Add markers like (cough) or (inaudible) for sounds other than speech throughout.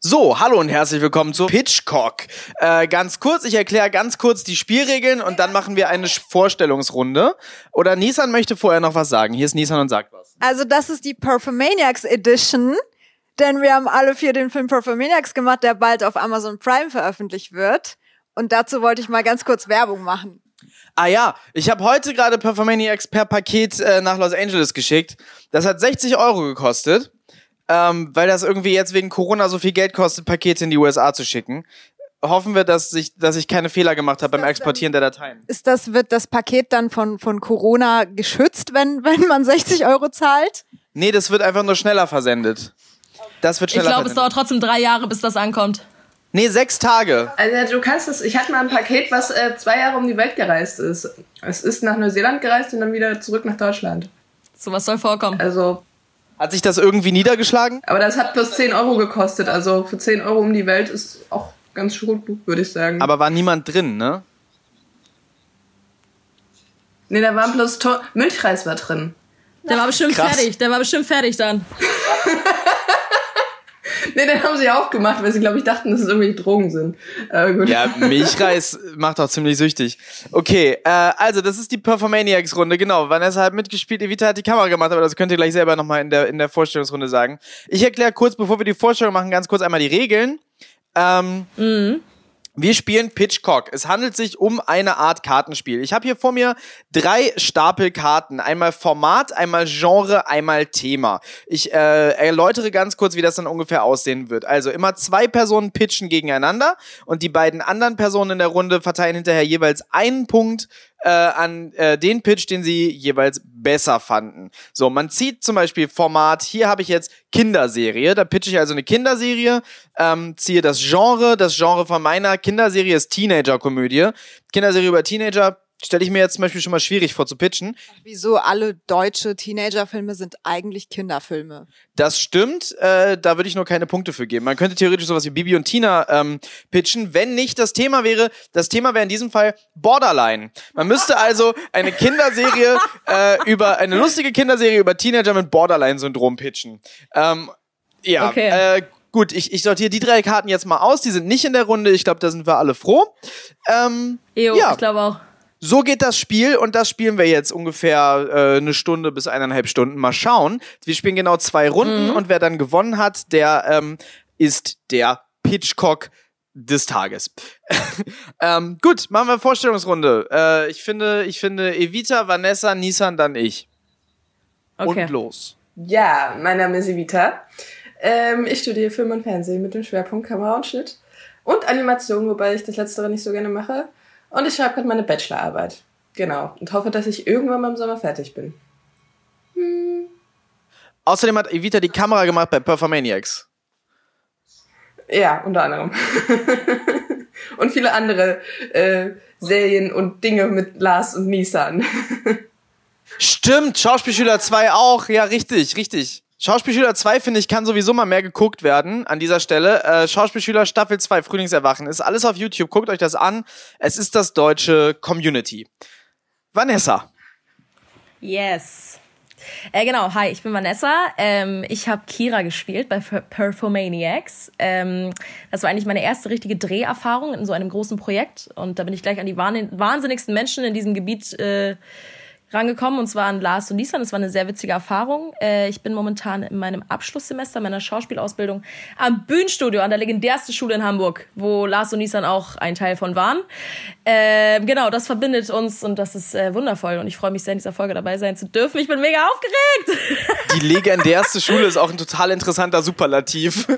So, hallo und herzlich willkommen zu Pitchcock. Äh, ganz kurz, ich erkläre ganz kurz die Spielregeln und dann machen wir eine Vorstellungsrunde. Oder Nissan möchte vorher noch was sagen. Hier ist Nissan und sagt was. Also das ist die Perfumaniacs Edition, denn wir haben alle vier den Film Perfumaniacs gemacht, der bald auf Amazon Prime veröffentlicht wird. Und dazu wollte ich mal ganz kurz Werbung machen. Ah ja, ich habe heute gerade Perfumaniacs per Paket äh, nach Los Angeles geschickt. Das hat 60 Euro gekostet ähm, weil das irgendwie jetzt wegen Corona so viel Geld kostet, Pakete in die USA zu schicken. Hoffen wir, dass ich, dass ich keine Fehler gemacht habe beim Exportieren der Dateien. Ist das, wird das Paket dann von, von Corona geschützt, wenn, wenn man 60 Euro zahlt? Nee, das wird einfach nur schneller versendet. Das wird schneller Ich glaube, es dauert trotzdem drei Jahre, bis das ankommt. Nee, sechs Tage. Also du kannst es, ich hatte mal ein Paket, was äh, zwei Jahre um die Welt gereist ist. Es ist nach Neuseeland gereist und dann wieder zurück nach Deutschland. Sowas soll vorkommen. Also hat sich das irgendwie niedergeschlagen? Aber das hat plus 10 Euro gekostet. Also für 10 Euro um die Welt ist auch ganz gut, würde ich sagen. Aber war niemand drin, ne? Nee, da war bloß to Milchreis war drin. Der war bestimmt Krass. fertig. Der war bestimmt fertig dann. (laughs) Nee, den haben sie auch gemacht, weil sie, glaube ich, dachten, dass es irgendwie Drogen sind. Äh, gut. Ja, Milchreis (laughs) macht auch ziemlich süchtig. Okay, äh, also das ist die Performaniacs-Runde, genau. Vanessa hat mitgespielt, Evita hat die Kamera gemacht, aber das könnt ihr gleich selber nochmal in der, in der Vorstellungsrunde sagen. Ich erkläre kurz, bevor wir die Vorstellung machen, ganz kurz einmal die Regeln. Ähm, mhm. Wir spielen Pitchcock. Es handelt sich um eine Art Kartenspiel. Ich habe hier vor mir drei Stapel Karten. Einmal Format, einmal Genre, einmal Thema. Ich äh, erläutere ganz kurz, wie das dann ungefähr aussehen wird. Also immer zwei Personen pitchen gegeneinander und die beiden anderen Personen in der Runde verteilen hinterher jeweils einen Punkt äh, an äh, den Pitch, den sie jeweils besser fanden. So, man zieht zum Beispiel Format, hier habe ich jetzt Kinderserie, da pitche ich also eine Kinderserie, ähm, ziehe das Genre, das Genre von meiner Kinderserie ist Teenager-Komödie. Kinderserie über Teenager, stelle ich mir jetzt zum Beispiel schon mal schwierig vor zu pitchen. Wieso alle deutsche Teenagerfilme sind eigentlich Kinderfilme? Das stimmt, äh, da würde ich nur keine Punkte für geben. Man könnte theoretisch sowas wie Bibi und Tina ähm, pitchen, wenn nicht das Thema wäre. Das Thema wäre in diesem Fall Borderline. Man müsste also eine Kinderserie (laughs) äh, über eine lustige Kinderserie über Teenager mit Borderline-Syndrom pitchen. Ähm, ja, okay. äh, Gut, ich, ich sortiere die drei Karten jetzt mal aus. Die sind nicht in der Runde. Ich glaube, da sind wir alle froh. Ähm, jo, ja. ich glaube auch. So geht das Spiel und das spielen wir jetzt ungefähr äh, eine Stunde bis eineinhalb Stunden. Mal schauen. Wir spielen genau zwei Runden mhm. und wer dann gewonnen hat, der ähm, ist der Pitchcock des Tages. (laughs) ähm, gut, machen wir Vorstellungsrunde. Äh, ich finde, ich finde Evita, Vanessa, Nissan, dann ich. Okay. Und los. Ja, mein Name ist Evita. Ähm, ich studiere Film und Fernsehen mit dem Schwerpunkt Kamera und Schnitt und Animation, wobei ich das letztere nicht so gerne mache. Und ich schreibe gerade meine Bachelorarbeit. Genau. Und hoffe, dass ich irgendwann mal im Sommer fertig bin. Hm. Außerdem hat Evita die Kamera gemacht bei Performaniacs. Ja, unter anderem. (laughs) und viele andere äh, Serien und Dinge mit Lars und Nissan. (laughs) Stimmt, Schauspielschüler 2 auch. Ja, richtig, richtig. Schauspielschüler 2, finde ich, kann sowieso mal mehr geguckt werden an dieser Stelle. Äh, Schauspielschüler Staffel 2, Frühlingserwachen, ist alles auf YouTube. Guckt euch das an. Es ist das deutsche Community. Vanessa. Yes. Äh, genau, hi, ich bin Vanessa. Ähm, ich habe Kira gespielt bei Performaniacs. Ähm, das war eigentlich meine erste richtige Dreherfahrung in so einem großen Projekt. Und da bin ich gleich an die wahnsinnigsten Menschen in diesem Gebiet äh, rangekommen und zwar an Lars und Nissan. Das war eine sehr witzige Erfahrung. Äh, ich bin momentan in meinem Abschlusssemester meiner Schauspielausbildung am Bühnenstudio an der legendärsten Schule in Hamburg, wo Lars und Nissan auch ein Teil von waren. Äh, genau, das verbindet uns und das ist äh, wundervoll und ich freue mich sehr in dieser Folge dabei sein zu dürfen. Ich bin mega aufgeregt. (laughs) Die legendärste Schule ist auch ein total interessanter Superlativ. (laughs)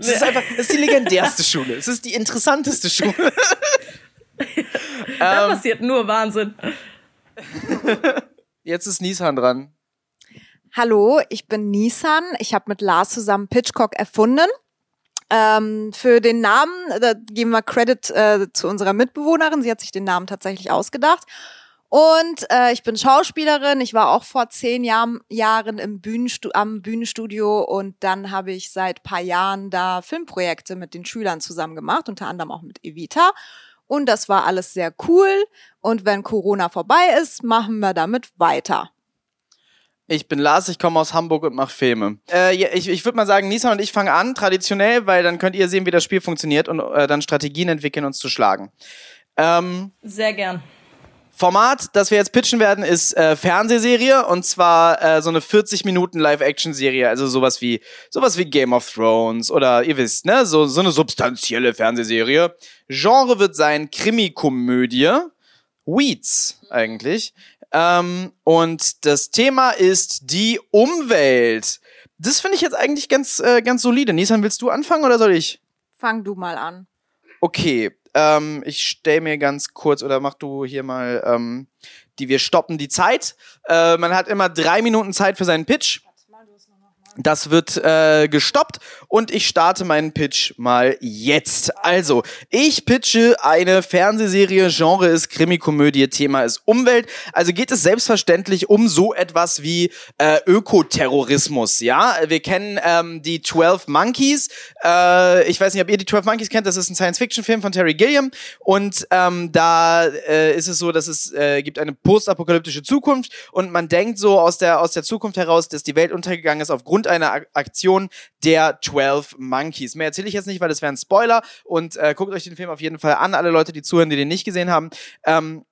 Es ist einfach, es ist die legendärste Schule. Es ist die interessanteste Schule. (laughs) da ähm, passiert nur Wahnsinn. (laughs) Jetzt ist Nissan dran. Hallo, ich bin Nissan. Ich habe mit Lars zusammen Pitchcock erfunden. Ähm, für den Namen, da geben wir Credit äh, zu unserer Mitbewohnerin. Sie hat sich den Namen tatsächlich ausgedacht. Und äh, ich bin Schauspielerin. Ich war auch vor zehn Jahren, Jahren im Bühnenstu am Bühnenstudio und dann habe ich seit paar Jahren da Filmprojekte mit den Schülern zusammen gemacht, unter anderem auch mit Evita. Und das war alles sehr cool. Und wenn Corona vorbei ist, machen wir damit weiter. Ich bin Lars, ich komme aus Hamburg und mache Filme. Äh, ich ich würde mal sagen, Nisa und ich fangen an, traditionell, weil dann könnt ihr sehen, wie das Spiel funktioniert und äh, dann Strategien entwickeln, uns zu schlagen. Ähm, Sehr gern. Format, das wir jetzt pitchen werden, ist äh, Fernsehserie und zwar äh, so eine 40 Minuten Live-Action-Serie, also sowas wie sowas wie Game of Thrones oder ihr wisst, ne, so so eine substanzielle Fernsehserie. Genre wird sein Krimi-Komödie, Weeds eigentlich. Ähm, und das Thema ist die Umwelt. Das finde ich jetzt eigentlich ganz äh, ganz solide. Nissan, willst du anfangen oder soll ich? Fang du mal an. Okay, ähm, ich stell mir ganz kurz oder mach du hier mal ähm, die wir stoppen die Zeit. Äh, man hat immer drei Minuten Zeit für seinen Pitch. Das wird äh, gestoppt und ich starte meinen Pitch mal jetzt. Also, ich pitche eine Fernsehserie, Genre ist Krimikomödie, Thema ist Umwelt. Also geht es selbstverständlich um so etwas wie äh, Ökoterrorismus, ja? Wir kennen ähm, die 12 Monkeys. Äh, ich weiß nicht, ob ihr die 12 Monkeys kennt, das ist ein Science-Fiction-Film von Terry Gilliam und ähm, da äh, ist es so, dass es äh, gibt eine postapokalyptische Zukunft und man denkt so aus der, aus der Zukunft heraus, dass die Welt untergegangen ist aufgrund einer Ak- Aktion der 12 Monkeys. Mehr erzähle ich jetzt nicht, weil das wäre ein Spoiler und äh, guckt euch den Film auf jeden Fall an, alle Leute, die zuhören, die den nicht gesehen haben. Ähm,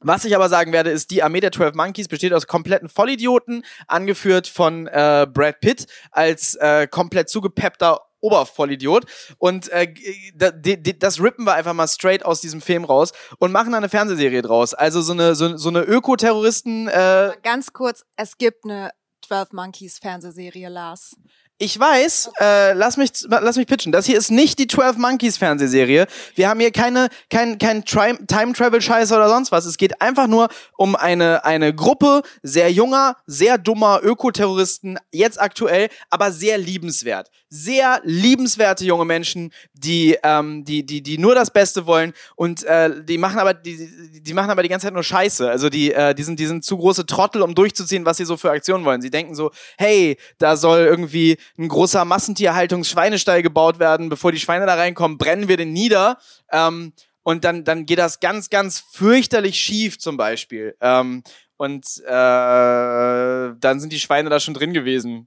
was ich aber sagen werde, ist, die Armee der 12 Monkeys besteht aus kompletten Vollidioten, angeführt von äh, Brad Pitt als äh, komplett zugepeppter Obervollidiot. Und äh, das rippen wir einfach mal straight aus diesem Film raus und machen da eine Fernsehserie draus. Also so eine, so, so eine Ökoterroristen, äh, Ganz kurz, es gibt eine 12 Monkeys Fernsehserie, Lars. Ich weiß, äh, lass mich lass mich pitchen. Das hier ist nicht die 12 Monkeys Fernsehserie. Wir haben hier keine kein kein Time Travel Scheiße oder sonst was. Es geht einfach nur um eine eine Gruppe sehr junger, sehr dummer Ökoterroristen, jetzt aktuell, aber sehr liebenswert. Sehr liebenswerte junge Menschen, die ähm, die die die nur das Beste wollen und äh, die machen aber die die machen aber die ganze Zeit nur Scheiße. Also die äh, die sind die sind zu große Trottel, um durchzuziehen, was sie so für Aktionen wollen. Sie denken so, hey, da soll irgendwie ein großer Massentierhaltungs-Schweinestall gebaut werden, bevor die Schweine da reinkommen, brennen wir den nieder. Ähm, und dann, dann geht das ganz, ganz fürchterlich schief zum Beispiel. Ähm, und äh, dann sind die Schweine da schon drin gewesen.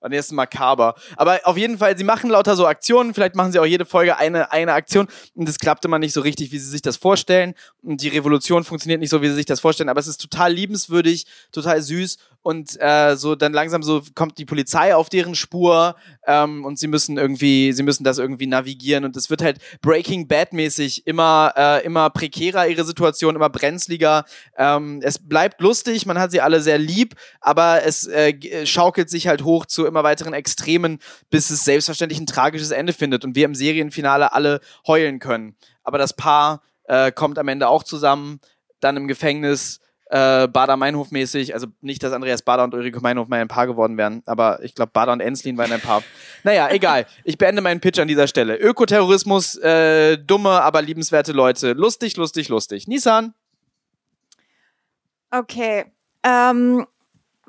Und jetzt makaber. Aber auf jeden Fall, sie machen lauter so Aktionen. Vielleicht machen sie auch jede Folge eine, eine Aktion. Und es klappt immer nicht so richtig, wie sie sich das vorstellen. Und die Revolution funktioniert nicht so, wie sie sich das vorstellen. Aber es ist total liebenswürdig, total süß. Und äh, so dann langsam so kommt die Polizei auf deren Spur. Ähm, und sie müssen irgendwie, sie müssen das irgendwie navigieren. Und es wird halt Breaking Bad mäßig immer, äh, immer prekärer ihre Situation, immer brenzliger. Ähm, es bleibt lustig, man hat sie alle sehr lieb, aber es äh, schaukelt sich halt hoch zu immer weiteren Extremen, bis es selbstverständlich ein tragisches Ende findet und wir im Serienfinale alle heulen können. Aber das Paar äh, kommt am Ende auch zusammen, dann im Gefängnis, äh, Bader-Meinhof mäßig, also nicht, dass Andreas Bader und Ulrike Meinhof mal ein Paar geworden wären, aber ich glaube, Bader und Enslin waren ein Paar. Naja, egal. Ich beende meinen Pitch an dieser Stelle. Ökoterrorismus, äh, dumme, aber liebenswerte Leute. Lustig, lustig, lustig. Nissan. Okay. Ähm,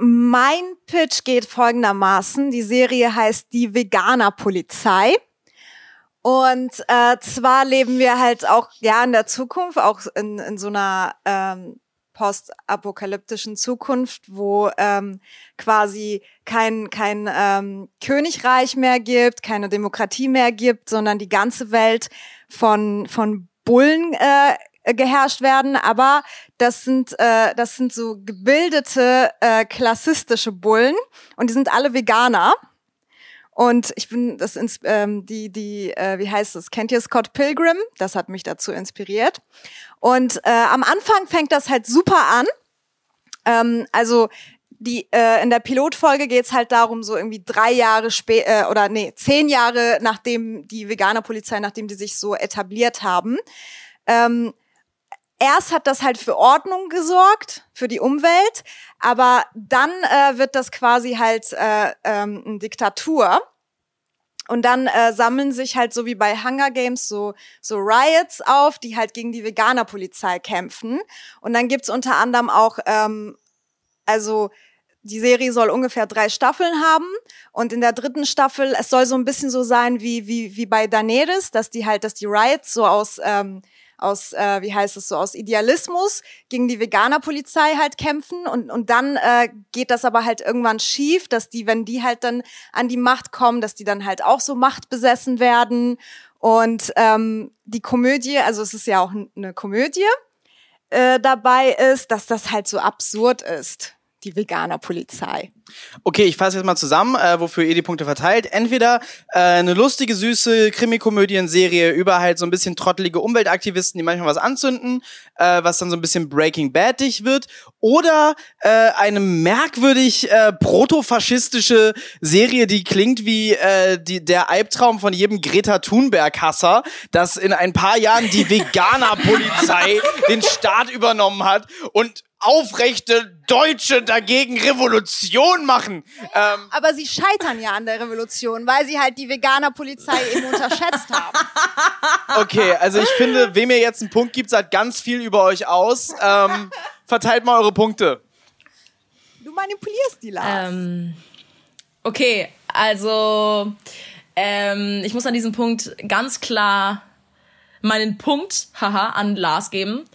mein Pitch geht folgendermaßen. Die Serie heißt Die Veganer Polizei. Und äh, zwar leben wir halt auch ja in der Zukunft, auch in, in so einer ähm, postapokalyptischen Zukunft, wo ähm, quasi kein, kein ähm, Königreich mehr gibt, keine Demokratie mehr gibt, sondern die ganze Welt von, von Bullen äh, geherrscht werden, aber das sind äh, das sind so gebildete äh, klassistische Bullen und die sind alle Veganer. Und ich bin das ins, ähm, die die äh, wie heißt es? Kennt ihr Scott Pilgrim? Das hat mich dazu inspiriert. Und äh, am Anfang fängt das halt super an. Ähm, also die äh, in der Pilotfolge geht's halt darum, so irgendwie drei Jahre später äh, oder nee zehn Jahre nachdem die Veganer-Polizei, nachdem die sich so etabliert haben. Ähm, erst hat das halt für Ordnung gesorgt, für die Umwelt, aber dann äh, wird das quasi halt äh, ähm, Diktatur. Und dann äh, sammeln sich halt so wie bei Hunger Games so, so Riots auf, die halt gegen die Veganer-Polizei kämpfen. Und dann gibt's unter anderem auch, ähm, also die Serie soll ungefähr drei Staffeln haben. Und in der dritten Staffel, es soll so ein bisschen so sein wie, wie, wie bei Daenerys, dass die halt, dass die Riots so aus, ähm, aus äh, wie heißt es so, aus Idealismus gegen die Veganer-Polizei halt kämpfen und, und dann äh, geht das aber halt irgendwann schief, dass die, wenn die halt dann an die Macht kommen, dass die dann halt auch so machtbesessen werden. Und ähm, die Komödie, also es ist ja auch eine Komödie, äh, dabei ist, dass das halt so absurd ist die Veganer-Polizei. Okay, ich fasse jetzt mal zusammen, äh, wofür ihr die Punkte verteilt. Entweder äh, eine lustige, süße Krimikomödienserie über halt so ein bisschen trottelige Umweltaktivisten, die manchmal was anzünden, äh, was dann so ein bisschen Breaking Badig wird. Oder äh, eine merkwürdig äh, protofaschistische Serie, die klingt wie äh, die, der Albtraum von jedem Greta Thunberg-Hasser, dass in ein paar Jahren die (laughs) Veganer-Polizei den Staat übernommen hat und aufrechte Deutsche dagegen Revolution machen. Ähm, Aber sie scheitern ja an der Revolution, weil sie halt die Veganer-Polizei eben unterschätzt haben. (laughs) Okay, also ich finde, wem ihr jetzt einen Punkt gibt, sagt ganz viel über euch aus. Ähm, verteilt mal eure Punkte. Du manipulierst die Lars. Ähm, okay, also ähm, ich muss an diesem Punkt ganz klar meinen Punkt, haha, an Lars geben.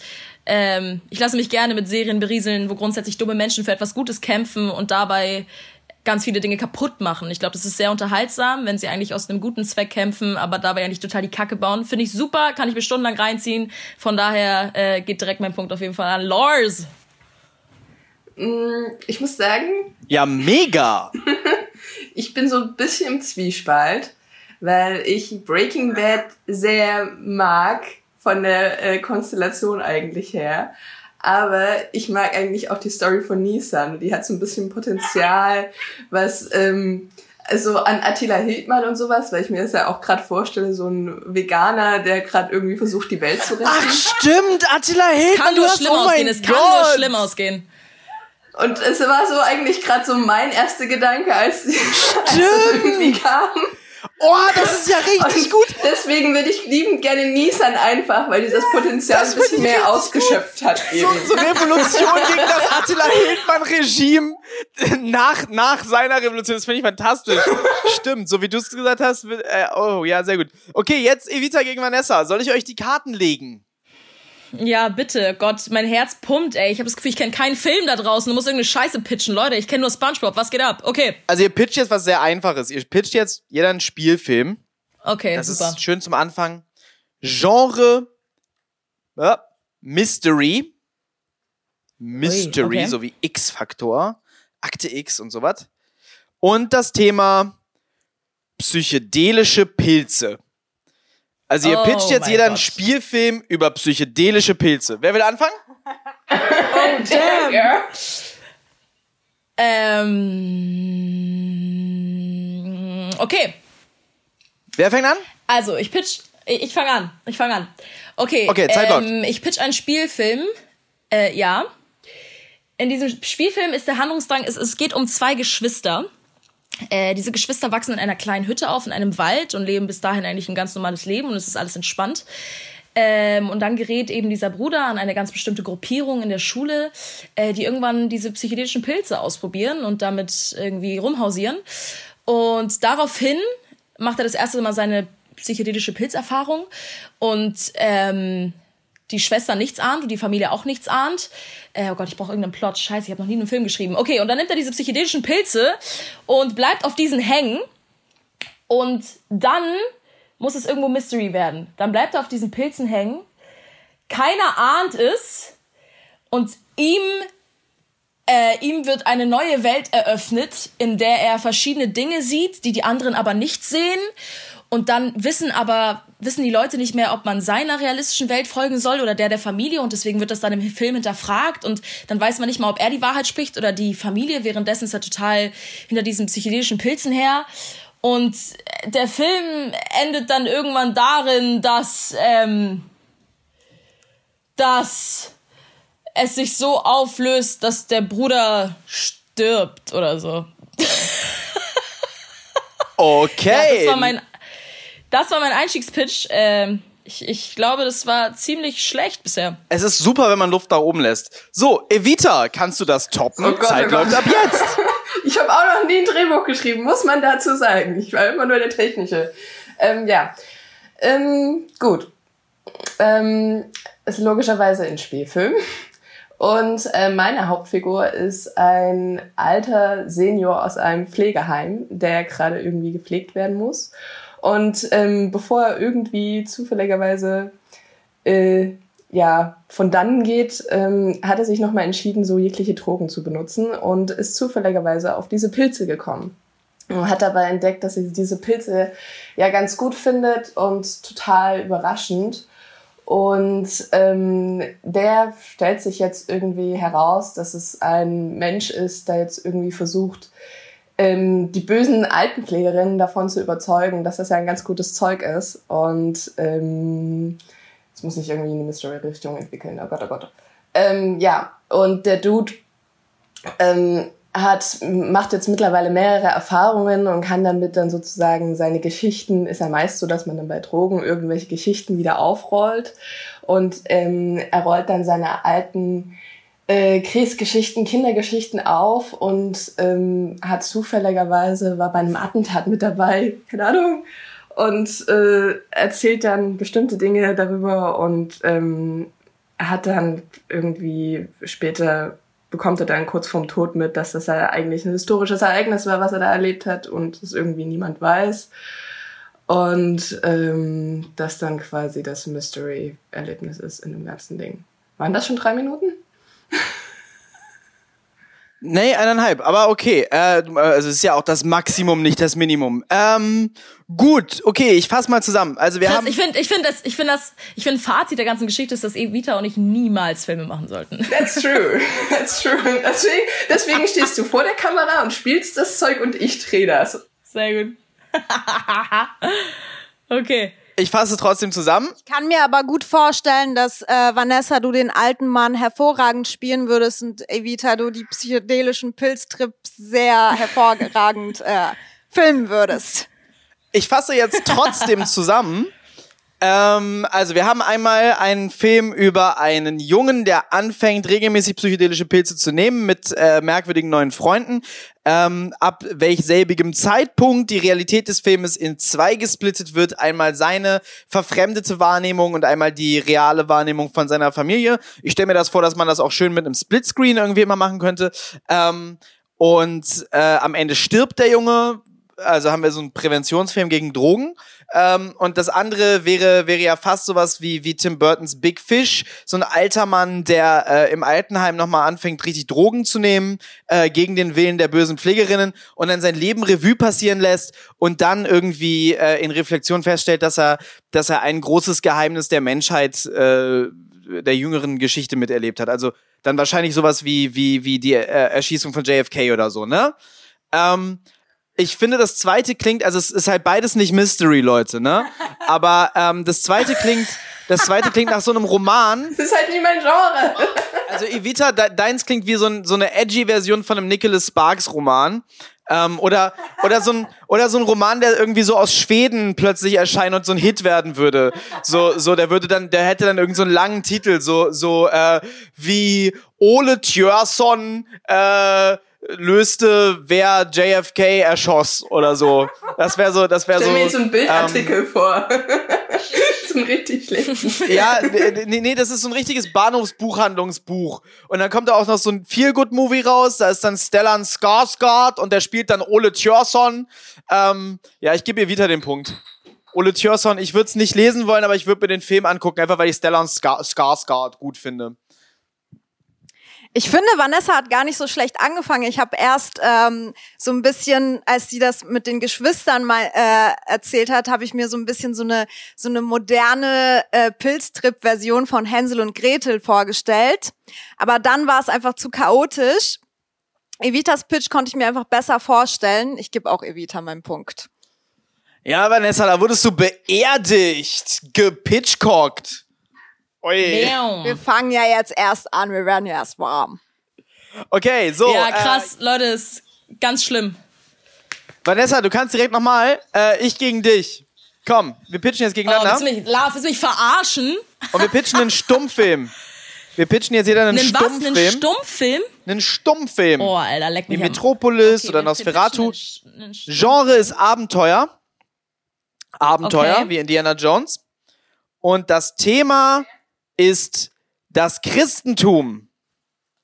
Ähm, ich lasse mich gerne mit Serien berieseln, wo grundsätzlich dumme Menschen für etwas Gutes kämpfen und dabei ganz viele Dinge kaputt machen. Ich glaube, das ist sehr unterhaltsam, wenn sie eigentlich aus einem guten Zweck kämpfen, aber dabei eigentlich total die Kacke bauen. Finde ich super, kann ich mir stundenlang reinziehen. Von daher äh, geht direkt mein Punkt auf jeden Fall an Lars. Mm, ich muss sagen. Ja, mega! (laughs) ich bin so ein bisschen im Zwiespalt, weil ich Breaking Bad sehr mag von der äh, Konstellation eigentlich her. Aber ich mag eigentlich auch die Story von Nissan. Die hat so ein bisschen Potenzial, was ähm, also an Attila Hildmann und sowas, weil ich mir das ja auch gerade vorstelle, so ein Veganer, der gerade irgendwie versucht, die Welt zu retten. Ach stimmt, Attila Hildmann. Es kann nur schlimm oh ausgehen, es kann nur schlimm ausgehen. Und es war so eigentlich gerade so mein erster Gedanke, als, (laughs) als das irgendwie kam. Oh, das ist ja richtig gut. Deswegen würde ich liebend gerne Nissan einfach, weil dieses Potenzial ein bisschen mehr ausgeschöpft gut. hat. Eben. So, so Revolution (laughs) gegen das Attila Hildmann-Regime nach, nach seiner Revolution. Das finde ich fantastisch. Stimmt, so wie du es gesagt hast. Äh, oh, ja, sehr gut. Okay, jetzt Evita gegen Vanessa. Soll ich euch die Karten legen? Ja, bitte. Gott, mein Herz pumpt, ey. Ich habe das Gefühl, ich kenne keinen Film da draußen. Du musst irgendeine Scheiße pitchen. Leute, ich kenne nur SpongeBob. Was geht ab? Okay. Also ihr pitcht jetzt was sehr einfaches. Ihr pitcht jetzt jeder einen Spielfilm. Okay, das super. ist schön zum Anfang. Genre ja, Mystery. Mystery, okay. so wie X-Faktor. Akte X und sowas. Und das Thema psychedelische Pilze. Also ihr oh pitcht jetzt jeder Gott. einen Spielfilm über psychedelische Pilze. Wer will anfangen? (laughs) oh, damn. Ähm, okay. Wer fängt an? Also, ich pitch, ich, ich fange an, ich fange an. Okay, okay Zeit ähm, ich pitch einen Spielfilm, äh, ja. In diesem Spielfilm ist der Handlungsdrang, es, es geht um zwei Geschwister. Äh, diese Geschwister wachsen in einer kleinen Hütte auf, in einem Wald und leben bis dahin eigentlich ein ganz normales Leben und es ist alles entspannt. Ähm, und dann gerät eben dieser Bruder an eine ganz bestimmte Gruppierung in der Schule, äh, die irgendwann diese psychedelischen Pilze ausprobieren und damit irgendwie rumhausieren. Und daraufhin macht er das erste Mal seine psychedelische Pilzerfahrung und ähm, die Schwester nichts ahnt und die Familie auch nichts ahnt. Äh, oh Gott, ich brauche irgendeinen Plot. Scheiße, ich habe noch nie einen Film geschrieben. Okay, und dann nimmt er diese psychedelischen Pilze und bleibt auf diesen hängen. Und dann muss es irgendwo Mystery werden. Dann bleibt er auf diesen Pilzen hängen. Keiner ahnt es. Und ihm, äh, ihm wird eine neue Welt eröffnet, in der er verschiedene Dinge sieht, die die anderen aber nicht sehen. Und dann wissen aber, wissen die Leute nicht mehr, ob man seiner realistischen Welt folgen soll oder der der Familie. Und deswegen wird das dann im Film hinterfragt. Und dann weiß man nicht mal, ob er die Wahrheit spricht oder die Familie. Währenddessen ist er total hinter diesen psychedelischen Pilzen her. Und der Film endet dann irgendwann darin, dass, ähm, dass es sich so auflöst, dass der Bruder stirbt oder so. Okay. Ja, das war mein das war mein Einstiegspitch. Ähm, ich, ich glaube, das war ziemlich schlecht bisher. Es ist super, wenn man Luft da oben lässt. So, Evita, kannst du das toppen? Oh Gott, Zeit oh läuft ab jetzt. (laughs) ich habe auch noch nie ein Drehbuch geschrieben, muss man dazu sagen. Ich war immer nur der Technische. Ähm, ja, ähm, gut. ähm, ist logischerweise ein Spielfilm. Und äh, meine Hauptfigur ist ein alter Senior aus einem Pflegeheim, der gerade irgendwie gepflegt werden muss. Und ähm, bevor er irgendwie zufälligerweise äh, ja von dannen geht, ähm, hat er sich nochmal entschieden, so jegliche Drogen zu benutzen und ist zufälligerweise auf diese Pilze gekommen. Und hat dabei entdeckt, dass er diese Pilze ja ganz gut findet und total überraschend. Und ähm, der stellt sich jetzt irgendwie heraus, dass es ein Mensch ist, der jetzt irgendwie versucht, ähm, die bösen Altenpflegerinnen davon zu überzeugen, dass das ja ein ganz gutes Zeug ist. Und ähm, es muss sich irgendwie in eine Mystery-Richtung entwickeln. Oh Gott, oh Gott. Ähm, ja, und der Dude ähm, hat, macht jetzt mittlerweile mehrere Erfahrungen und kann damit dann sozusagen seine Geschichten, ist ja meist so, dass man dann bei Drogen irgendwelche Geschichten wieder aufrollt und ähm, er rollt dann seine alten äh, Kriegsgeschichten, Kindergeschichten auf und ähm, hat zufälligerweise, war bei einem Attentat mit dabei, keine Ahnung, und äh, erzählt dann bestimmte Dinge darüber und ähm, hat dann irgendwie später bekommt er dann kurz vorm Tod mit, dass das ja eigentlich ein historisches Ereignis war, was er da erlebt hat und es irgendwie niemand weiß. Und ähm, das dann quasi das Mystery-Erlebnis ist in dem ganzen Ding. Waren das schon drei Minuten? Nee, eineinhalb, aber okay. Äh, also es ist ja auch das Maximum, nicht das Minimum. Ähm, gut, okay, ich fass mal zusammen. Also wir Das, haben. ich finde, ich finde das, ich finde das, ich finde Fazit der ganzen Geschichte ist, dass Evita und ich niemals Filme machen sollten. That's true. That's true. Deswegen, deswegen stehst du vor der Kamera und spielst das Zeug und ich drehe das. Sehr gut. (laughs) okay. Ich fasse trotzdem zusammen. Ich kann mir aber gut vorstellen, dass äh, Vanessa, du den alten Mann hervorragend spielen würdest und Evita, du die psychedelischen Pilztrips sehr hervorragend äh, filmen würdest. Ich fasse jetzt trotzdem (laughs) zusammen. Ähm, also wir haben einmal einen Film über einen Jungen, der anfängt, regelmäßig psychedelische Pilze zu nehmen mit äh, merkwürdigen neuen Freunden. Ähm, ab welch selbigem Zeitpunkt die Realität des Filmes in zwei gesplittet wird. Einmal seine verfremdete Wahrnehmung und einmal die reale Wahrnehmung von seiner Familie. Ich stelle mir das vor, dass man das auch schön mit einem Splitscreen irgendwie immer machen könnte. Ähm, und äh, am Ende stirbt der Junge, also haben wir so einen Präventionsfilm gegen Drogen. Ähm, und das andere wäre, wäre ja fast sowas wie, wie Tim Burtons Big Fish. So ein alter Mann, der äh, im Altenheim nochmal anfängt, richtig Drogen zu nehmen, äh, gegen den Willen der bösen Pflegerinnen und dann sein Leben Revue passieren lässt und dann irgendwie äh, in Reflexion feststellt, dass er, dass er ein großes Geheimnis der Menschheit, äh, der jüngeren Geschichte miterlebt hat. Also dann wahrscheinlich sowas wie, wie, wie die äh, Erschießung von JFK oder so, ne? Ähm, ich finde, das zweite klingt, also es ist halt beides nicht Mystery, Leute, ne? Aber ähm, das zweite klingt, das zweite klingt nach so einem Roman. Das ist halt nicht mein Genre. Also Evita, de deins klingt wie so, ein, so eine edgy Version von einem Nicholas Sparks Roman. Ähm, oder, oder, so ein, oder so ein Roman, der irgendwie so aus Schweden plötzlich erscheint und so ein Hit werden würde. So, so, der würde dann, der hätte dann irgend so einen langen Titel, so, so, äh, wie Ole Tjörsson, äh, löste, wer JFK erschoss oder so. Das wäre so, das wäre so. Stell mir jetzt so einen Bildartikel ähm, vor. (laughs) so ein richtig schlechten. Ja, nee, nee, das ist so ein richtiges Bahnhofsbuchhandlungsbuch. Und dann kommt da auch noch so ein Feel-Good-Movie raus. Da ist dann Stellan Skarsgård und der spielt dann Ole Tjörsson. Ähm, ja, ich gebe ihr wieder den Punkt. Ole Tjörsson, ich würde es nicht lesen wollen, aber ich würde mir den Film angucken, einfach weil ich Stellan Skarsgård gut finde. Ich finde, Vanessa hat gar nicht so schlecht angefangen. Ich habe erst ähm, so ein bisschen, als sie das mit den Geschwistern mal äh, erzählt hat, habe ich mir so ein bisschen so eine so eine moderne äh, Pilztrip-Version von Hänsel und Gretel vorgestellt. Aber dann war es einfach zu chaotisch. Evitas Pitch konnte ich mir einfach besser vorstellen. Ich gebe auch Evita meinen Punkt. Ja, Vanessa, da wurdest du beerdigt, gepitchcockt. Ui. Wir fangen ja jetzt erst an, wir werden ja erst warm. Okay, so. Ja, krass, äh, Leute, ist ganz schlimm. Vanessa, du kannst direkt nochmal. Äh, ich gegen dich. Komm, wir pitchen jetzt Oh, gegeneinander. willst, du mich, willst du mich verarschen? und wir pitchen einen Stummfilm. Wir pitchen jetzt jeder einen Einen was? Stummfilm. Einen Stummfilm? einen Stummfilm. Oh, Alter, leck Wie mich am- Metropolis Okay, oder Nosferatu. einen- einen Genre ist Abenteuer. Abenteuer, Okay. wie Indiana Jones. Und das Thema ist das Christentum.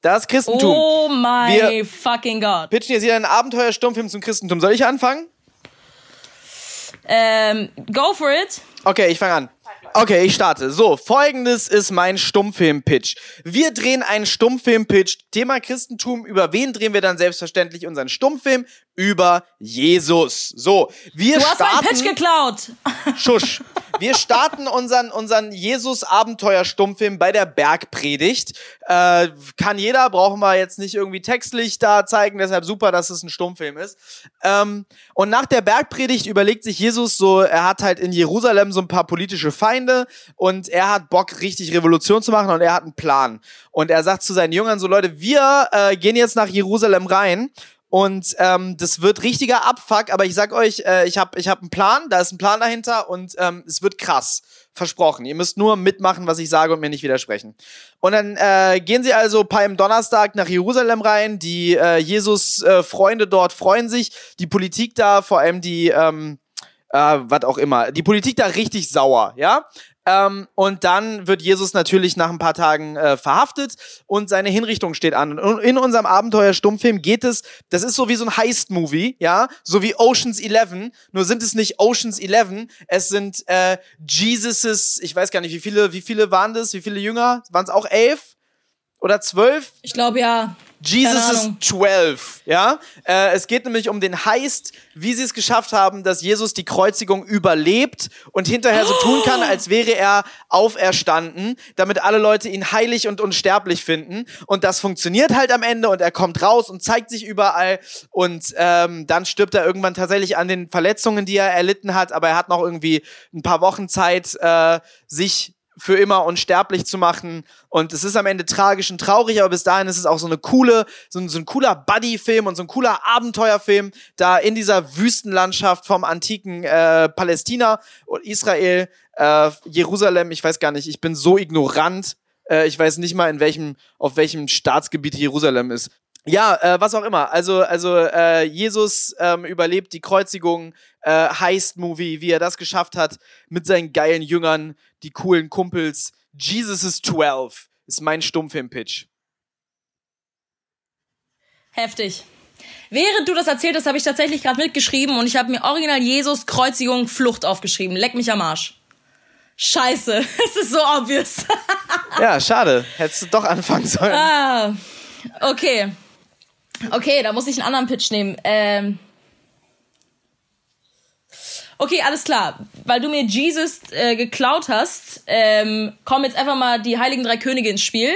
Das Christentum. Oh my Wir- fucking God. Pitchen jetzt wieder einen Abenteuerstummfilm zum Christentum. Soll ich anfangen? Ähm, go for it. Okay, ich fange an. Okay, ich starte. So, folgendes ist mein Stummfilm-Pitch. Wir drehen einen Stummfilm-Pitch. Thema Christentum. Über wen drehen wir dann selbstverständlich unseren Stummfilm? Über Jesus. So, wir Du hast meinen starten. Pitch geklaut. Schusch. Wir starten unseren, unseren Jesus-Abenteuer-Stummfilm bei der Bergpredigt. Äh, kann jeder, brauchen wir jetzt nicht irgendwie textlich da zeigen, deshalb super, dass es ein Stummfilm ist. Ähm, und nach der Bergpredigt überlegt sich Jesus so, er hat halt in Jerusalem so ein paar politische Feinde und er hat Bock, richtig Revolution zu machen und er hat einen Plan. Und er sagt zu seinen Jüngern so, Leute, wir äh, gehen jetzt nach Jerusalem rein und ähm, das wird richtiger Abfuck, aber ich sag euch, äh, ich habe ich hab einen Plan, da ist ein Plan dahinter und ähm, es wird krass. Versprochen. Ihr müsst nur mitmachen, was ich sage und mir nicht widersprechen. Und dann äh, gehen sie also Palm Donnerstag nach Jerusalem rein. Die äh, Jesus-Freunde dort freuen sich. Die Politik da, vor allem die, ähm, äh, was auch immer, die Politik da richtig sauer, ja. Ähm, und dann wird Jesus natürlich nach ein paar Tagen äh, verhaftet und seine Hinrichtung steht an. Und in unserem Abenteuer-Stummfilm geht es, das ist so wie so ein Heist-Movie, ja, so wie Oceans 11, nur sind es nicht Oceans 11, es sind äh, Jesus's, ich weiß gar nicht, wie viele, wie viele waren das, wie viele Jünger? Waren es auch elf oder zwölf? Ich glaube ja. Jesus Ahnung. 12, ja? Äh, es geht nämlich um den Heist, wie sie es geschafft haben, dass Jesus die Kreuzigung überlebt und hinterher so tun kann, als wäre er auferstanden, damit alle Leute ihn heilig und unsterblich finden. Und das funktioniert halt am Ende und er kommt raus und zeigt sich überall und ähm, dann stirbt er irgendwann tatsächlich an den Verletzungen, die er erlitten hat, aber er hat noch irgendwie ein paar Wochen Zeit, äh, sich für immer unsterblich zu machen. Und es ist am Ende tragisch und traurig, aber bis dahin ist es auch so eine coole, so ein, so ein cooler Buddy-Film und so ein cooler Abenteuerfilm, da in dieser Wüstenlandschaft vom antiken äh, Palästina und Israel, äh, Jerusalem, ich weiß gar nicht, ich bin so ignorant. Äh, ich weiß nicht mal, in welchem, auf welchem Staatsgebiet Jerusalem ist. Ja, äh, was auch immer. Also, also äh, Jesus ähm, überlebt die Kreuzigung, äh, Heist-Movie, wie er das geschafft hat, mit seinen geilen Jüngern, die coolen Kumpels. Jesus is 12 ist mein Stummfilm-Pitch. Heftig. Während du das erzählt hast, habe ich tatsächlich gerade mitgeschrieben und ich habe mir original Jesus Kreuzigung Flucht aufgeschrieben. Leck mich am Arsch. Scheiße, (laughs) es ist so obvious. Ja, schade. Hättest du doch anfangen sollen. ah, okay. Okay, da muss ich einen anderen Pitch nehmen. Ähm okay, alles klar. Weil du mir Jesus äh, geklaut hast, ähm, kommen jetzt einfach mal die Heiligen Drei Könige ins Spiel.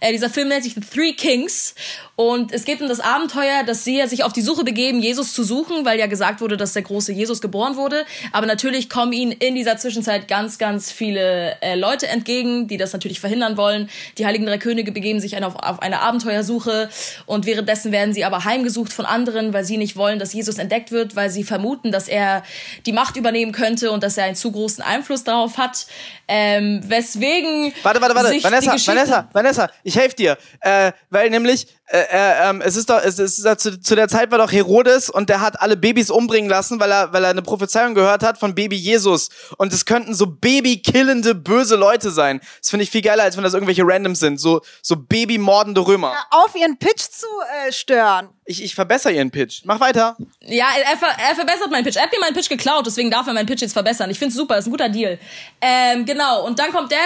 Äh, dieser Film nennt sich The Three Kings. Und es geht um das Abenteuer, dass sie ja sich auf die Suche begeben, Jesus zu suchen, weil ja gesagt wurde, dass der große Jesus geboren wurde. Aber natürlich kommen ihnen in dieser Zwischenzeit ganz, ganz viele äh, Leute entgegen, die das natürlich verhindern wollen. Die Heiligen Drei Könige begeben sich auf, auf eine Abenteuersuche und währenddessen werden sie aber heimgesucht von anderen, weil sie nicht wollen, dass Jesus entdeckt wird, weil sie vermuten, dass er die Macht übernehmen könnte und dass er einen zu großen Einfluss darauf hat. Ähm, weswegen Warte, warte, warte. Vanessa, Vanessa, Vanessa, ich helfe dir. Äh, weil nämlich, äh, äh, ähm, es ist doch, es ist ja zu, zu der Zeit war doch Herodes und der hat alle Babys umbringen lassen, weil er, weil er eine Prophezeiung gehört hat von Baby Jesus. Und es könnten so babykillende, böse Leute sein. Das finde ich viel geiler, als wenn das irgendwelche Randoms sind. So, so babymordende Römer. Auf ihren Pitch zu äh, stören. Ich, ich verbessere ihren Pitch. Mach weiter. Ja, er, ver er verbessert meinen Pitch. Er hat mir meinen Pitch geklaut, deswegen darf er meinen Pitch jetzt verbessern. Ich find's super, ist ein guter Deal. Ähm, genau, und dann kommt der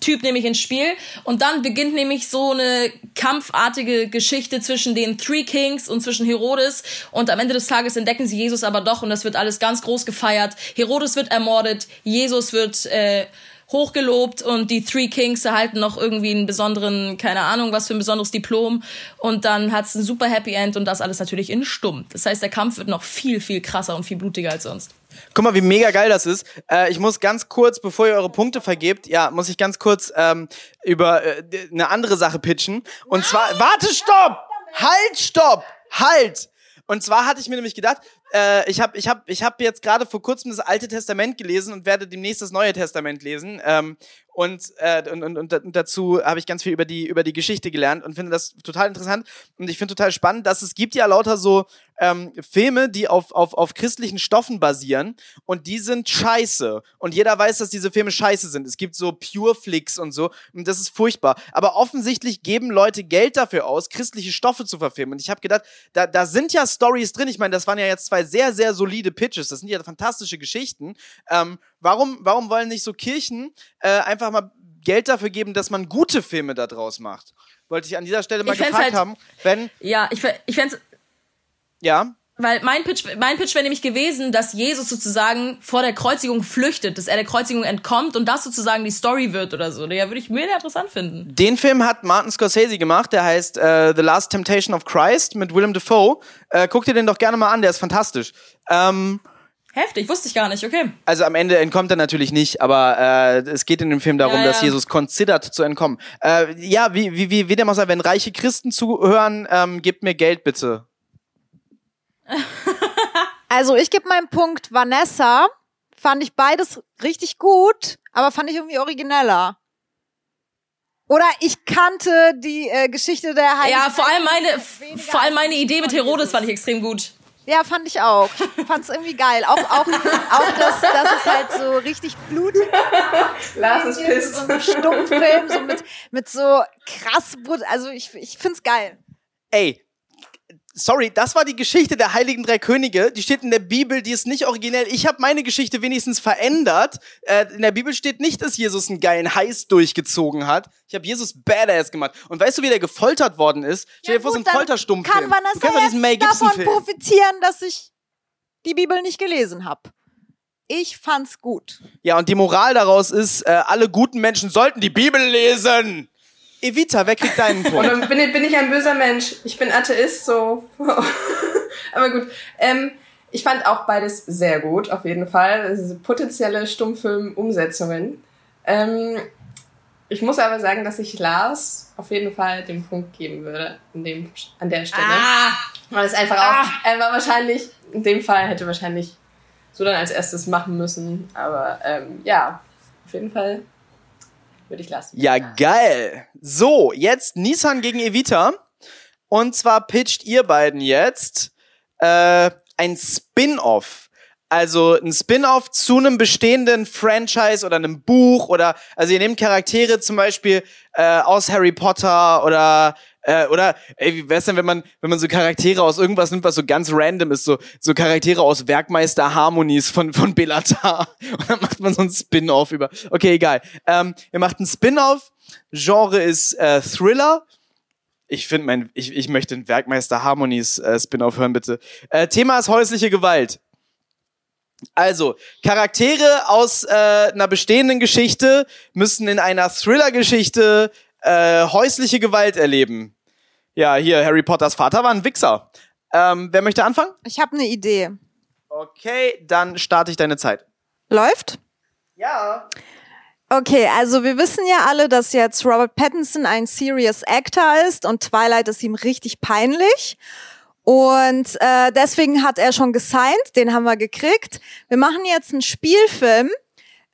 Typ nämlich ins Spiel und dann beginnt nämlich so eine kampfartige Geschichte zwischen den Three Kings und zwischen Herodes und am Ende des Tages entdecken sie Jesus aber doch und das wird alles ganz groß gefeiert. Herodes wird ermordet, Jesus wird äh, hochgelobt und die Three Kings erhalten noch irgendwie einen besonderen, keine Ahnung, was für ein besonderes Diplom und dann hat's ein super Happy End und das alles natürlich in stumm. Das heißt, der Kampf wird noch viel, viel krasser und viel blutiger als sonst. Guck mal, wie mega geil das ist. Äh, ich muss ganz kurz, bevor ihr eure Punkte vergebt, ja, muss ich ganz kurz ähm, über äh, eine andere Sache pitchen. Und zwar, warte, stopp! Halt, stopp! Halt! Und zwar hatte ich mir nämlich gedacht, äh, ich habe ich hab, ich hab jetzt gerade vor kurzem das Alte Testament gelesen und werde demnächst das Neue Testament lesen. Ähm, und, äh, und, und, und, dazu habe ich ganz viel über die, über die Geschichte gelernt und finde das total interessant. Und ich finde total spannend, dass es gibt ja lauter so ähm, Filme, die auf, auf, auf christlichen Stoffen basieren und die sind scheiße. Und jeder weiß, dass diese Filme scheiße sind. Es gibt so Pure Flicks und so und das ist furchtbar. Aber offensichtlich geben Leute Geld dafür aus, christliche Stoffe zu verfilmen. Und ich habe gedacht, da, da sind ja Stories drin. Ich meine, das waren ja jetzt zwei sehr, sehr solide Pitches. Das sind ja fantastische Geschichten. Ähm, warum, warum wollen nicht so Kirchen äh, einfach mal Geld dafür geben, dass man gute Filme da draus macht? Wollte ich an dieser Stelle mal gefragt halt- haben, wenn, Ja, ich, ich fände ja, Weil mein Pitch, mein Pitch wäre nämlich gewesen, dass Jesus sozusagen vor der Kreuzigung flüchtet, dass er der Kreuzigung entkommt und das sozusagen die Story wird oder so. Ja, würde ich mega interessant finden. Den Film hat Martin Scorsese gemacht, der heißt äh, The Last Temptation of Christ mit Willem Dafoe. Äh, guck dir den doch gerne mal an, der ist fantastisch. Ähm, Heftig, wusste ich gar nicht, okay. also am Ende entkommt er natürlich nicht, aber äh, es geht in dem Film darum, Ja, dass ja. Jesus considert zu entkommen. Äh, ja, wie, wie, wie, wie auch sei, wenn reiche Christen zuhören, ähm, gebt mir Geld bitte. (laughs) Also ich gebe meinen Punkt Vanessa. Fand ich beides richtig gut, aber fand ich irgendwie origineller. Oder ich kannte die äh, Geschichte der Heiligen. Ja, vor allem meine, vor allem meine Idee mit Herodes fand ich extrem gut. Ja, fand ich auch. Ich fand's irgendwie geil. Auch, auch, auch dass, dass es halt so richtig blutig Lars ist ist, pisst. so ein Stummfilm, so mit, mit so krass, brut- also ich, ich find's geil. Ey, sorry, das war die Geschichte der Heiligen Drei Könige. Die steht in der Bibel, die ist nicht originell. Ich habe meine Geschichte wenigstens verändert. Äh, in der Bibel steht nicht, dass Jesus einen geilen Heiß durchgezogen hat. Ich habe Jesus Badass gemacht. Und weißt du, wie der gefoltert worden ist? Stell dir vor, so ein dann Folterstummfilm. Kann Vanessa du kennst doch diesen Mel jetzt davon profitieren, dass ich die Bibel nicht gelesen habe. Ich fand's gut. Ja, und die Moral daraus ist, äh, alle guten Menschen sollten die Bibel lesen. Evita, wer kriegt deinen Und (laughs) Punkt? dann bin ich, bin ich ein böser Mensch. Ich bin Atheist, so. (laughs) Aber gut. Ähm, ich fand auch beides sehr gut, auf jeden Fall. Potenzielle Stummfilm-Umsetzungen. Ähm, ich muss aber sagen, dass ich Lars auf jeden Fall den Punkt geben würde, in dem, an der Stelle. Ah, Weil es einfach auch, er war wahrscheinlich, in dem Fall hätte wahrscheinlich so dann als erstes machen müssen. Aber ähm, ja, auf jeden Fall würde ich lassen. Ja, geil. So, jetzt Nissan gegen Evita. Und zwar pitcht ihr beiden jetzt äh, ein Spin-off. Also ein Spin-off zu einem bestehenden Franchise oder einem Buch oder also ihr nehmt Charaktere zum Beispiel äh, aus Harry Potter oder äh, oder ey, wie wär's denn, wenn man wenn man so Charaktere aus irgendwas nimmt, was so ganz random ist, so so Charaktere aus Werkmeister Harmonies von von Bellatar (laughs) und dann macht man so ein Spin-off über. Okay, egal. Ähm, ihr macht ein Spin-off. Genre ist äh, Thriller. Ich finde mein ich ich möchte den Werkmeister Harmonies äh, Spin-off hören bitte. Äh, Thema ist häusliche Gewalt. Also, Charaktere aus äh, einer bestehenden Geschichte müssen in einer Thriller-Geschichte äh, häusliche Gewalt erleben. Ja, hier, Harry Potters Vater war ein Wichser. Ähm, wer möchte anfangen? Ich habe eine Idee. Okay, dann starte ich deine Zeit. Läuft? Ja. Okay, also wir wissen ja alle, dass jetzt Robert Pattinson ein Serious Actor ist und Twilight ist ihm richtig peinlich. Und äh, deswegen hat er schon gesigned, den haben wir gekriegt. Wir machen jetzt einen Spielfilm,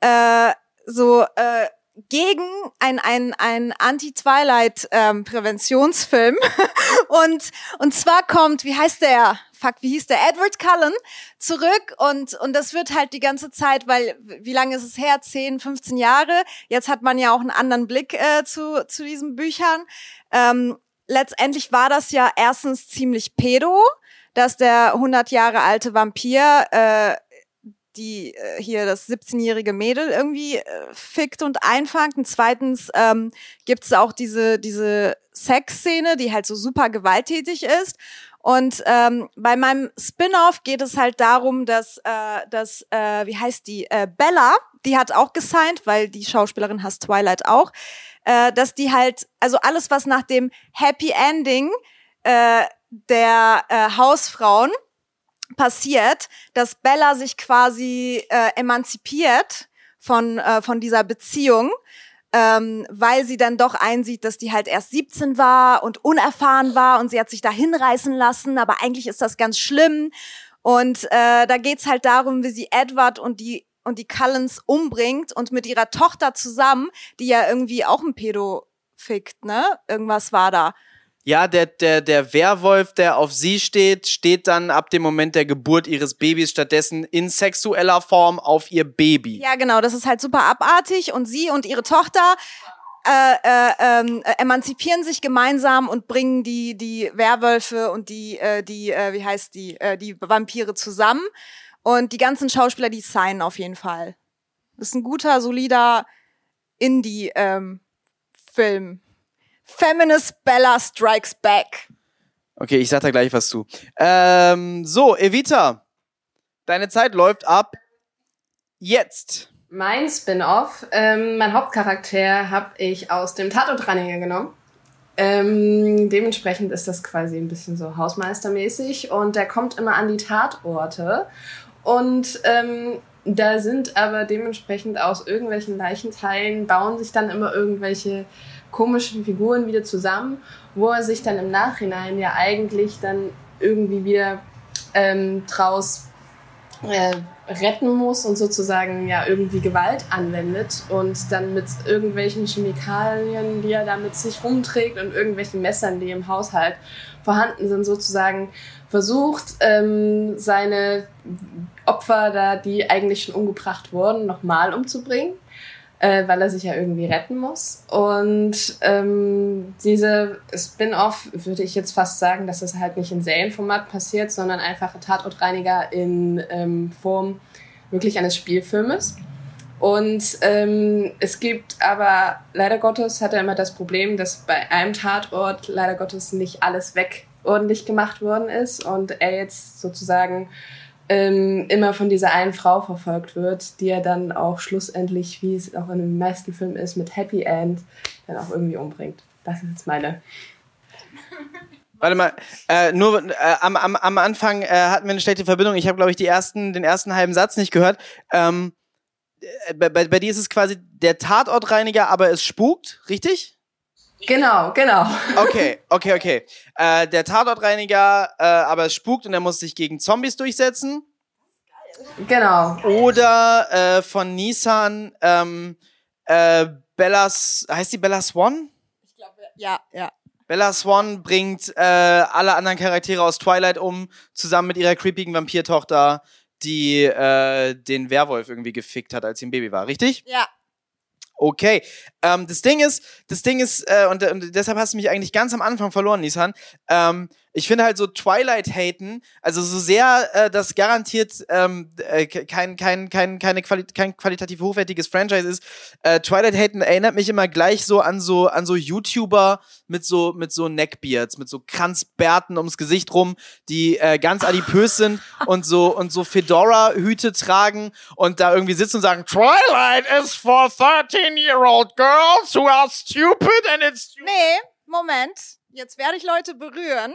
äh, so äh, gegen ein, ein, ein Anti-Twilight-Präventionsfilm. (laughs) und, und zwar kommt, wie heißt der? Fuck, wie hieß der? Edward Cullen zurück und, und das wird halt die ganze Zeit, weil, wie lange ist es her? 10, 15 Jahre. Jetzt hat man ja auch einen anderen Blick äh, zu, zu diesen Büchern. Ähm, letztendlich war das ja erstens ziemlich pedo, dass der 100 Jahre alte Vampir äh, die äh, hier das 17-jährige Mädel irgendwie äh, fickt und einfangt. Und zweitens ähm, gibt es auch diese, diese Sexszene, die halt so super gewalttätig ist. Und ähm, bei meinem Spin-off geht es halt darum, dass, äh, dass äh, wie heißt die, äh, Bella, die hat auch gesigned, weil die Schauspielerin hasst Twilight auch, äh, dass die halt, also alles, was nach dem Happy Ending äh, der äh, Hausfrauen passiert, dass Bella sich quasi äh, emanzipiert von, äh, von dieser Beziehung, ähm, weil sie dann doch einsieht, dass die halt erst 17 war und unerfahren war und sie hat sich da hinreißen lassen, aber eigentlich ist das ganz schlimm. Und äh, da geht's halt darum, wie sie Edward und die und die Cullens umbringt und mit ihrer Tochter zusammen, die ja irgendwie auch ein Pedo fickt, ne? Irgendwas war da. Ja, der, der, der Werwolf, der auf sie steht, steht dann ab dem Moment der Geburt ihres Babys stattdessen in sexueller Form auf ihr Baby. Ja, genau, das ist halt super abartig und sie und ihre Tochter äh, äh, ähm, äh, emanzipieren sich gemeinsam und bringen die die Werwölfe und die äh, die äh, wie heißt die äh, die Vampire zusammen und die ganzen Schauspieler die signen auf jeden Fall. Das ist ein guter solider Indie ähm. Feminist Bella Strikes Back. Okay, ich sag da gleich was zu. Ähm, so, Evita, deine Zeit läuft ab jetzt. Mein Spin-off, ähm, mein Hauptcharakter habe ich aus dem Tatortreiniger genommen. Ähm, dementsprechend ist das quasi ein bisschen so hausmeistermäßig und der kommt immer an die Tatorte und ähm, da sind aber dementsprechend aus irgendwelchen Leichenteilen bauen sich dann immer irgendwelche komischen Figuren wieder zusammen, wo er sich dann im Nachhinein ja eigentlich dann irgendwie wieder ähm, draus äh, retten muss und sozusagen ja irgendwie Gewalt anwendet und dann mit irgendwelchen Chemikalien, die er da mit sich rumträgt und irgendwelchen Messern, die im Haushalt vorhanden sind, sozusagen versucht, ähm, seine Opfer da, die eigentlich schon umgebracht wurden, nochmal umzubringen äh, weil er sich ja irgendwie retten muss. Und ähm, diese Spin-off würde ich jetzt fast sagen, dass das halt nicht in Serienformat passiert, sondern einfach ein Tatortreiniger in ähm, Form wirklich eines Spielfilmes. Und ähm, es gibt aber leider Gottes hat er immer das Problem, dass bei einem Tatort leider Gottes nicht alles weg ordentlich gemacht worden ist und er jetzt sozusagen ähm, immer von dieser einen Frau verfolgt wird, die er dann auch schlussendlich, wie es auch in den meisten Filmen ist, mit Happy End dann auch irgendwie umbringt. Das ist jetzt meine. (laughs) Warte mal, äh, nur äh, am, am, am Anfang äh, hatten wir eine schlechte Verbindung. Ich habe, glaube ich, die ersten, den ersten halben Satz nicht gehört. Ähm, äh, bei, bei, bei dir ist es quasi der Tatortreiniger, aber es spukt, richtig? Genau, genau. Okay, okay, okay. Äh, der Tatortreiniger, äh, aber es spukt und er muss sich gegen Zombies durchsetzen. Genau. Oder äh, von Nissan ähm, äh, Bellas, heißt die Bella Swan? Ich glaube, ja, ja. Bella Swan bringt äh, alle anderen Charaktere aus Twilight um, zusammen mit ihrer creepigen Vampirtochter, die äh, den Werwolf irgendwie gefickt hat, als sie ein Baby war, richtig? Ja. Okay, ähm, das Ding ist, das Ding ist, äh, und, und deshalb hast du mich eigentlich ganz am Anfang verloren, Nissan. Ähm, ich finde halt so Twilight haten, also so sehr äh, das garantiert ähm, äh, kein, kein, kein, keine Quali kein qualitativ hochwertiges Franchise ist. Äh, Twilight haten erinnert mich immer gleich so an so an so YouTuber mit so mit so Neckbeards, mit so Kranzbärten ums Gesicht rum, die äh, ganz adipös sind (laughs) und so und so Fedora Hüte tragen und da irgendwie sitzen und sagen Twilight is for 13 year old girls who are stupid and it's Nee, Moment. Jetzt werde ich Leute berühren.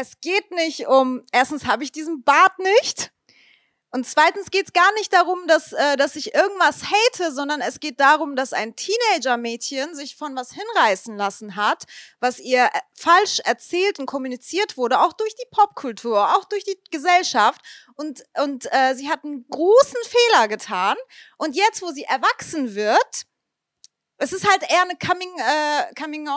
Es geht nicht um, erstens habe ich diesen Bart nicht. Und zweitens geht es gar nicht darum, dass, äh, dass ich irgendwas hate, sondern es geht darum, dass ein Teenager-Mädchen sich von was hinreißen lassen hat, was ihr äh, falsch erzählt und kommuniziert wurde, auch durch die Popkultur, auch durch die Gesellschaft. Und, und äh, sie hat einen großen Fehler getan. Und jetzt, wo sie erwachsen wird, es ist halt eher eine Coming, äh, Coming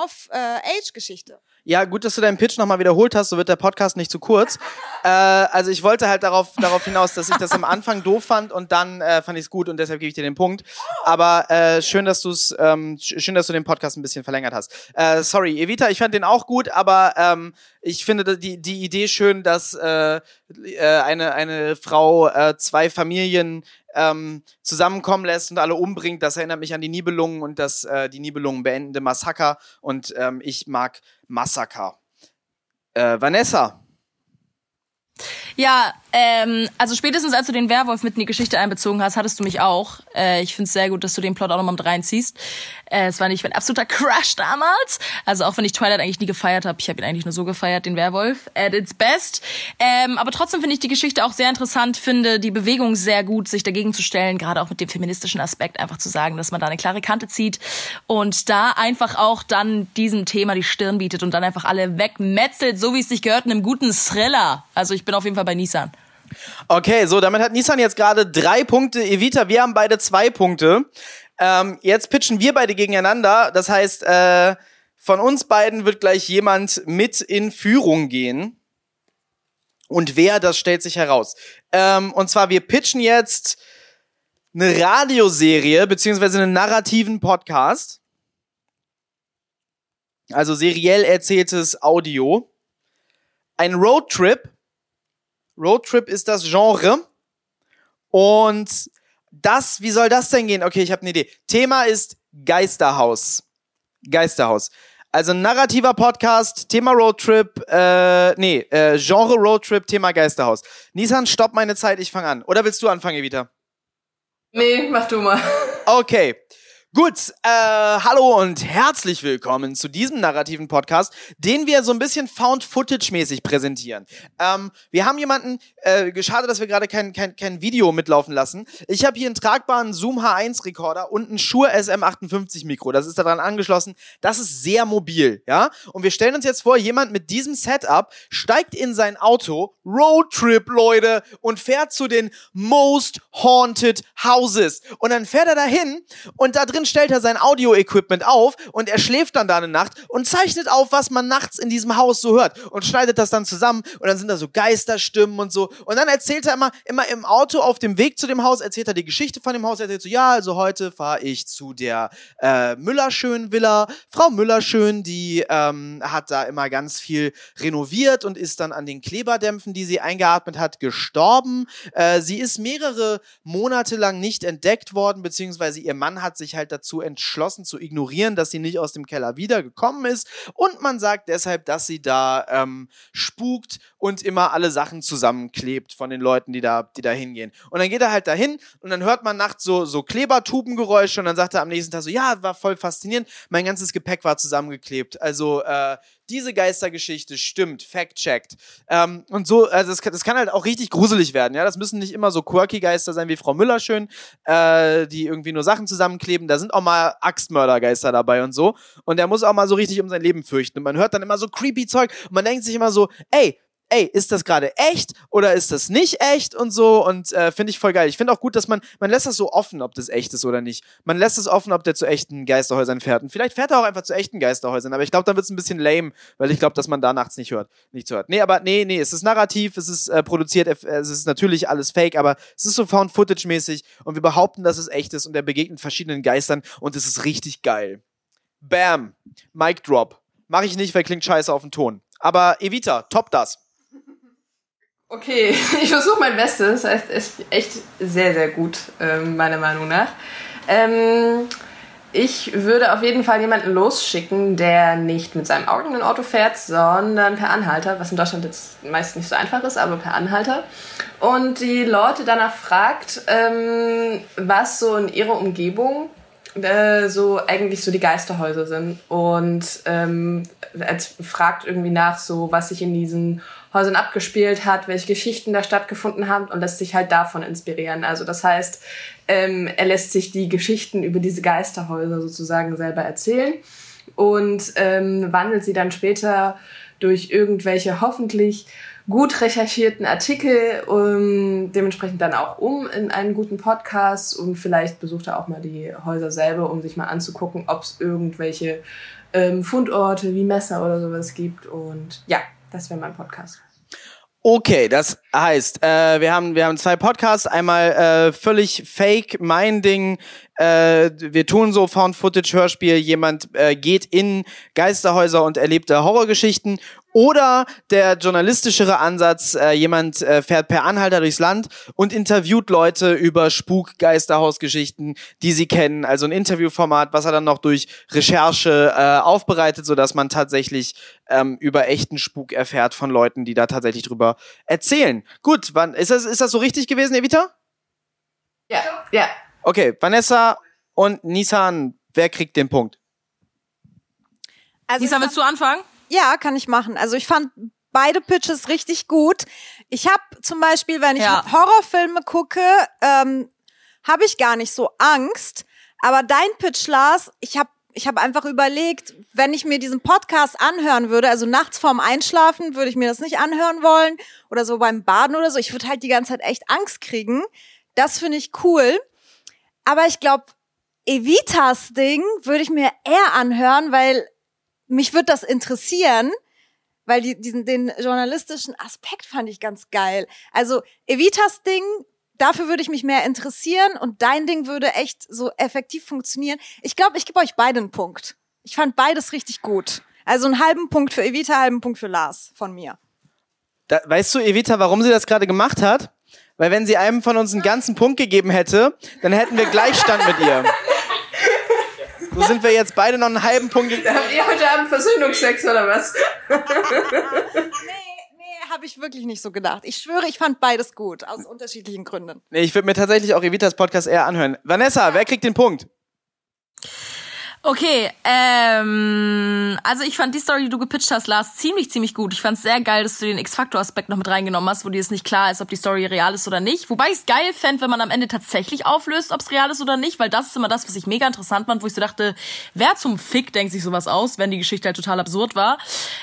Ja, gut, dass du deinen Pitch nochmal wiederholt hast, so wird der Podcast nicht zu kurz. (laughs) äh, also ich wollte halt darauf, darauf hinaus, dass ich das am Anfang doof fand und dann äh, fand ich es gut und deshalb gebe ich dir den Punkt. Aber äh, schön, dass du es, ähm, schön, dass du den Podcast ein bisschen verlängert hast. Äh, sorry, Evita, ich fand den auch gut, aber ähm, ich finde die, die Idee schön, dass äh, äh, eine, eine Frau äh, zwei Familien ähm, zusammenkommen lässt und alle umbringt. Das erinnert mich an die Nibelungen und das äh, die Nibelungen beendende Massaker. Und ähm, ich mag Massaker. Äh, Vanessa. Ja, ähm, also spätestens als du den Werwolf mit in die Geschichte einbezogen hast, hattest du mich auch. Äh, ich finde es sehr gut, dass du den Plot auch nochmal mit reinziehst. Äh, es war nicht mein absoluter Crush damals. Also auch wenn ich Twilight eigentlich nie gefeiert habe, ich habe ihn eigentlich nur so gefeiert, den Werwolf. At its best. Ähm, aber trotzdem finde ich die Geschichte auch sehr interessant, finde die Bewegung sehr gut, sich dagegen zu stellen, gerade auch mit dem feministischen Aspekt, einfach zu sagen, dass man da eine klare Kante zieht und da einfach auch dann diesem Thema die Stirn bietet und dann einfach alle wegmetzelt, so wie es sich gehört in einem guten Thriller. Also ich bin auf jeden Fall bei Nissan. Okay, so, damit hat Nissan jetzt gerade drei Punkte. Evita, wir haben beide zwei Punkte. Ähm, jetzt pitchen wir beide gegeneinander. Das heißt, äh, Von uns beiden wird gleich jemand mit in Führung gehen. Und wer, das stellt sich heraus. Ähm, und zwar, wir pitchen jetzt eine Radioserie, beziehungsweise einen narrativen Podcast. Also seriell erzähltes Audio. Ein Roadtrip. Roadtrip ist das Genre. Und das, wie soll das denn gehen? Okay, ich habe eine Idee. Thema ist Geisterhaus. Geisterhaus. Also narrativer Podcast, Thema Roadtrip, äh, nee, äh, Genre Roadtrip, Thema Geisterhaus. Nissan, stopp meine Zeit, ich fange an. Oder willst du anfangen, Evita? Nee, mach du mal. Okay. Gut, äh, hallo und herzlich willkommen zu diesem narrativen Podcast, den wir so ein bisschen Found-Footage-mäßig präsentieren. Ähm, wir haben jemanden, äh, schade, dass wir gerade kein, kein, kein Video mitlaufen lassen. Ich habe hier einen tragbaren Zoom H1-Rekorder und ein Shure SM58-Mikro. Das ist daran angeschlossen. Das ist sehr mobil, ja? Und wir stellen uns jetzt vor, jemand mit diesem Setup steigt in sein Auto, Roadtrip, Leute, und fährt zu den Most Haunted Houses. Und dann fährt er dahin und da drin stellt er sein Audio-Equipment auf und er schläft dann da eine Nacht und zeichnet auf, was man nachts in diesem Haus so hört und schneidet das dann zusammen und dann sind da so Geisterstimmen und so. Und dann erzählt er immer, immer im Auto auf dem Weg zu dem Haus, erzählt er die Geschichte von dem Haus, er erzählt so, ja, also heute fahre ich zu der äh, Müllerschön-Villa. Frau Müllerschön, die ähm, hat da immer ganz viel renoviert und ist dann an den Kleberdämpfen, die sie eingeatmet hat, gestorben. Äh, sie ist mehrere Monate lang nicht entdeckt worden, beziehungsweise ihr Mann hat sich halt dazu entschlossen zu ignorieren, dass sie nicht aus dem Keller wiedergekommen ist. Und man sagt deshalb, dass sie da ähm, spukt und immer alle Sachen zusammenklebt von den Leuten, die da, die da hingehen. Und dann geht er halt dahin und dann hört man nachts so, so Klebertubengeräusche und dann sagt er am nächsten Tag so, ja, war voll faszinierend, mein ganzes Gepäck war zusammengeklebt. Also äh, diese Geistergeschichte stimmt, fact-checked. Ähm, und so, also das kann, das kann halt auch richtig gruselig werden, ja. Das müssen nicht immer so quirky Geister sein wie Frau Müller schön, äh, die irgendwie nur Sachen zusammenkleben. Da sind auch mal Axtmördergeister dabei und so. Und der muss auch mal so richtig um sein Leben fürchten. Und man hört dann immer so creepy Zeug und man denkt sich immer so, ey, ey, ist das gerade echt oder ist das nicht echt und so und äh, finde ich voll geil. Ich finde auch gut, dass man, man lässt das so offen, ob das echt ist oder nicht. Man lässt es offen, ob der zu echten Geisterhäusern fährt. Und vielleicht fährt er auch einfach zu echten Geisterhäusern, aber ich glaube, dann wird es ein bisschen lame, weil ich glaube, dass man da nachts nicht hört, nichts hört. Nee, aber nee, nee, es ist narrativ, es ist äh, produziert, es ist natürlich alles fake, aber es ist so Found-Footage-mäßig und wir behaupten, dass es echt ist und er begegnet verschiedenen Geistern und es ist richtig geil. Bam, Mic Drop. Mache ich nicht, weil klingt scheiße auf den Ton. Aber Evita, top das. Okay, (laughs) ich versuche mein Bestes. Das heißt, ist echt sehr, sehr gut, ähm, meiner Meinung nach. Ähm, ich würde auf jeden Fall jemanden losschicken, der nicht mit seinem eigenen Auto fährt, sondern per Anhalter, was in Deutschland jetzt meist nicht so einfach ist, aber per Anhalter. Und die Leute danach fragt, ähm, was so in ihrer Umgebung äh, so eigentlich so die Geisterhäuser sind. Und ähm, fragt irgendwie nach, so was sich in diesen Häusern abgespielt hat, welche Geschichten da stattgefunden haben und lässt sich halt davon inspirieren. Also das heißt, ähm, er lässt sich die Geschichten über diese Geisterhäuser sozusagen selber erzählen und ähm, wandelt sie dann später durch irgendwelche hoffentlich gut recherchierten Artikel um, dementsprechend dann auch um in einen guten Podcast und vielleicht besucht er auch mal die Häuser selber, um sich mal anzugucken, ob es irgendwelche ähm, Fundorte wie Messer oder sowas gibt und ja, das wäre mein Podcast. Okay, das heißt, äh, wir haben wir haben zwei Podcasts, einmal äh, völlig fake, mein Ding. Äh, wir tun so Found Footage Hörspiel. Jemand äh, geht in Geisterhäuser und erlebt Horrorgeschichten oder der journalistischere Ansatz, äh, jemand äh, fährt per Anhalter durchs Land und interviewt Leute über Spuk-Geisterhausgeschichten, die sie kennen. Also ein Interviewformat, was er dann noch durch Recherche äh, aufbereitet, sodass man tatsächlich ähm, über echten Spuk erfährt von Leuten, die da tatsächlich drüber erzählen. Gut, wann ist das, ist das so richtig gewesen, Evita? Ja, ja. Okay, Vanessa und Nissan, wer kriegt den Punkt? Also Nissan, willst du anfangen? Ja, kann ich machen. Also ich fand beide Pitches richtig gut. Ich habe zum Beispiel, wenn ich ja. Horrorfilme gucke, ähm, habe ich gar nicht so Angst. Aber dein Pitch, Lars, ich habe ich hab einfach überlegt, wenn ich mir diesen Podcast anhören würde, also nachts vorm Einschlafen, würde ich mir das nicht anhören wollen oder so beim Baden oder so. Ich würde halt die ganze Zeit echt Angst kriegen. Das finde ich cool. Aber ich glaube, Evitas Ding würde ich mir eher anhören, weil mich würde das interessieren, weil die, diesen, den journalistischen Aspekt fand ich ganz geil. Also Evitas Ding, dafür würde ich mich mehr interessieren und dein Ding würde echt so effektiv funktionieren. Ich glaube, ich gebe euch beide einen Punkt. Ich fand beides richtig gut. Also einen halben Punkt für Evita, halben Punkt für Lars von mir. Da, weißt du, Evita, warum sie das gerade gemacht hat? Weil wenn sie einem von uns einen ganzen Punkt gegeben hätte, dann hätten wir Gleichstand mit ihr. So sind wir jetzt beide noch einen halben Punkt. Habt ihr heute Abend Versöhnungsex oder was? Nee, nee, habe ich wirklich nicht so gedacht. Ich schwöre, ich fand beides gut, aus unterschiedlichen Gründen. Nee, ich würde mir tatsächlich auch Evitas Podcast eher anhören. Vanessa, wer kriegt den Punkt? Okay, ähm, also ich fand die Story, die du gepitcht hast, Lars, ziemlich, ziemlich gut. Ich fand es sehr geil, dass du den X-Factor-Aspekt noch mit reingenommen hast, wo dir es nicht klar ist, ob die Story real ist oder nicht. Wobei ich es geil fände, wenn man am Ende tatsächlich auflöst, ob es real ist oder nicht, weil das ist immer das, was ich mega interessant fand, wo ich so dachte, wer zum Fick denkt sich sowas aus, wenn die Geschichte halt total absurd war.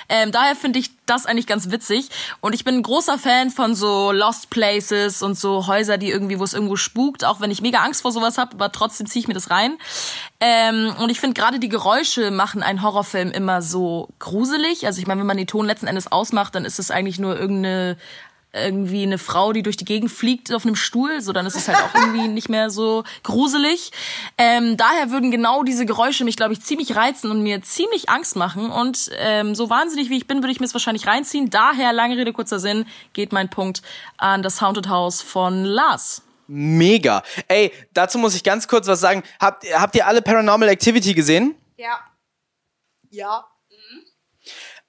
Ähm, daher finde ich das eigentlich ganz witzig. Und ich bin ein großer Fan von so Lost Places und so Häuser, die irgendwie, wo es irgendwo spukt, auch wenn ich mega Angst vor sowas habe, aber trotzdem ziehe ich mir das rein. Ähm, und ich finde gerade die Geräusche machen einen Horrorfilm immer so gruselig. Also ich meine, wenn man den Ton letzten Endes ausmacht, dann ist es eigentlich nur irgendeine irgendwie eine Frau, die durch die Gegend fliegt auf einem Stuhl, so dann ist es halt auch irgendwie (laughs) nicht mehr so gruselig. Ähm, daher würden genau diese Geräusche mich, glaube ich, ziemlich reizen und mir ziemlich Angst machen. Und ähm, so wahnsinnig wie ich bin, würde ich mir es wahrscheinlich reinziehen. Daher, lange Rede, kurzer Sinn, geht mein Punkt an das Haunted House von Lars. Mega. Ey, dazu muss ich ganz kurz was sagen. Habt, habt ihr alle Paranormal Activity gesehen? Ja. Ja.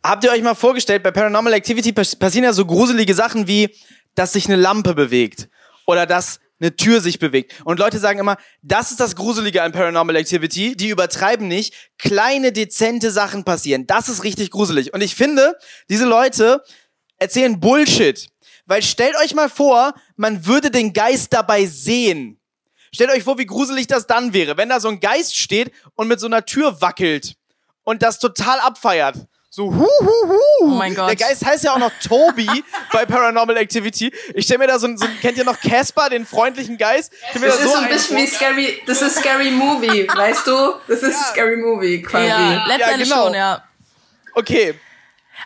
Habt ihr euch mal vorgestellt, bei Paranormal Activity pass- passieren ja so gruselige Sachen wie, dass sich eine Lampe bewegt oder dass eine Tür sich bewegt. Und Leute sagen immer, das ist das Gruselige an Paranormal Activity. Die übertreiben nicht. Kleine, dezente Sachen passieren. Das ist richtig gruselig. Und ich finde, diese Leute erzählen Bullshit. Weil stellt euch mal vor, man würde den Geist dabei sehen. Stellt euch vor, wie gruselig das dann wäre, wenn da so ein Geist steht und mit so einer Tür wackelt und das total abfeiert. So, hu, hu, hu. Oh mein Gott. Der Geist heißt ja auch noch Toby (laughs) bei Paranormal Activity. Ich stelle mir da so, ein- so ein- kennt ihr noch Casper, den freundlichen Geist? Das da ist so ein bisschen wie. Scary, das ist Scary Movie, weißt du? Das ist Scary Movie quasi. Ja, letztendlich genau. schon, ja. Okay,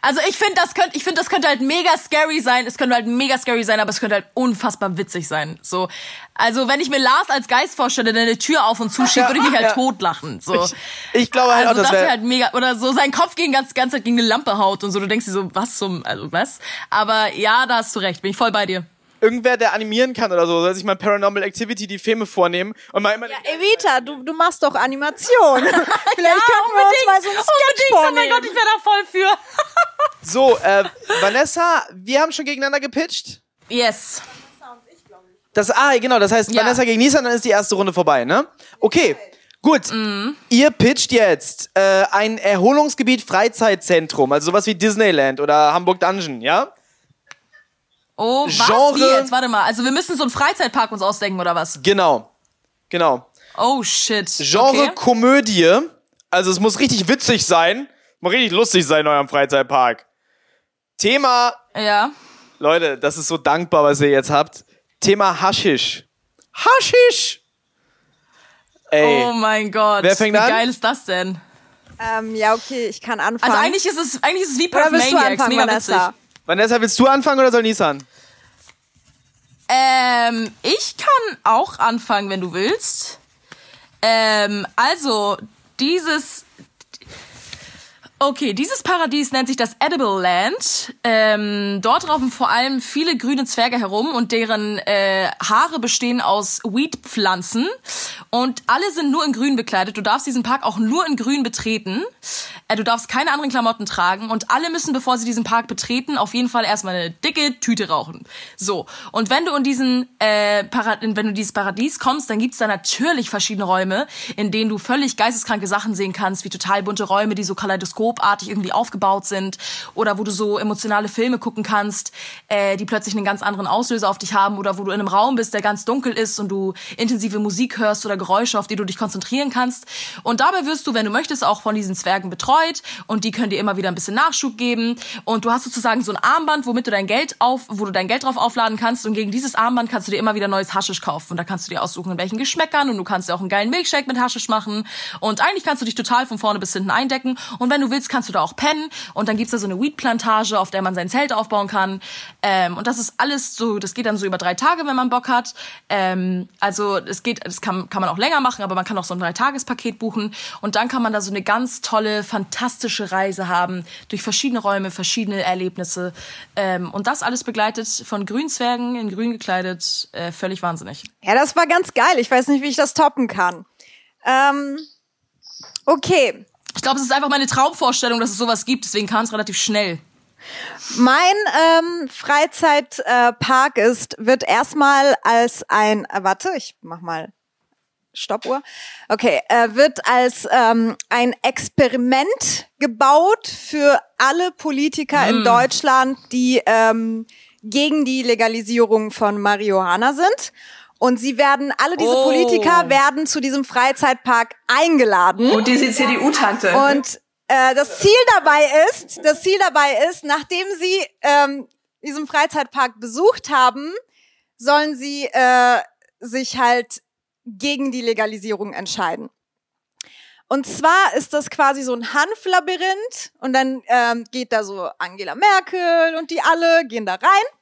Also ich finde, das könnte, ich finde, das könnte halt mega scary sein. Es könnte halt mega scary sein, aber es könnte halt unfassbar witzig sein. So, also wenn ich mir Lars als Geist vorstelle, der eine Tür auf und zuschiebt, würde ich mich halt Ja. totlachen. So, ich glaube halt also auch, das wäre halt mega oder so sein Kopf gegen ganz Zeit gegen eine Lampe haut und so. Du denkst dir so, was zum, also was? Aber ja, da hast du recht, bin ich voll bei dir. Irgendwer, der animieren kann oder so, soll sich mal Paranormal Activity die Filme vornehmen und mal immer... Ja, Evita, du, du machst doch Animation. (laughs) (laughs) Vielleicht könnten wir uns mal so einen Sketch Unbedingt, oh vornehmen. mein Gott, ich wäre da voll für. (laughs) So, äh, Vanessa, wir haben schon gegeneinander gepitcht. Yes. Das, ah, genau, das heißt, Ja. Vanessa gegen Nissan, dann ist die erste Runde vorbei, ne? Okay, gut. Mhm. Ihr pitcht jetzt äh, ein Erholungsgebiet Freizeitzentrum, also sowas wie Disneyland oder Hamburg Dungeon, ja? Oh, was? Genre- Wie jetzt? Warte mal. Also wir müssen so einen Freizeitpark uns ausdenken oder was? Genau. Genau. Oh shit. Genre Okay. Komödie, also es muss richtig witzig sein, muss richtig lustig sein in eurem Freizeitpark. Thema, Ja. Leute, das ist so dankbar, was ihr jetzt habt. Thema Haschisch. Haschisch! Ey. Oh mein Gott. Wer fängt Wie an? geil ist das denn? Ähm, ja, okay, ich kann anfangen. Also eigentlich ist es, eigentlich ist es wie Perfumaniacs. anfangen, Mega Vanessa? witzig. Vanessa, willst du anfangen oder soll Nissan? Ähm, ich kann auch anfangen, wenn du willst. Ähm, also, dieses. Okay, dieses Paradies nennt sich das Edible Land. Ähm, dort raufen vor allem viele grüne Zwerge herum und deren äh, Haare bestehen aus Weed-Pflanzen. Und alle sind nur in grün bekleidet. Du darfst diesen Park auch nur in grün betreten. Äh, du darfst keine anderen Klamotten tragen. Und alle müssen, bevor sie diesen Park betreten, auf jeden Fall erstmal eine dicke Tüte rauchen. So, und wenn du in diesen äh, wenn du dieses Paradies kommst, dann gibt's da natürlich verschiedene Räume, in denen du völlig geisteskranke Sachen sehen kannst, wie total bunte Räume, die so kaleidoskopartig irgendwie aufgebaut sind oder wo du so emotionale Filme gucken kannst, äh, die plötzlich einen ganz anderen Auslöser auf dich haben oder wo du in einem Raum bist, der ganz dunkel ist und du intensive Musik hörst oder Geräusche, auf die du dich konzentrieren kannst. Und dabei wirst du, wenn du möchtest, auch von diesen Zwergen betreut und die können dir immer wieder ein bisschen Nachschub geben. Und du hast sozusagen so ein Armband, womit du dein Geld auf, wo du dein Geld drauf aufladen kannst. Und gegen dieses Armband kannst du dir immer wieder neues Haschisch kaufen. Und da kannst du dir aussuchen, in welchen Geschmäckern. Und du kannst dir auch einen geilen Milkshake mit Haschisch machen. Und eigentlich kannst du dich total von vorne bis hinten eindecken. Und wenn du willst, kannst du da auch pennen. Und dann gibt's da so eine Weedplantage, auf der man sein Zelt aufbauen kann. Ähm, und das ist alles so, das geht dann so über drei Tage, wenn man Bock hat. Ähm, also es geht, das kann, kann man auch länger machen, aber man kann auch so ein Dreitagespaket buchen. Und dann kann man da so eine ganz tolle, fantastische Reise haben durch verschiedene Räume, verschiedene Erlebnisse. Ähm, und das alles begleitet von Grünzwergen in grün gekleidet. Äh, völlig wahnsinnig. Ja, das war ganz geil. Ich weiß nicht, wie ich das toppen kann. Ähm, okay. Ich glaube, es ist einfach meine Traumvorstellung, dass es sowas gibt. Deswegen kam es relativ schnell. Mein ähm, Freizeitpark äh, ist, wird erstmal als ein, äh, warte, ich mach mal Stoppuhr. Okay, äh, wird als ähm, ein Experiment gebaut für alle Politiker mm. in hm. Deutschland, die ähm, gegen die Legalisierung von Marihuana sind. Und sie werden, alle diese oh. Politiker werden zu diesem Freizeitpark eingeladen. Und diese CDU-Tante. Und äh, das Ziel dabei ist, das Ziel dabei ist, nachdem sie ähm, diesen Freizeitpark besucht haben, sollen sie äh, sich halt gegen die Legalisierung entscheiden. Und zwar ist das quasi so ein Hanflabyrinth und dann ähm, geht da so Angela Merkel und die alle gehen da rein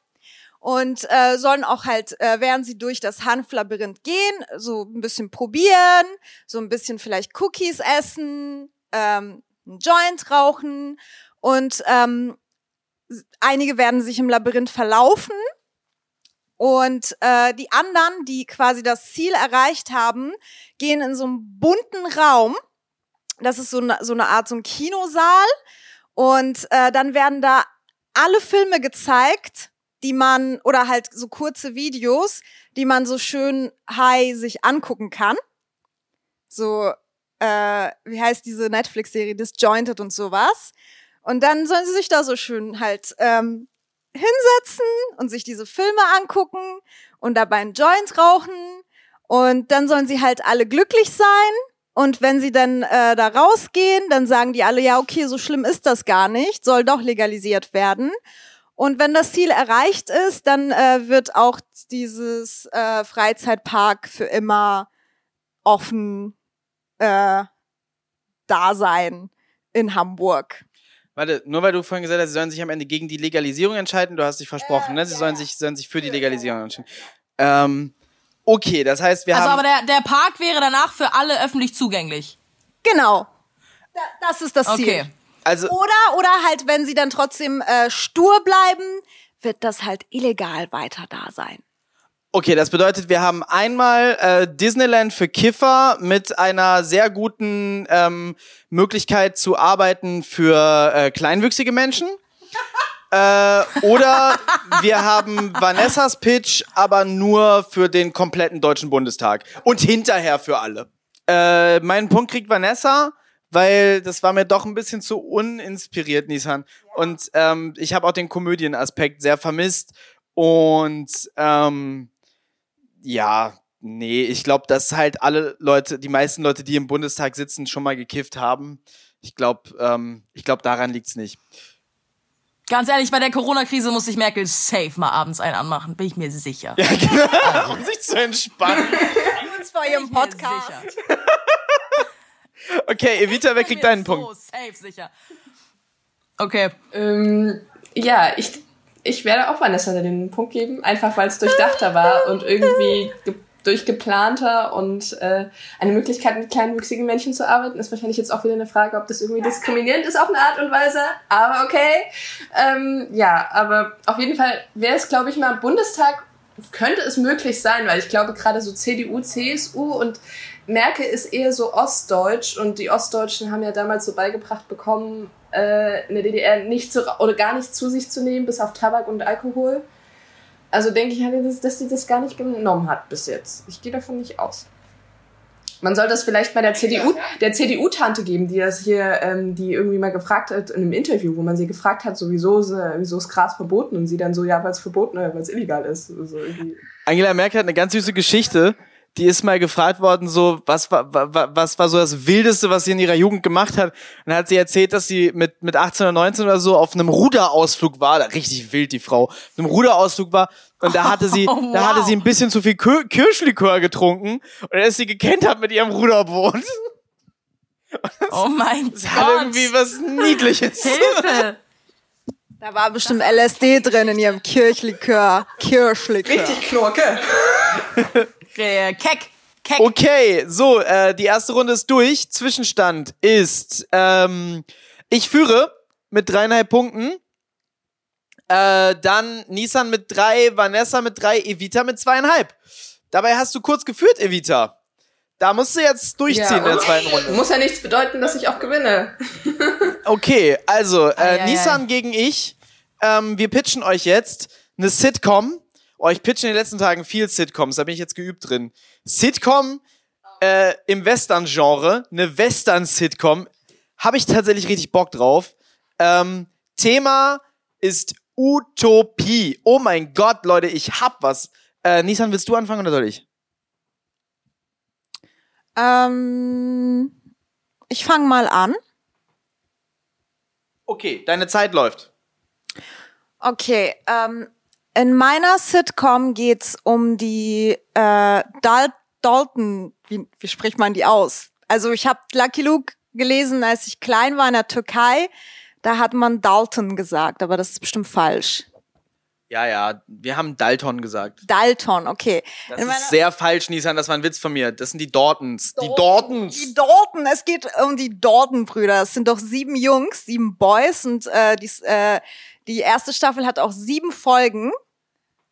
und äh, sollen auch halt, äh, während sie durch das Hanflabyrinth gehen, so ein bisschen probieren, so ein bisschen vielleicht Cookies essen, ähm, einen Joint rauchen. Und ähm, einige werden sich im Labyrinth verlaufen. Und äh, die anderen, die quasi das Ziel erreicht haben, gehen in so einen bunten Raum. Das ist so eine, so eine Art so ein Kinosaal. Und äh, dann werden da alle Filme gezeigt, die man oder halt so kurze Videos, die man so schön high sich angucken kann. So äh, wie heißt diese Netflix-Serie, Disjointed und sowas. Und dann sollen sie sich da so schön halt ähm, hinsetzen und sich diese Filme angucken und dabei einen Joint rauchen. Und dann sollen sie halt alle glücklich sein. Und wenn sie dann äh, da rausgehen, dann sagen die alle, ja, okay, so schlimm ist das gar nicht, soll doch legalisiert werden. Und wenn das Ziel erreicht ist, dann äh, wird auch dieses äh, Freizeitpark für immer offen äh, Dasein in Hamburg. Warte, nur weil du vorhin gesagt hast, sie sollen sich am Ende gegen die Legalisierung entscheiden, du hast dich versprochen, äh, ne? Sie ja, sollen, sich, sollen sich für die Legalisierung entscheiden. Ähm, okay, das heißt, wir also haben. Also, aber der, der Park wäre danach für alle öffentlich zugänglich. Genau. Da, das ist das Ziel. Okay. Also, oder, oder halt, wenn sie dann trotzdem äh, stur bleiben, wird das halt illegal weiter da sein. Okay, das bedeutet, wir haben einmal äh, Disneyland für Kiffer mit einer sehr guten ähm, Möglichkeit zu arbeiten für äh, kleinwüchsige Menschen. (laughs) äh, oder wir haben Vanessas Pitch, aber nur für den kompletten Deutschen Bundestag. Und hinterher für alle. Äh, meinen Punkt kriegt Vanessa, weil das war mir doch ein bisschen zu uninspiriert, Nissan. Und ähm, ich habe auch den Komödienaspekt sehr vermisst. Und ähm, ja, nee, ich glaube, dass halt alle Leute, die meisten Leute, die im Bundestag sitzen, schon mal gekifft haben. Ich glaube, ähm, ich glaube, daran liegt's nicht. Ganz ehrlich, bei der Corona-Krise muss ich Merkel safe mal abends einen anmachen, bin ich mir sicher. Ja, genau, (laughs) um sich zu entspannen. Uns vor ihrem Podcast. Okay, Evita, wer kriegt deinen so Punkt? safe sicher. Okay. Ähm, ja, ich ich werde auch Vanessa den Punkt geben, einfach weil es durchdachter war und irgendwie durchgeplanter und äh, eine Möglichkeit mit kleinwüchsigen Menschen zu arbeiten, ist wahrscheinlich jetzt auch wieder eine Frage, ob das irgendwie diskriminierend ist auf eine Art und Weise, aber okay. Ähm, ja, aber auf jeden Fall wäre es, glaube ich, mal Bundestag, könnte es möglich sein, weil ich glaube gerade so CDU, CSU und Merkel ist eher so ostdeutsch und die Ostdeutschen haben ja damals so beigebracht bekommen, äh, in der DDR nicht zu, oder gar nicht zu sich zu nehmen, bis auf Tabak und Alkohol. Also denke ich halt, dass, dass sie das gar nicht genommen hat bis jetzt. Ich gehe davon nicht aus. Man soll das vielleicht bei der CDU, der CDU-Tante geben, die das hier, ähm, die irgendwie mal gefragt hat in einem Interview, wo man sie gefragt hat, so wieso ist, wieso ist Gras verboten und sie dann so, ja, weil es verboten, weil es illegal ist. Also Angela Merkel hat eine ganz süße Geschichte die ist mal gefragt worden, so, was war, wa- was war so das Wildeste, was sie in ihrer Jugend gemacht hat? Und dann hat sie erzählt, dass sie mit, mit 18 oder 19 oder so auf einem Ruderausflug war, da richtig wild die Frau, auf einem Ruderausflug war und da hatte sie, (laughs) Oh, da hatte wow. sie ein bisschen zu viel Kir Kirschlikör getrunken und dann ist sie gekentert mit ihrem Ruderboot. (laughs) Oh mein Das hat Gott. irgendwie was Niedliches. Hilfe. Da war bestimmt LSD drin in ihrem Kirchlikör. Kirschlikör. Richtig Knorke. (laughs) Äh, Keck. Keck. Okay, so, äh, die erste Runde ist durch. Zwischenstand ist, ähm, ich führe mit dreieinhalb Punkten. Äh, dann Nissan mit drei, Vanessa mit drei, Evita mit zweieinhalb. Dabei hast du kurz geführt, Evita. Da musst du jetzt durchziehen in der zweiten Runde. Muss ja nichts bedeuten, dass ich auch gewinne. (laughs) Okay, also äh, Ei, ei, Nissan gegen ich. Ähm, wir pitchen euch jetzt eine Sitcom. Oh, ich pitche in den letzten Tagen viel Sitcoms, da bin ich jetzt geübt drin. Sitcom äh, im Western-Genre, eine Western-Sitcom. Habe ich tatsächlich richtig Bock drauf. Ähm, Thema ist Utopie. Oh mein Gott, Leute, ich hab was. Äh, Nissan, willst du anfangen oder soll ich? Ähm, ich fange mal an. Okay, deine Zeit läuft. Okay, ähm, in meiner Sitcom geht's um die äh, Dal Dalton, wie, wie spricht man die aus? Also ich habe Lucky Luke gelesen, als ich klein war in der Türkei. Da hat man Dalton gesagt, aber das ist bestimmt falsch. Ja, ja, wir haben Dalton gesagt. Dalton, okay. Das In ist sehr falsch, Nissan, das war ein Witz von mir. Das sind die Dortons. Die Dortons. Die Dalton, es geht um die Dalton-Brüder. Es sind doch sieben Jungs, sieben Boys und äh, die, äh, die erste Staffel hat auch sieben Folgen.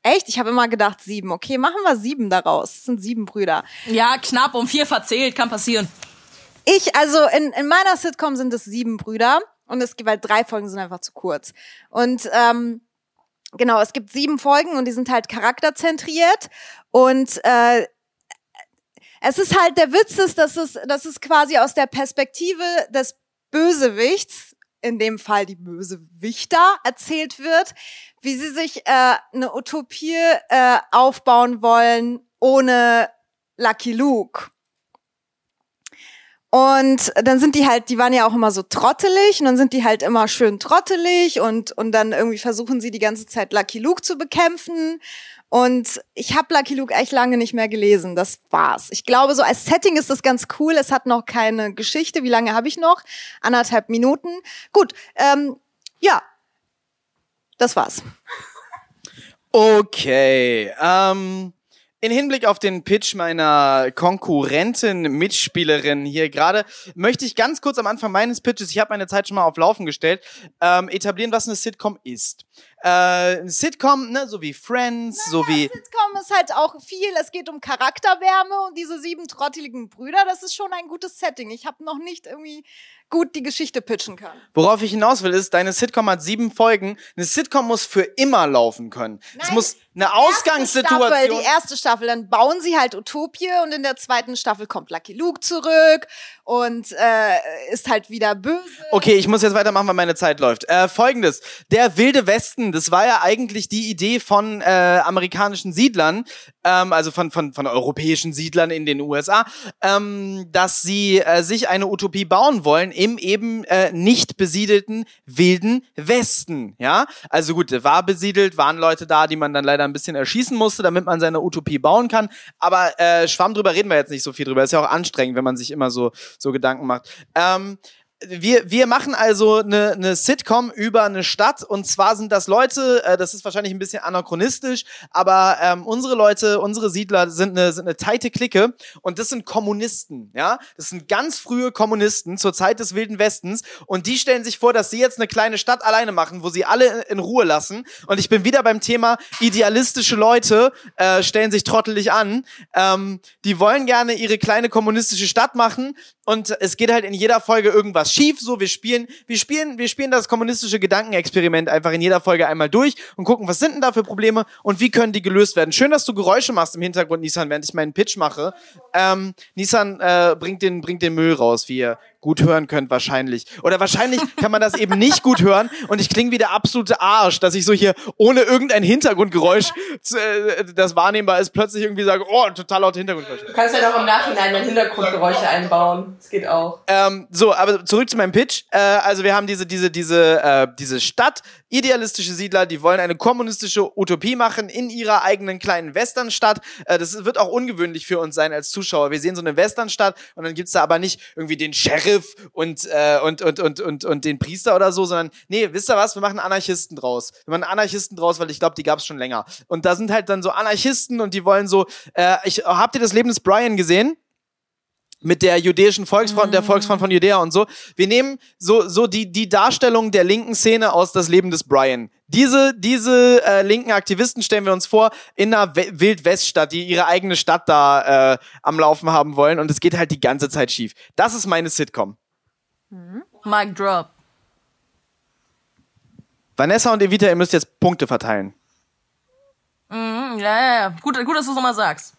Echt? Ich habe immer gedacht sieben. Okay, machen wir sieben daraus. Es sind sieben Brüder. Ja, knapp um vier verzählt, kann passieren. Ich, also in, in meiner Sitcom sind es sieben Brüder und es gibt, weil drei Folgen sind einfach zu kurz. Und ähm, genau, es gibt sieben Folgen und die sind halt charakterzentriert und äh, es ist halt der Witz ist, dass es, dass es quasi aus der Perspektive des Bösewichts, in dem Fall die Bösewichter, erzählt wird, wie sie sich äh, eine Utopie äh, aufbauen wollen ohne Lucky Luke. Und dann sind die halt, die waren ja auch immer so trottelig und dann sind die halt immer schön trottelig und, und dann irgendwie versuchen sie die ganze Zeit Lucky Luke zu bekämpfen. Und ich habe Lucky Luke echt lange nicht mehr gelesen. Das war's. Ich glaube, so als Setting ist das ganz cool. Es hat noch keine Geschichte. Wie lange habe ich noch? Anderthalb Minuten. Gut, ähm, ja, das war's. Okay. Ähm, in Hinblick auf den Pitch meiner Konkurrentin, Mitspielerin hier gerade, möchte ich ganz kurz am Anfang meines Pitches, ich habe meine Zeit schon mal auf Laufen gestellt, ähm, etablieren, was eine Sitcom ist. Äh, eine Sitcom, ne, so wie Friends, so wie Sitcom ist halt auch viel. Es geht um Charakterwärme und diese sieben trotteligen Brüder. Das ist schon ein gutes Setting. Ich habe noch nicht irgendwie gut die Geschichte pitchen können. Worauf ich hinaus will, ist, deine Sitcom hat sieben Folgen. Eine Sitcom muss für immer laufen können. es Nein, muss eine Erste Ausgangssituation. Staffel, die erste Staffel, dann bauen sie halt Utopie und in der zweiten Staffel kommt Lucky Luke zurück und äh, ist halt wieder böse. Okay, ich muss jetzt weitermachen, weil meine Zeit läuft. Äh, Folgendes. Der Wilde Westen, das war ja eigentlich die Idee von äh, amerikanischen Siedlern, ähm, also von, von, von europäischen Siedlern in den USA, ähm, dass sie äh, sich eine Utopie bauen wollen im eben äh, nicht besiedelten Wilden Westen. Ja, also gut, der war besiedelt, waren Leute da, die man dann leider ein bisschen erschießen musste, damit man seine Utopie bauen kann. Aber äh, Schwamm drüber reden wir jetzt nicht so viel drüber. Ist ja auch anstrengend, wenn man sich immer so, so Gedanken macht. Ähm, wir, wir machen also eine, eine Sitcom über eine Stadt. Und zwar sind das Leute, äh, das ist wahrscheinlich ein bisschen anachronistisch, aber ähm, unsere Leute, unsere Siedler sind eine, sind eine teite Clique. Und das sind Kommunisten, ja, das sind ganz frühe Kommunisten zur Zeit des Wilden Westens. Und die stellen sich vor, dass sie jetzt eine kleine Stadt alleine machen, wo sie alle in Ruhe lassen. Und ich bin wieder beim Thema idealistische Leute äh, stellen sich trottelig an, ähm, die wollen gerne ihre kleine kommunistische Stadt machen und es geht halt in jeder Folge irgendwas schief. So, wir spielen, wir spielen, wir spielen das kommunistische Gedankenexperiment einfach in jeder Folge einmal durch und gucken, was sind denn da für Probleme und wie können die gelöst werden. Schön, dass du Geräusche machst im Hintergrund, Nissan, während ich meinen Pitch mache. Ähm, Nissan äh, bringt den, bringt den Müll raus, wie ihr gut hören könnt wahrscheinlich. Oder wahrscheinlich (laughs) kann man das eben nicht gut hören und ich klinge wie der absolute Arsch, dass ich so hier ohne irgendein Hintergrundgeräusch, äh, das wahrnehmbar ist, plötzlich irgendwie sage, oh, total laut Hintergrundgeräusch. Du kannst ja auch im Nachhinein dann Hintergrundgeräusche einbauen. Das geht auch. Ähm, so, aber zurück zu meinem Pitch. Äh, also wir haben diese, diese, diese, äh, diese Stadt, idealistische Siedler, die wollen eine kommunistische Utopie machen in ihrer eigenen kleinen Westernstadt. Äh, das wird auch ungewöhnlich für uns sein als Zuschauer. Wir sehen so eine Westernstadt und dann gibt's da aber nicht irgendwie den Sheriff und, äh, und, und, und, und, und den Priester oder so, sondern nee, wisst ihr was, wir machen Anarchisten draus. Wir machen Anarchisten draus, weil ich glaube, die gab's schon länger. Und da sind halt dann so Anarchisten und die wollen so, äh, ich, habt ihr das Leben des Brian gesehen? Mit der jüdischen Volksfront, der Volksfront von Judäa und so. Wir nehmen so, so die, die Darstellung der linken Szene aus das Leben des Brian. Diese, diese äh, linken Aktivisten stellen wir uns vor in einer Wildweststadt, die ihre eigene Stadt da äh, am Laufen haben wollen und es geht halt die ganze Zeit schief. Das ist meine Sitcom. Mhm. Mic drop. Vanessa und Evita, ihr müsst jetzt Punkte verteilen. Mhm, ja, ja, ja. Gut, gut, dass du es nochmal sagst.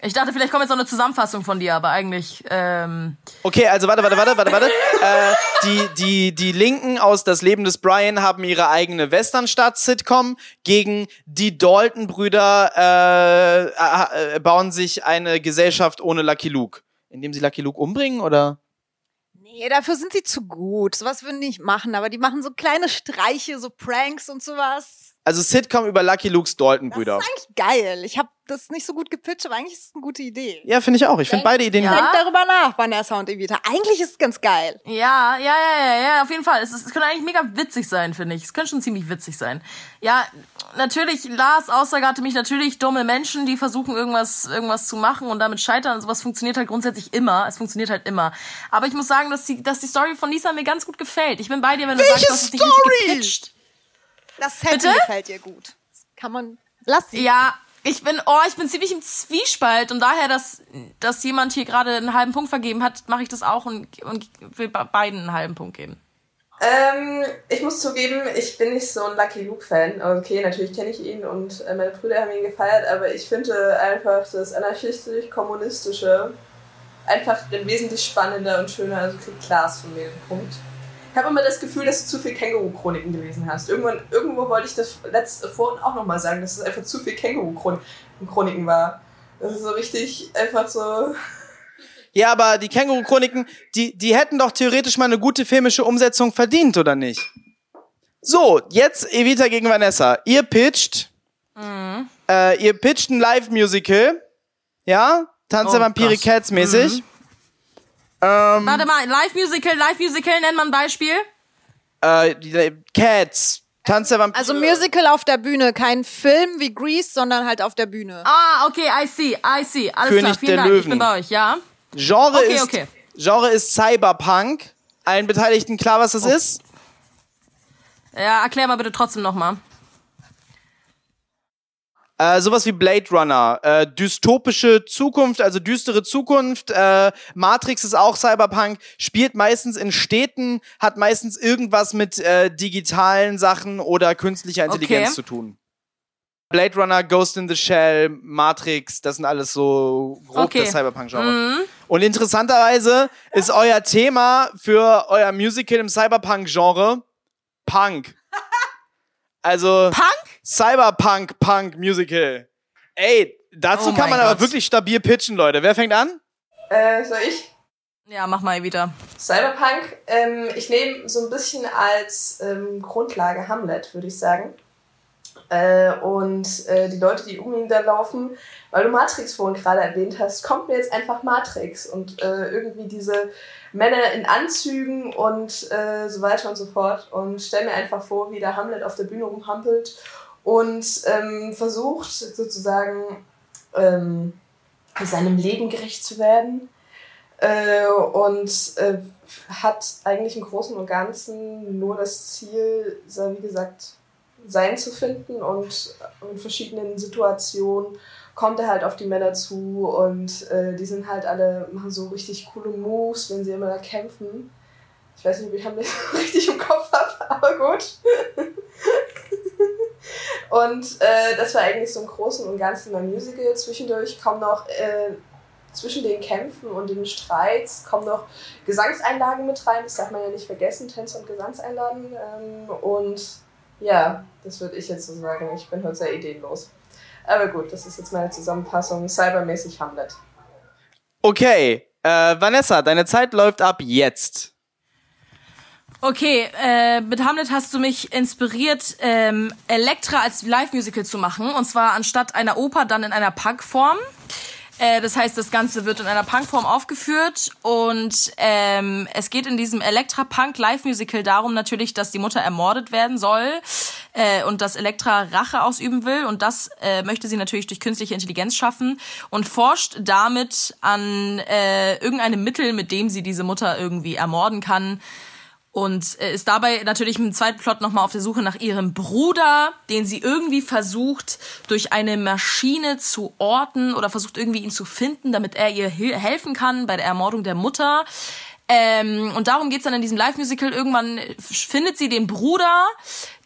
Ich dachte, vielleicht kommt jetzt noch eine Zusammenfassung von dir, aber eigentlich. Ähm okay, also warte, warte, warte, warte, warte. (laughs) äh, die, die, die Linken aus Das Leben des Brian haben ihre eigene Westernstadt-Sitcom. Gegen die Dalton-Brüder äh, äh, bauen sich eine Gesellschaft ohne Lucky Luke. Indem sie Lucky Luke umbringen, oder? Nee, dafür sind sie zu gut. Sowas würden die nicht machen, aber die machen so kleine Streiche, so Pranks und sowas. Also Sitcom über Lucky Lukes Dalton-Brüder. Das ist eigentlich geil. Ich habe das nicht so gut gepitcht, aber eigentlich ist es eine gute Idee. Ja, finde ich auch. Ich finde beide Ideen ja. Denk darüber nach, Vanessa und Evita. Eigentlich ist es ganz geil. Ja, ja, ja, ja, ja, auf jeden Fall. Es, ist, es könnte eigentlich mega witzig sein, finde ich. Es könnte schon ziemlich witzig sein. Ja, natürlich, Lars Aussage hatte mich natürlich dumme Menschen, die versuchen, irgendwas, irgendwas zu machen und damit scheitern. Und sowas funktioniert halt grundsätzlich immer. Es funktioniert halt immer. Aber ich muss sagen, dass die, dass die Story von Lisa mir ganz gut gefällt. Ich bin bei dir, wenn du Welche sagst, du hast es nicht richtig gepitcht. Das Setting Bitte? gefällt dir gut. Das kann man lassen. Ja, ich bin, oh, ich bin ziemlich im Zwiespalt und daher, dass, dass jemand hier gerade einen halben Punkt vergeben hat, mache ich das auch und, und will beiden einen halben Punkt geben. Ähm, ich muss zugeben, ich bin nicht so ein Lucky Luke-Fan. Okay, natürlich kenne ich ihn und äh, meine Brüder haben ihn gefeiert, aber ich finde einfach das anarchistisch-kommunistische einfach wesentlich spannender und schöner. Also kriegt Klaas von mir den Punkt. Ich habe immer das Gefühl, dass du zu viel Känguru-Chroniken gelesen hast. Irgendwann, irgendwo wollte ich das letzte vorhin auch nochmal sagen, dass es einfach zu viel Känguru-Chroniken war. Das ist so richtig einfach so. Ja, aber die Känguru-Chroniken, die, die hätten doch theoretisch mal eine gute filmische Umsetzung verdient, oder nicht? So, jetzt Evita gegen Vanessa. Ihr pitcht. Mhm. Äh, ihr pitcht ein Live-Musical. Ja? Tanz der oh, Vampire Cats mäßig. Mhm. Ähm, Warte mal, Live-Musical, Live-Musical nennt man ein Beispiel? Äh, Cats. Tanz der Vampire. Also Musical auf der Bühne, kein Film wie Grease, sondern halt auf der Bühne. Ah, okay, I see, I see. Alles König klar, vielen der Dank, Löwen. ich bin bei euch, ja. Genre okay, ist okay. Genre ist Cyberpunk. Allen Beteiligten klar, was das oh. ist? Ja, erklär mal bitte trotzdem nochmal. Äh, sowas wie Blade Runner, äh, dystopische Zukunft, also düstere Zukunft. Äh, Matrix ist auch Cyberpunk, spielt meistens in Städten, hat meistens irgendwas mit äh, digitalen Sachen oder künstlicher Intelligenz okay. zu tun. Blade Runner, Ghost in the Shell, Matrix, das sind alles so grob okay. das Cyberpunk-Genre. Mhm. Und interessanterweise ist euer Thema für euer Musical im Cyberpunk-Genre Punk. Also Punk? Cyberpunk Punk Musical. Ey, dazu oh kann man Gott. aber wirklich stabil pitchen, Leute. Wer fängt an? Äh, soll ich? Ja, mach mal wieder. Cyberpunk, ähm, ich nehme so ein bisschen als ähm, Grundlage Hamlet, würde ich sagen. Äh, und äh, die Leute, die um ihn da laufen, weil du Matrix vorhin gerade erwähnt hast, kommt mir jetzt einfach Matrix und äh, irgendwie diese Männer in Anzügen und äh, so weiter und so fort. Und stell mir einfach vor, wie der Hamlet auf der Bühne rumhampelt und ähm, versucht sozusagen ähm, seinem Leben gerecht zu werden. Äh, und äh, hat eigentlich im Großen und Ganzen nur das Ziel, wie gesagt, sein zu finden und in verschiedenen Situationen kommt er halt auf die Männer zu und äh, die sind halt alle, machen so richtig coole Moves, wenn sie immer da kämpfen. Ich weiß nicht, ob ich das (laughs) richtig im Kopf habe, aber gut. (laughs) Und äh, das war eigentlich so im Großen und Ganzen mein Musical. Zwischendurch kommen noch äh, zwischen den Kämpfen und den Streits kommen noch Gesangseinlagen mit rein. Das darf man ja nicht vergessen, Tänze und Gesangseinlagen. Ähm, und ja, das würde ich jetzt so sagen. Ich bin heute sehr ideenlos. Aber gut, das ist jetzt meine Zusammenfassung. Cybermäßig Hamlet. Okay, äh, Vanessa, deine Zeit läuft ab jetzt. Okay, äh, mit Hamlet hast du mich inspiriert, ähm, Elektra als Live-Musical zu machen. Und zwar anstatt einer Oper dann in einer Punk-Form. Äh, das heißt, das Ganze wird in einer Punk-Form aufgeführt. Und ähm, es geht in diesem Elektra-Punk-Live-Musical darum natürlich, dass die Mutter ermordet werden soll äh, und dass Elektra Rache ausüben will. Und das äh, möchte sie natürlich durch künstliche Intelligenz schaffen und forscht damit an äh, irgendeinem Mittel, mit dem sie diese Mutter irgendwie ermorden kann und ist dabei natürlich im zweiten Plot nochmal auf der Suche nach ihrem Bruder, den sie irgendwie versucht, durch eine Maschine zu orten oder versucht irgendwie ihn zu finden, damit er ihr helfen kann bei der Ermordung der Mutter. Ähm, und darum geht's dann in diesem Live-Musical. Irgendwann findet sie den Bruder,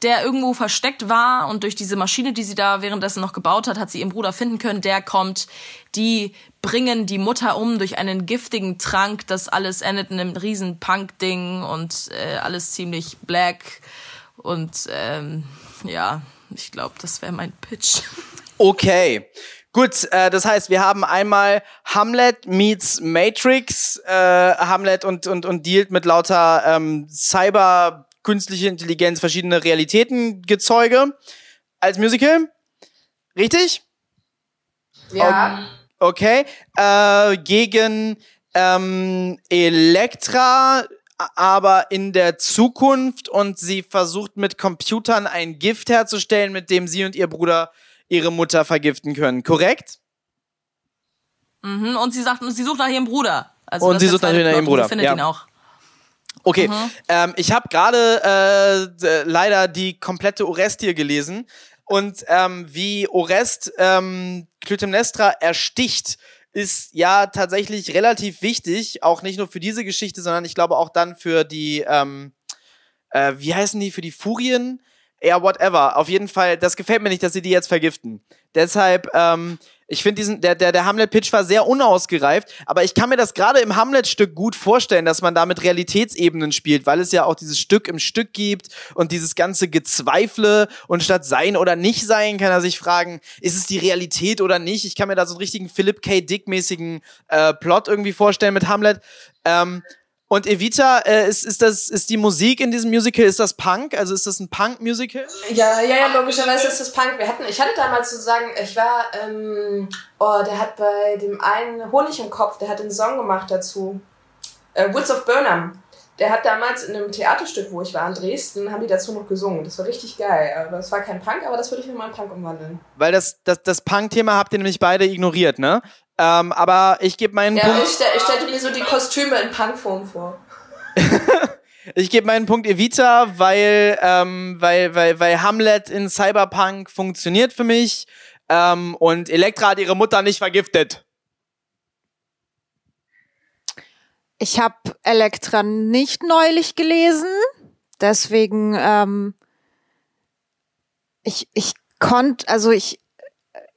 der irgendwo versteckt war und durch diese Maschine, die sie da währenddessen noch gebaut hat, hat sie ihren Bruder finden können. Der kommt, die bringen die Mutter um durch einen giftigen Trank. Das alles endet in einem riesen Punk-Ding und äh, alles ziemlich black. Und ähm, ja, ich glaube, das wäre mein Pitch. (laughs) Okay. Gut, äh, das heißt, wir haben einmal Hamlet meets Matrix, äh, Hamlet und, und, und dealt mit lauter ähm, Cyber, künstliche Intelligenz, verschiedene Realitäten Gezeuge als Musical. Richtig? Ja. Okay. Äh, gegen ähm, Elektra, aber in der Zukunft und sie versucht mit Computern ein Gift herzustellen, mit dem sie und ihr Bruder ihre Mutter vergiften können, korrekt? Mhm, und sie sagt, sie sucht nach ihrem Bruder. Also und sie sucht natürlich nach ihrem Bruder. Sie findet ja. ihn auch. Okay, mhm. ähm, ich habe gerade äh, leider die komplette Orestie gelesen und ähm, wie Orest ähm, Clytemnestra ersticht, ist ja tatsächlich relativ wichtig, auch nicht nur für diese Geschichte, sondern ich glaube auch dann für die, ähm, äh, wie heißen die, für die Furien? Ja, whatever. Auf jeden Fall, das gefällt mir nicht, dass sie die jetzt vergiften. Deshalb, ähm, ich finde diesen, der, der, der Hamlet-Pitch war sehr unausgereift, aber ich kann mir das gerade im Hamlet-Stück gut vorstellen, dass man da mit Realitätsebenen spielt, weil es ja auch dieses Stück im Stück gibt und dieses ganze Gezweifle und statt sein oder nicht sein, kann er sich fragen, ist es die Realität oder nicht? Ich kann mir da so einen richtigen Philip K. Dick-mäßigen äh, Plot irgendwie vorstellen mit Hamlet. Ähm, und Evita, äh, ist, ist, das, ist die Musik in diesem Musical, ist das Punk? Also ist das ein Punk-Musical? Ja, ja, ja, logischerweise ist das Punk. Wir hatten, ich hatte damals sozusagen, ich war, ähm, oh, der hat bei dem einen Honig im Kopf, der hat einen Song gemacht dazu. Äh, Woods of Burnham. Der hat damals in einem Theaterstück, wo ich war, in Dresden, haben die dazu noch gesungen. Das war richtig geil. Aber das war kein Punk, aber das würde ich mir mal in Punk umwandeln. Weil das, das, das Punk-Thema habt ihr nämlich beide ignoriert, ne? Ähm, aber ich gebe meinen ja, Punkt. Ich, stell, ich stellte mir so die Kostüme in Punkform vor. (laughs) ich gebe meinen Punkt Evita, weil, ähm, weil, weil, weil Hamlet in Cyberpunk funktioniert für mich ähm, und Elektra hat ihre Mutter nicht vergiftet. Ich habe Elektra nicht neulich gelesen, deswegen ähm, ich ich konnte, also ich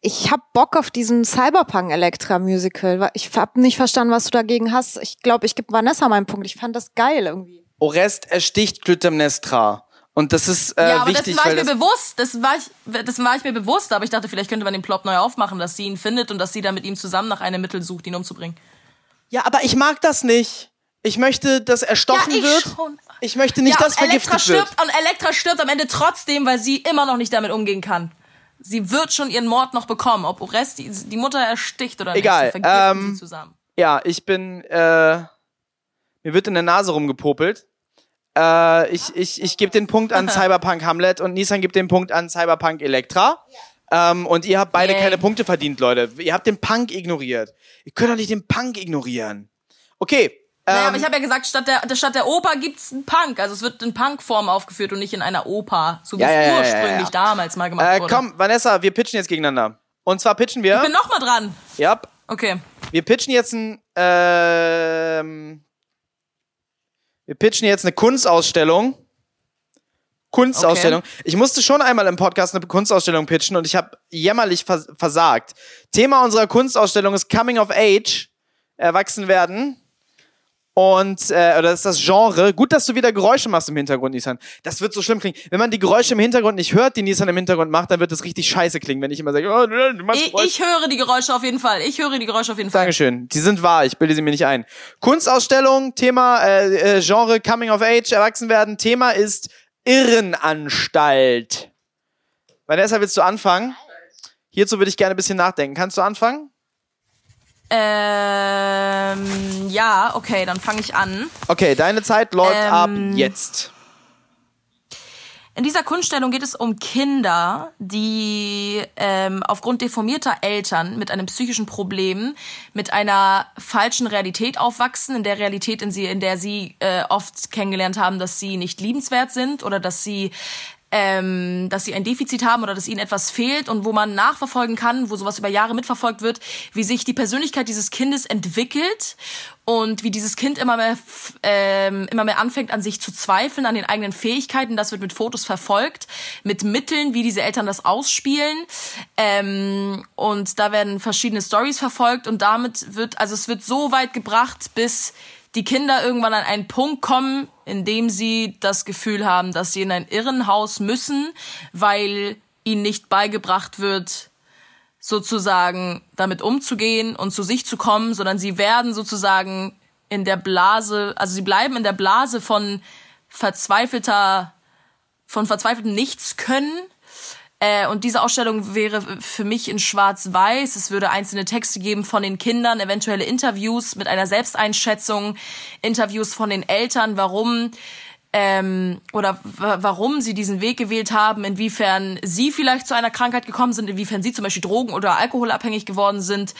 ich hab Bock auf diesen Cyberpunk Elektra Musical. Ich hab nicht verstanden, was du dagegen hast. Ich glaube, ich gebe Vanessa meinen Punkt. Ich fand das geil irgendwie. Orest ersticht Clytemnestra. Und das ist äh, ja, aber wichtig, das war weil ich mir bewusst. Das war ich, das war ich mir bewusst. Aber ich dachte, vielleicht könnte man den Plot neu aufmachen, dass sie ihn findet und dass sie dann mit ihm zusammen nach einem Mittel sucht, ihn umzubringen. Ja, aber ich mag das nicht. Ich möchte, dass erstochen ja, ich wird. Schon. Ich möchte nicht, ja, dass vergiftet Elektra wird. Stirbt, und Elektra stirbt am Ende trotzdem, weil sie immer noch nicht damit umgehen kann sie wird schon ihren Mord noch bekommen, ob Orest die, die Mutter ersticht oder Egal, nicht. Vergiften ähm, sie zusammen. Ja, ich bin, äh, mir wird in der Nase rumgepopelt. Äh, ich ich, ich gebe den Punkt an (laughs) Cyberpunk Hamlet und Nissan gibt den Punkt an Cyberpunk Elektra. Ähm, und ihr habt beide Yay. keine Punkte verdient, Leute. Ihr habt den Punk ignoriert. Ihr könnt doch nicht den Punk ignorieren. Okay. Naja, ähm, aber ich habe ja gesagt, statt der, statt der Oper gibt's einen Punk. Also es wird in Punk-Form aufgeführt und nicht in einer Oper, so wie Ja, es ja, ursprünglich ja. damals mal gemacht äh, wurde. komm, Vanessa, wir pitchen jetzt gegeneinander. Und zwar pitchen wir. Ich bin noch mal dran. ja, Okay. wir pitchen jetzt ein, ähm, wir pitchen jetzt eine Kunstausstellung. Kunstausstellung. Ich musste schon einmal im Podcast eine Kunstausstellung pitchen und ich habe jämmerlich vers versagt. Thema unserer Kunstausstellung ist Coming of Age erwachsen werden. Und äh, oder das ist das Genre. Gut, dass du wieder Geräusche machst im Hintergrund, Nissan. Das wird so schlimm klingen. Wenn man die Geräusche im Hintergrund nicht hört, die Nissan im Hintergrund macht, dann wird das richtig scheiße klingen, wenn ich immer sage, oh, du machst Ich, ich höre die Geräusche auf jeden Fall. Ich höre die Geräusche auf jeden Fall. Dankeschön. Die sind wahr, ich bilde sie mir nicht ein. Kunstausstellung, Thema, äh, äh, Genre Coming of Age, erwachsen werden. Thema ist Irrenanstalt. Vanessa, willst du anfangen? Hierzu würde ich gerne ein bisschen nachdenken. Kannst du anfangen? Ähm, ja, okay, dann fange ich an. Okay, deine Zeit läuft Ähm, ab jetzt. In dieser Kunststellung geht es um Kinder, die ähm, aufgrund deformierter Eltern mit einem psychischen Problem, mit einer falschen Realität aufwachsen, in der Realität, in, sie, in der sie äh, oft kennengelernt haben, dass sie nicht liebenswert sind oder dass sie ähm, dass sie ein Defizit haben oder dass ihnen etwas fehlt und wo man nachverfolgen kann, wo sowas über Jahre mitverfolgt wird, wie sich die Persönlichkeit dieses Kindes entwickelt und wie dieses Kind immer mehr, ähm, immer mehr anfängt an sich zu zweifeln, an den eigenen Fähigkeiten. Das wird mit Fotos verfolgt, mit Mitteln, wie diese Eltern das ausspielen. Ähm, und da werden verschiedene Stories verfolgt und damit wird, also es wird so weit gebracht, bis die Kinder irgendwann an einen Punkt kommen, in dem sie das Gefühl haben, dass sie in ein Irrenhaus müssen, weil ihnen nicht beigebracht wird, sozusagen damit umzugehen und zu sich zu kommen, sondern sie werden sozusagen in der Blase, also sie bleiben in der Blase von verzweifelter, von verzweifeltem Nichtskönnen. Äh, und diese Ausstellung wäre für mich in Schwarz-Weiß. Es würde einzelne Texte geben von den Kindern, eventuelle Interviews mit einer Selbsteinschätzung, Interviews von den Eltern, warum ähm, oder warum sie diesen Weg gewählt haben, inwiefern sie vielleicht zu einer Krankheit gekommen sind, inwiefern sie zum Beispiel Drogen- oder Alkoholabhängig geworden sind.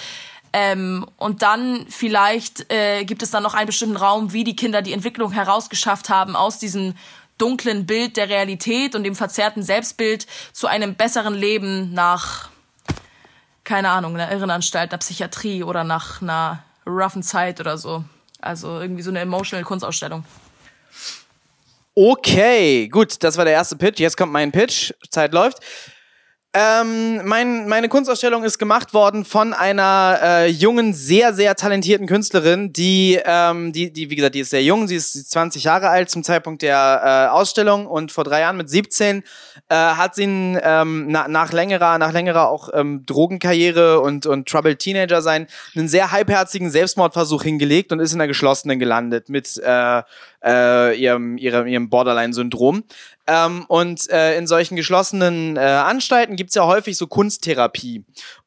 Ähm, und dann vielleicht äh, gibt es dann noch einen bestimmten Raum, wie die Kinder die Entwicklung herausgeschafft haben aus diesem dunklen Bild der Realität und dem verzerrten Selbstbild zu einem besseren Leben nach, keine Ahnung, einer Irrenanstalt, einer Psychiatrie oder nach einer roughen Zeit oder so. Also irgendwie so eine emotional Kunstausstellung. Okay, gut, das war der erste Pitch. Jetzt kommt mein Pitch. Zeit läuft. Ähm, mein, meine Kunstausstellung ist gemacht worden von einer äh, jungen, sehr, sehr talentierten Künstlerin, die, ähm, die, die, wie gesagt, die ist sehr jung, sie ist 20 Jahre alt zum Zeitpunkt der äh, Ausstellung und vor drei Jahren mit 17 äh, hat sie ähm, na, nach längerer, nach längerer auch ähm, Drogenkarriere und, und Troubled Teenager sein, einen sehr halbherzigen Selbstmordversuch hingelegt und ist in der geschlossenen gelandet mit äh, äh, ihrem, ihrem, ihrem Borderline-Syndrom. Ähm, und äh, in solchen geschlossenen äh, Anstalten gibt's ja häufig so Kunsttherapie.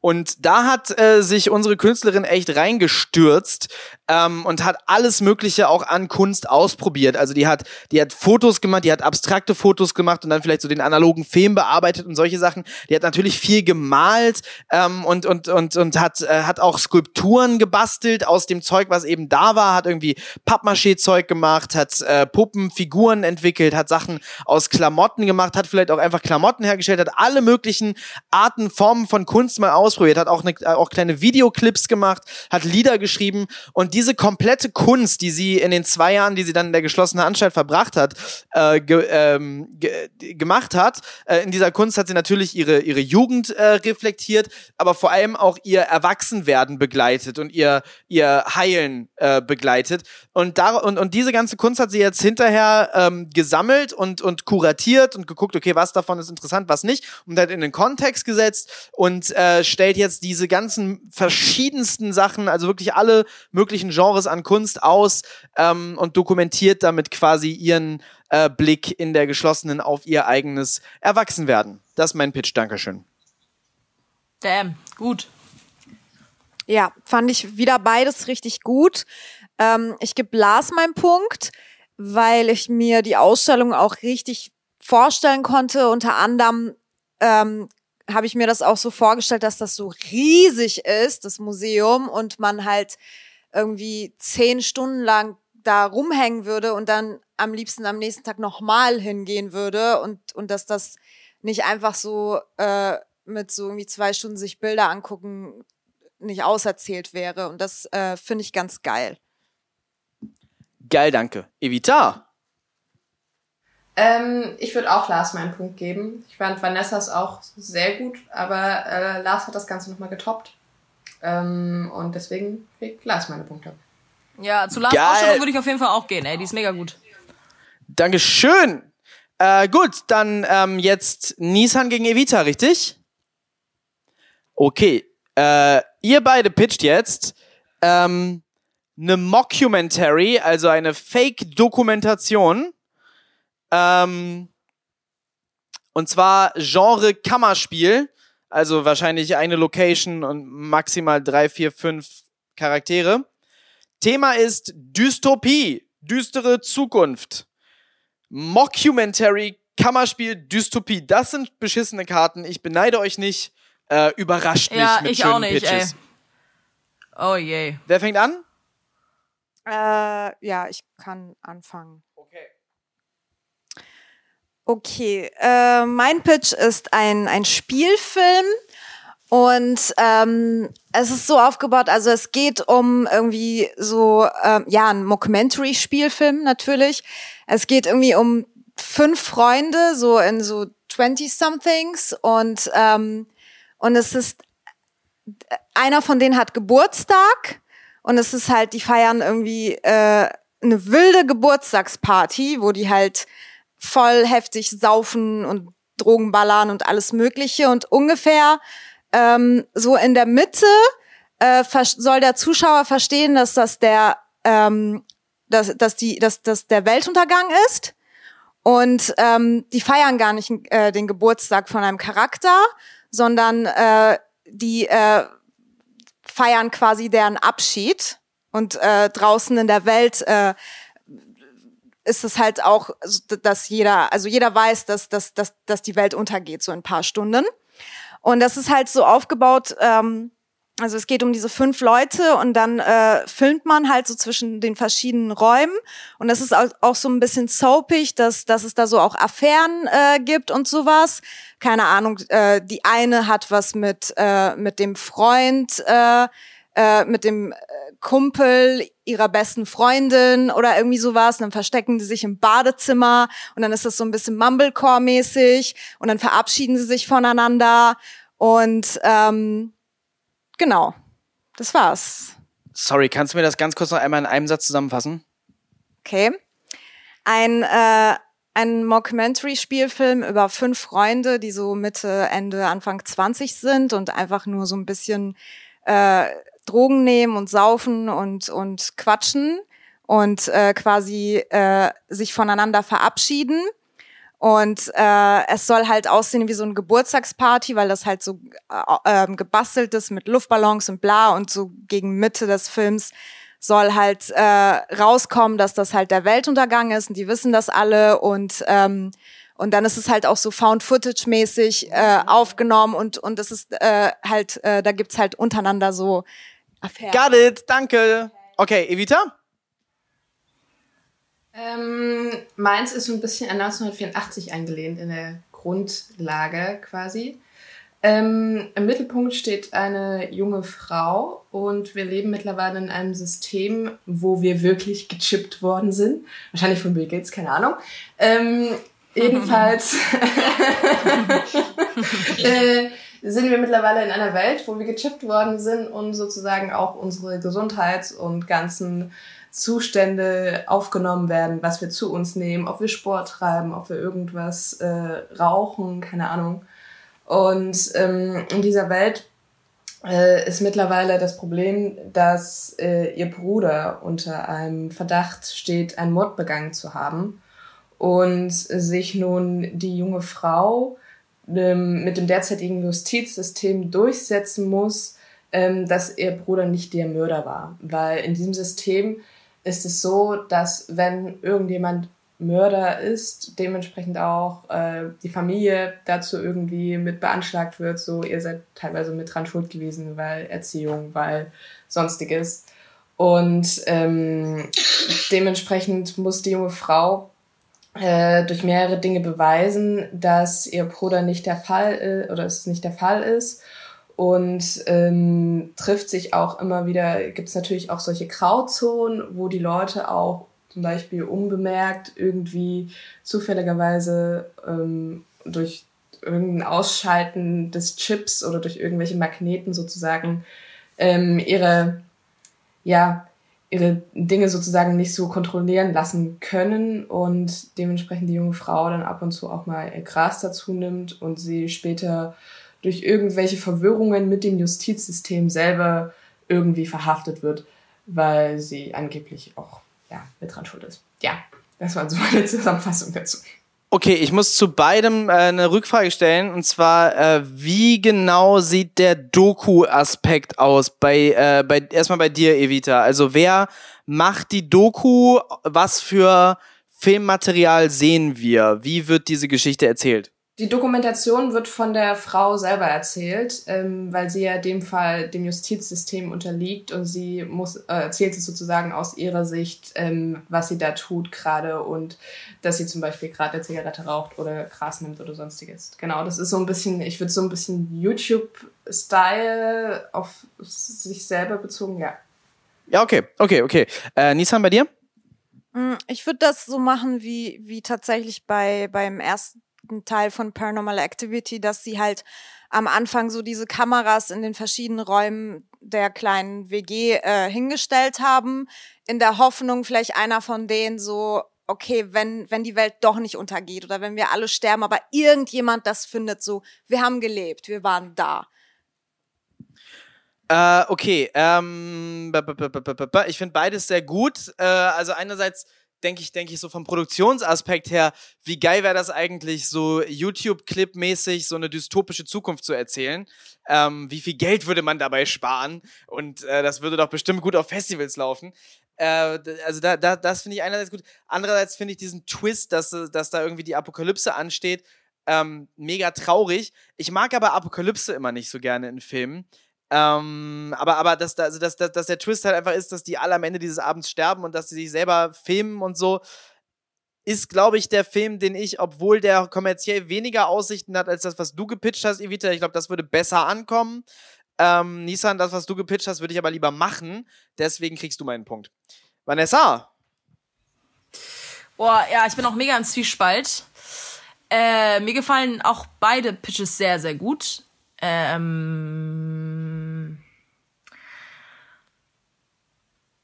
Und da hat äh, sich unsere Künstlerin echt reingestürzt ähm, und hat alles Mögliche auch an Kunst ausprobiert. Also die hat, die hat Fotos gemacht, die hat abstrakte Fotos gemacht und dann vielleicht so den analogen Film bearbeitet und solche Sachen. Die hat natürlich viel gemalt ähm, und, und, und, und hat, äh, hat auch Skulpturen gebastelt aus dem Zeug, was eben da war, hat irgendwie Pappmaché-Zeug gemacht, hat äh, Puppen, Figuren entwickelt, hat Sachen aus Klamotten gemacht, hat vielleicht auch einfach Klamotten hergestellt, hat alle möglichen Arten, Formen von Kunst mal ausprobiert, hat auch, ne, auch kleine Videoclips gemacht, hat Lieder geschrieben und diese komplette Kunst, die sie in den zwei Jahren, die sie dann in der geschlossenen Anstalt verbracht hat, äh, ge, ähm, ge, gemacht hat, äh, in dieser Kunst hat sie natürlich ihre, ihre Jugend äh, reflektiert, aber vor allem auch ihr Erwachsenwerden begleitet und ihr, ihr Heilen äh, begleitet. Und, da, und, und diese ganze Kunst hat sie jetzt hinterher ähm, gesammelt und, und kuratiert und geguckt, okay, was davon ist interessant, was nicht, und hat in den Kontext gesetzt und äh, stellt jetzt diese ganzen verschiedensten Sachen, also wirklich alle möglichen Genres an Kunst aus ähm, und dokumentiert damit quasi ihren äh, Blick in der geschlossenen auf ihr eigenes Erwachsenwerden. Das ist mein Pitch, Dankeschön. Damn, gut. Ja, fand ich wieder beides richtig gut. Ähm, ich gebe Lars meinen Punkt, weil ich mir die Ausstellung auch richtig vorstellen konnte. Unter anderem ähm, habe ich mir das auch so vorgestellt, dass das so riesig ist, das Museum, und man halt irgendwie zehn Stunden lang da rumhängen würde und dann am liebsten am nächsten Tag nochmal hingehen würde und, und dass das nicht einfach so äh, mit so irgendwie zwei Stunden sich Bilder angucken nicht auserzählt wäre. Und das äh, finde ich ganz geil. Geil, danke. Evita. Ähm, ich würde auch Lars meinen Punkt geben. Ich fand Vanessas auch sehr gut, aber äh, Lars hat das Ganze nochmal getoppt. Ähm, und deswegen kriegt Lars meine Punkte. Ja, zu Lars Geil. Ausstellung würde ich auf jeden Fall auch gehen, ey. Die ist mega gut. Dankeschön. Äh, gut, dann ähm, jetzt Nissan gegen Evita, richtig? Okay. Äh, ihr beide pitcht jetzt ähm, eine Mockumentary, also eine Fake-Dokumentation. Ähm, und zwar Genre Kammerspiel. Also wahrscheinlich eine Location und maximal drei, vier, fünf Charaktere. Thema ist Dystopie, düstere Zukunft. Mockumentary, Kammerspiel, Dystopie. Das sind beschissene Karten. Ich beneide euch nicht. Äh, überrascht mich Ja, mit ich schönen auch nicht, Pitches. ey. Oh je. Wer fängt an? Äh, ja, ich kann anfangen. Okay. Äh, mein Pitch ist ein, ein Spielfilm und ähm, es ist so aufgebaut, also es geht um irgendwie so, ähm, ja, ein Mockumentary-Spielfilm natürlich. Es geht irgendwie um fünf Freunde, so in so 20-somethings und, ähm, und es ist, einer von denen hat Geburtstag und es ist halt, die feiern irgendwie äh, eine wilde Geburtstagsparty, wo die halt voll heftig saufen und Drogen ballern und alles Mögliche. Und ungefähr ähm, so in der Mitte äh, soll der Zuschauer verstehen, dass das der, ähm, dass, dass die, dass das der Weltuntergang ist. Und ähm, die feiern gar nicht äh, den Geburtstag von einem Charakter, sondern äh, die äh, feiern quasi deren Abschied. Und äh, draußen in der Welt äh, ist es halt auch, dass jeder, also jeder weiß, dass, dass, dass, dass die Welt untergeht, so in ein paar Stunden. Und das ist halt so aufgebaut, ähm, also es geht um diese fünf Leute und dann äh, filmt man halt so zwischen den verschiedenen Räumen. Und das ist auch, auch so ein bisschen soapig, dass, dass es da so auch Affären äh, gibt und sowas. Keine Ahnung, äh, die eine hat was mit, äh, mit dem Freund, äh, äh, mit dem äh, Kumpel ihrer besten Freundin oder irgendwie sowas. Und dann verstecken die sich im Badezimmer und dann ist das so ein bisschen Mumblecore-mäßig und dann verabschieden sie sich voneinander. Und ähm, genau, das war's. Sorry, kannst du mir das ganz kurz noch einmal in einem Satz zusammenfassen? Okay. Ein, äh, ein Mockumentary-Spielfilm über fünf Freunde, die so Mitte, Ende, Anfang 20 sind und einfach nur so ein bisschen äh, Drogen nehmen und saufen und, und quatschen und äh, quasi äh, sich voneinander verabschieden. Und äh, es soll halt aussehen wie so eine Geburtstagsparty, weil das halt so äh, ähm, gebastelt ist mit Luftballons und bla. Und so gegen Mitte des Films soll halt äh, rauskommen, dass das halt der Weltuntergang ist und die wissen das alle. Und ähm, und dann ist es halt auch so Found-Footage-mäßig äh, aufgenommen und und es ist äh, halt, äh, da gibt's halt untereinander so Affären. Got it, danke. Okay, Evita? Ähm, meins ist so ein bisschen an 1984 angelehnt in der Grundlage quasi. Ähm, Im Mittelpunkt steht eine junge Frau und wir leben mittlerweile in einem System, wo wir wirklich gechippt worden sind. Wahrscheinlich von Bill Gates, keine Ahnung. Ähm, (laughs) jedenfalls (laughs) äh, sind wir mittlerweile in einer Welt, wo wir gechippt worden sind und sozusagen auch unsere Gesundheits- und ganzen Zustände aufgenommen werden, was wir zu uns nehmen, ob wir Sport treiben, ob wir irgendwas äh, rauchen, keine Ahnung. Und ähm, in dieser Welt äh, ist mittlerweile das Problem, dass äh, ihr Bruder unter einem Verdacht steht, einen Mord begangen zu haben und sich nun die junge Frau mit dem derzeitigen Justizsystem durchsetzen muss, ähm, dass ihr Bruder nicht der Mörder war. Weil in diesem System ist es so, dass wenn irgendjemand Mörder ist, dementsprechend auch äh, die Familie dazu irgendwie mit beanschlagt wird, so ihr seid teilweise mit dran schuld gewesen, weil Erziehung, weil sonstiges. Und ähm, dementsprechend muss die junge Frau äh, durch mehrere Dinge beweisen, dass ihr Bruder nicht der Fall ist oder es nicht der Fall ist. Und ähm, trifft sich auch immer wieder, gibt es natürlich auch solche Grauzonen, wo die Leute auch zum Beispiel unbemerkt irgendwie zufälligerweise ähm, durch irgendein Ausschalten des Chips oder durch irgendwelche Magneten sozusagen ähm, ihre, ja, ihre Dinge sozusagen nicht so kontrollieren lassen können und dementsprechend die junge Frau dann ab und zu auch mal ihr Gras dazu nimmt und sie später durch irgendwelche Verwirrungen mit dem Justizsystem selber irgendwie verhaftet wird, weil sie angeblich auch ja, mit dran schuld ist. Ja, das war so meine Zusammenfassung dazu. Okay, ich muss zu beidem äh, eine Rückfrage stellen und zwar, äh, wie genau sieht der Doku-Aspekt aus? Bei, äh, bei erstmal bei dir, Evita. Also wer macht die Doku? Was für Filmmaterial sehen wir? Wie wird diese Geschichte erzählt? Die Dokumentation wird von der Frau selber erzählt, ähm, weil sie ja dem Fall dem Justizsystem unterliegt und sie muss äh, erzählt es sozusagen aus ihrer Sicht, ähm, was sie da tut gerade und dass sie zum Beispiel gerade eine Zigarette raucht oder Gras nimmt oder sonstiges. Genau, das ist so ein bisschen, ich würde so ein bisschen YouTube-Style auf sich selber bezogen, ja. Ja, okay, okay, okay. Äh, Nissan, bei dir? Mm, ich würde das so machen wie, wie tatsächlich bei, beim ersten ein Teil von Paranormal Activity, dass sie halt am Anfang so diese Kameras in den verschiedenen Räumen der kleinen WG äh, hingestellt haben, in der Hoffnung, vielleicht einer von denen so, okay, wenn, wenn die Welt doch nicht untergeht oder wenn wir alle sterben, aber irgendjemand das findet, so, wir haben gelebt, wir waren da. Äh, okay, ähm, ich finde beides sehr gut. Äh, also einerseits denke ich, denke ich so vom Produktionsaspekt her, wie geil wäre das eigentlich, so YouTube-Clip-mäßig so eine dystopische Zukunft zu erzählen? Ähm, wie viel Geld würde man dabei sparen? Und äh, das würde doch bestimmt gut auf Festivals laufen. Äh, also da, da, das finde ich einerseits gut. Andererseits finde ich diesen Twist, dass, dass da irgendwie die Apokalypse ansteht, ähm, mega traurig. Ich mag aber Apokalypse immer nicht so gerne in Filmen. Ähm, aber aber dass, also dass, dass, dass der Twist halt einfach ist, dass die alle am Ende dieses Abends sterben und dass sie sich selber filmen und so, ist, glaube ich, der Film, den ich, obwohl der kommerziell weniger Aussichten hat als das, was du gepitcht hast, Evita, ich glaube, das würde besser ankommen. Ähm, Nissan, das, was du gepitcht hast, würde ich aber lieber machen. Deswegen kriegst du meinen Punkt. Vanessa? Boah, ja, ich bin auch mega im Zwiespalt. Äh, mir gefallen auch beide Pitches sehr, sehr gut. Ähm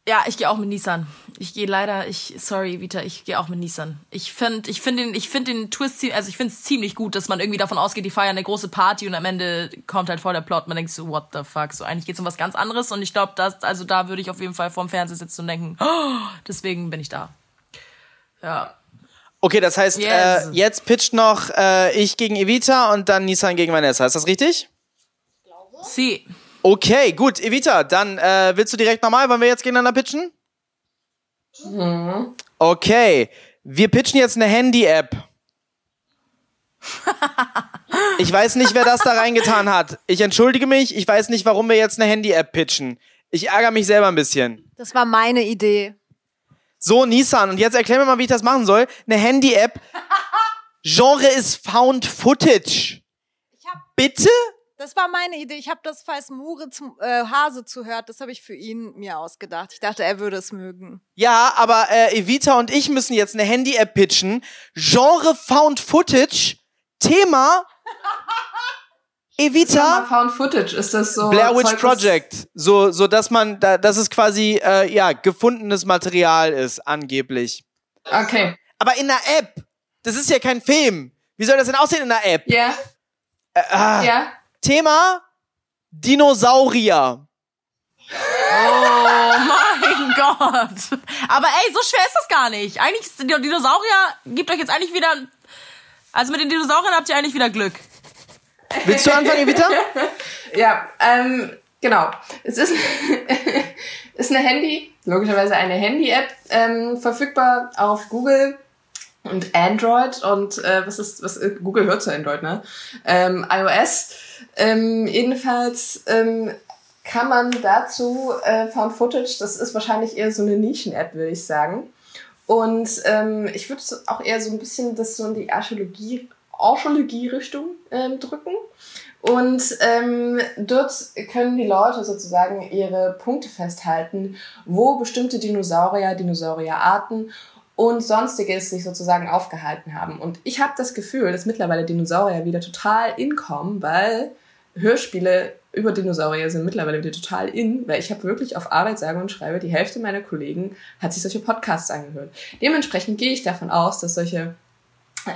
ja, ich gehe auch mit Nissan. Ich gehe leider, ich sorry Vita, ich gehe auch mit Nissan. Ich finde, ich finde den, ich finde den Twist, also ich finde es ziemlich gut, dass man irgendwie davon ausgeht, die feiern eine große Party und am Ende kommt halt voll der Plot. Man denkt so, what the fuck? So eigentlich geht's um was ganz anderes und ich glaube, dass also da würde ich auf jeden Fall vorm Fernseher sitzen und denken, oh, deswegen bin ich da. Ja. Okay, das heißt, äh, yes. äh, jetzt pitcht noch äh, ich gegen Evita und dann Nissan gegen Vanessa. Ist das richtig? Sie. Okay, gut, Evita, dann äh, willst du direkt nochmal, wollen wir jetzt gegeneinander pitchen? Mhm. Okay, wir pitchen jetzt eine Handy-App. (laughs) ich weiß nicht, wer das da reingetan hat. Ich entschuldige mich, ich weiß nicht, warum wir jetzt eine Handy-App pitchen. Ich ärgere mich selber ein bisschen. Das war meine Idee. So, Nissan, und jetzt erklär mir mal, wie ich das machen soll. Eine Handy-App. (laughs) Genre ist Found Footage. Bitte? Das war meine Idee. Ich habe das, falls Mure zum äh, Hase zuhört, das habe ich für ihn mir ausgedacht. Ich dachte, er würde es mögen. Ja, aber äh, Evita und ich müssen jetzt eine Handy-App pitchen. Genre Found Footage. Thema Evita. Found Footage ist das so. Blair Witch Zeug, Project. So, so dass man, da, dass es quasi äh, ja gefundenes Material ist, angeblich. Okay. Aber in der App. Das ist ja kein Film. Wie soll das denn aussehen in der App? Ja. Yeah. Äh, ah. Ja. Thema Dinosaurier. Oh mein (laughs) Gott. Aber ey, so schwer ist das gar nicht. Eigentlich ist Dinosaurier gibt euch jetzt eigentlich wieder. Also mit den Dinosauriern habt ihr eigentlich wieder Glück. Willst du anfangen, Evita? (laughs) ja, ähm, genau. Es ist, (laughs) ist eine Handy, logischerweise eine Handy-App, ähm, verfügbar auf Google und Android und äh, was ist, was Google hört zu Android, ne? Ähm, iOS. Ähm, jedenfalls ähm, kann man dazu äh, Found Footage, das ist wahrscheinlich eher so eine Nischen-App, würde ich sagen. Und ähm, ich würde auch eher so ein bisschen das so in die Archäologie, Archäologie-Richtung ähm, drücken. Und ähm, dort können die Leute sozusagen ihre Punkte festhalten, wo bestimmte Dinosaurier, Dinosaurierarten und sonstiges sich sozusagen aufgehalten haben. Und ich habe das Gefühl, dass mittlerweile Dinosaurier wieder total in kommen, weil Hörspiele über Dinosaurier sind mittlerweile wieder total in, weil ich habe wirklich auf Arbeit sage und schreibe, die Hälfte meiner Kollegen hat sich solche Podcasts angehört. Dementsprechend gehe ich davon aus, dass solche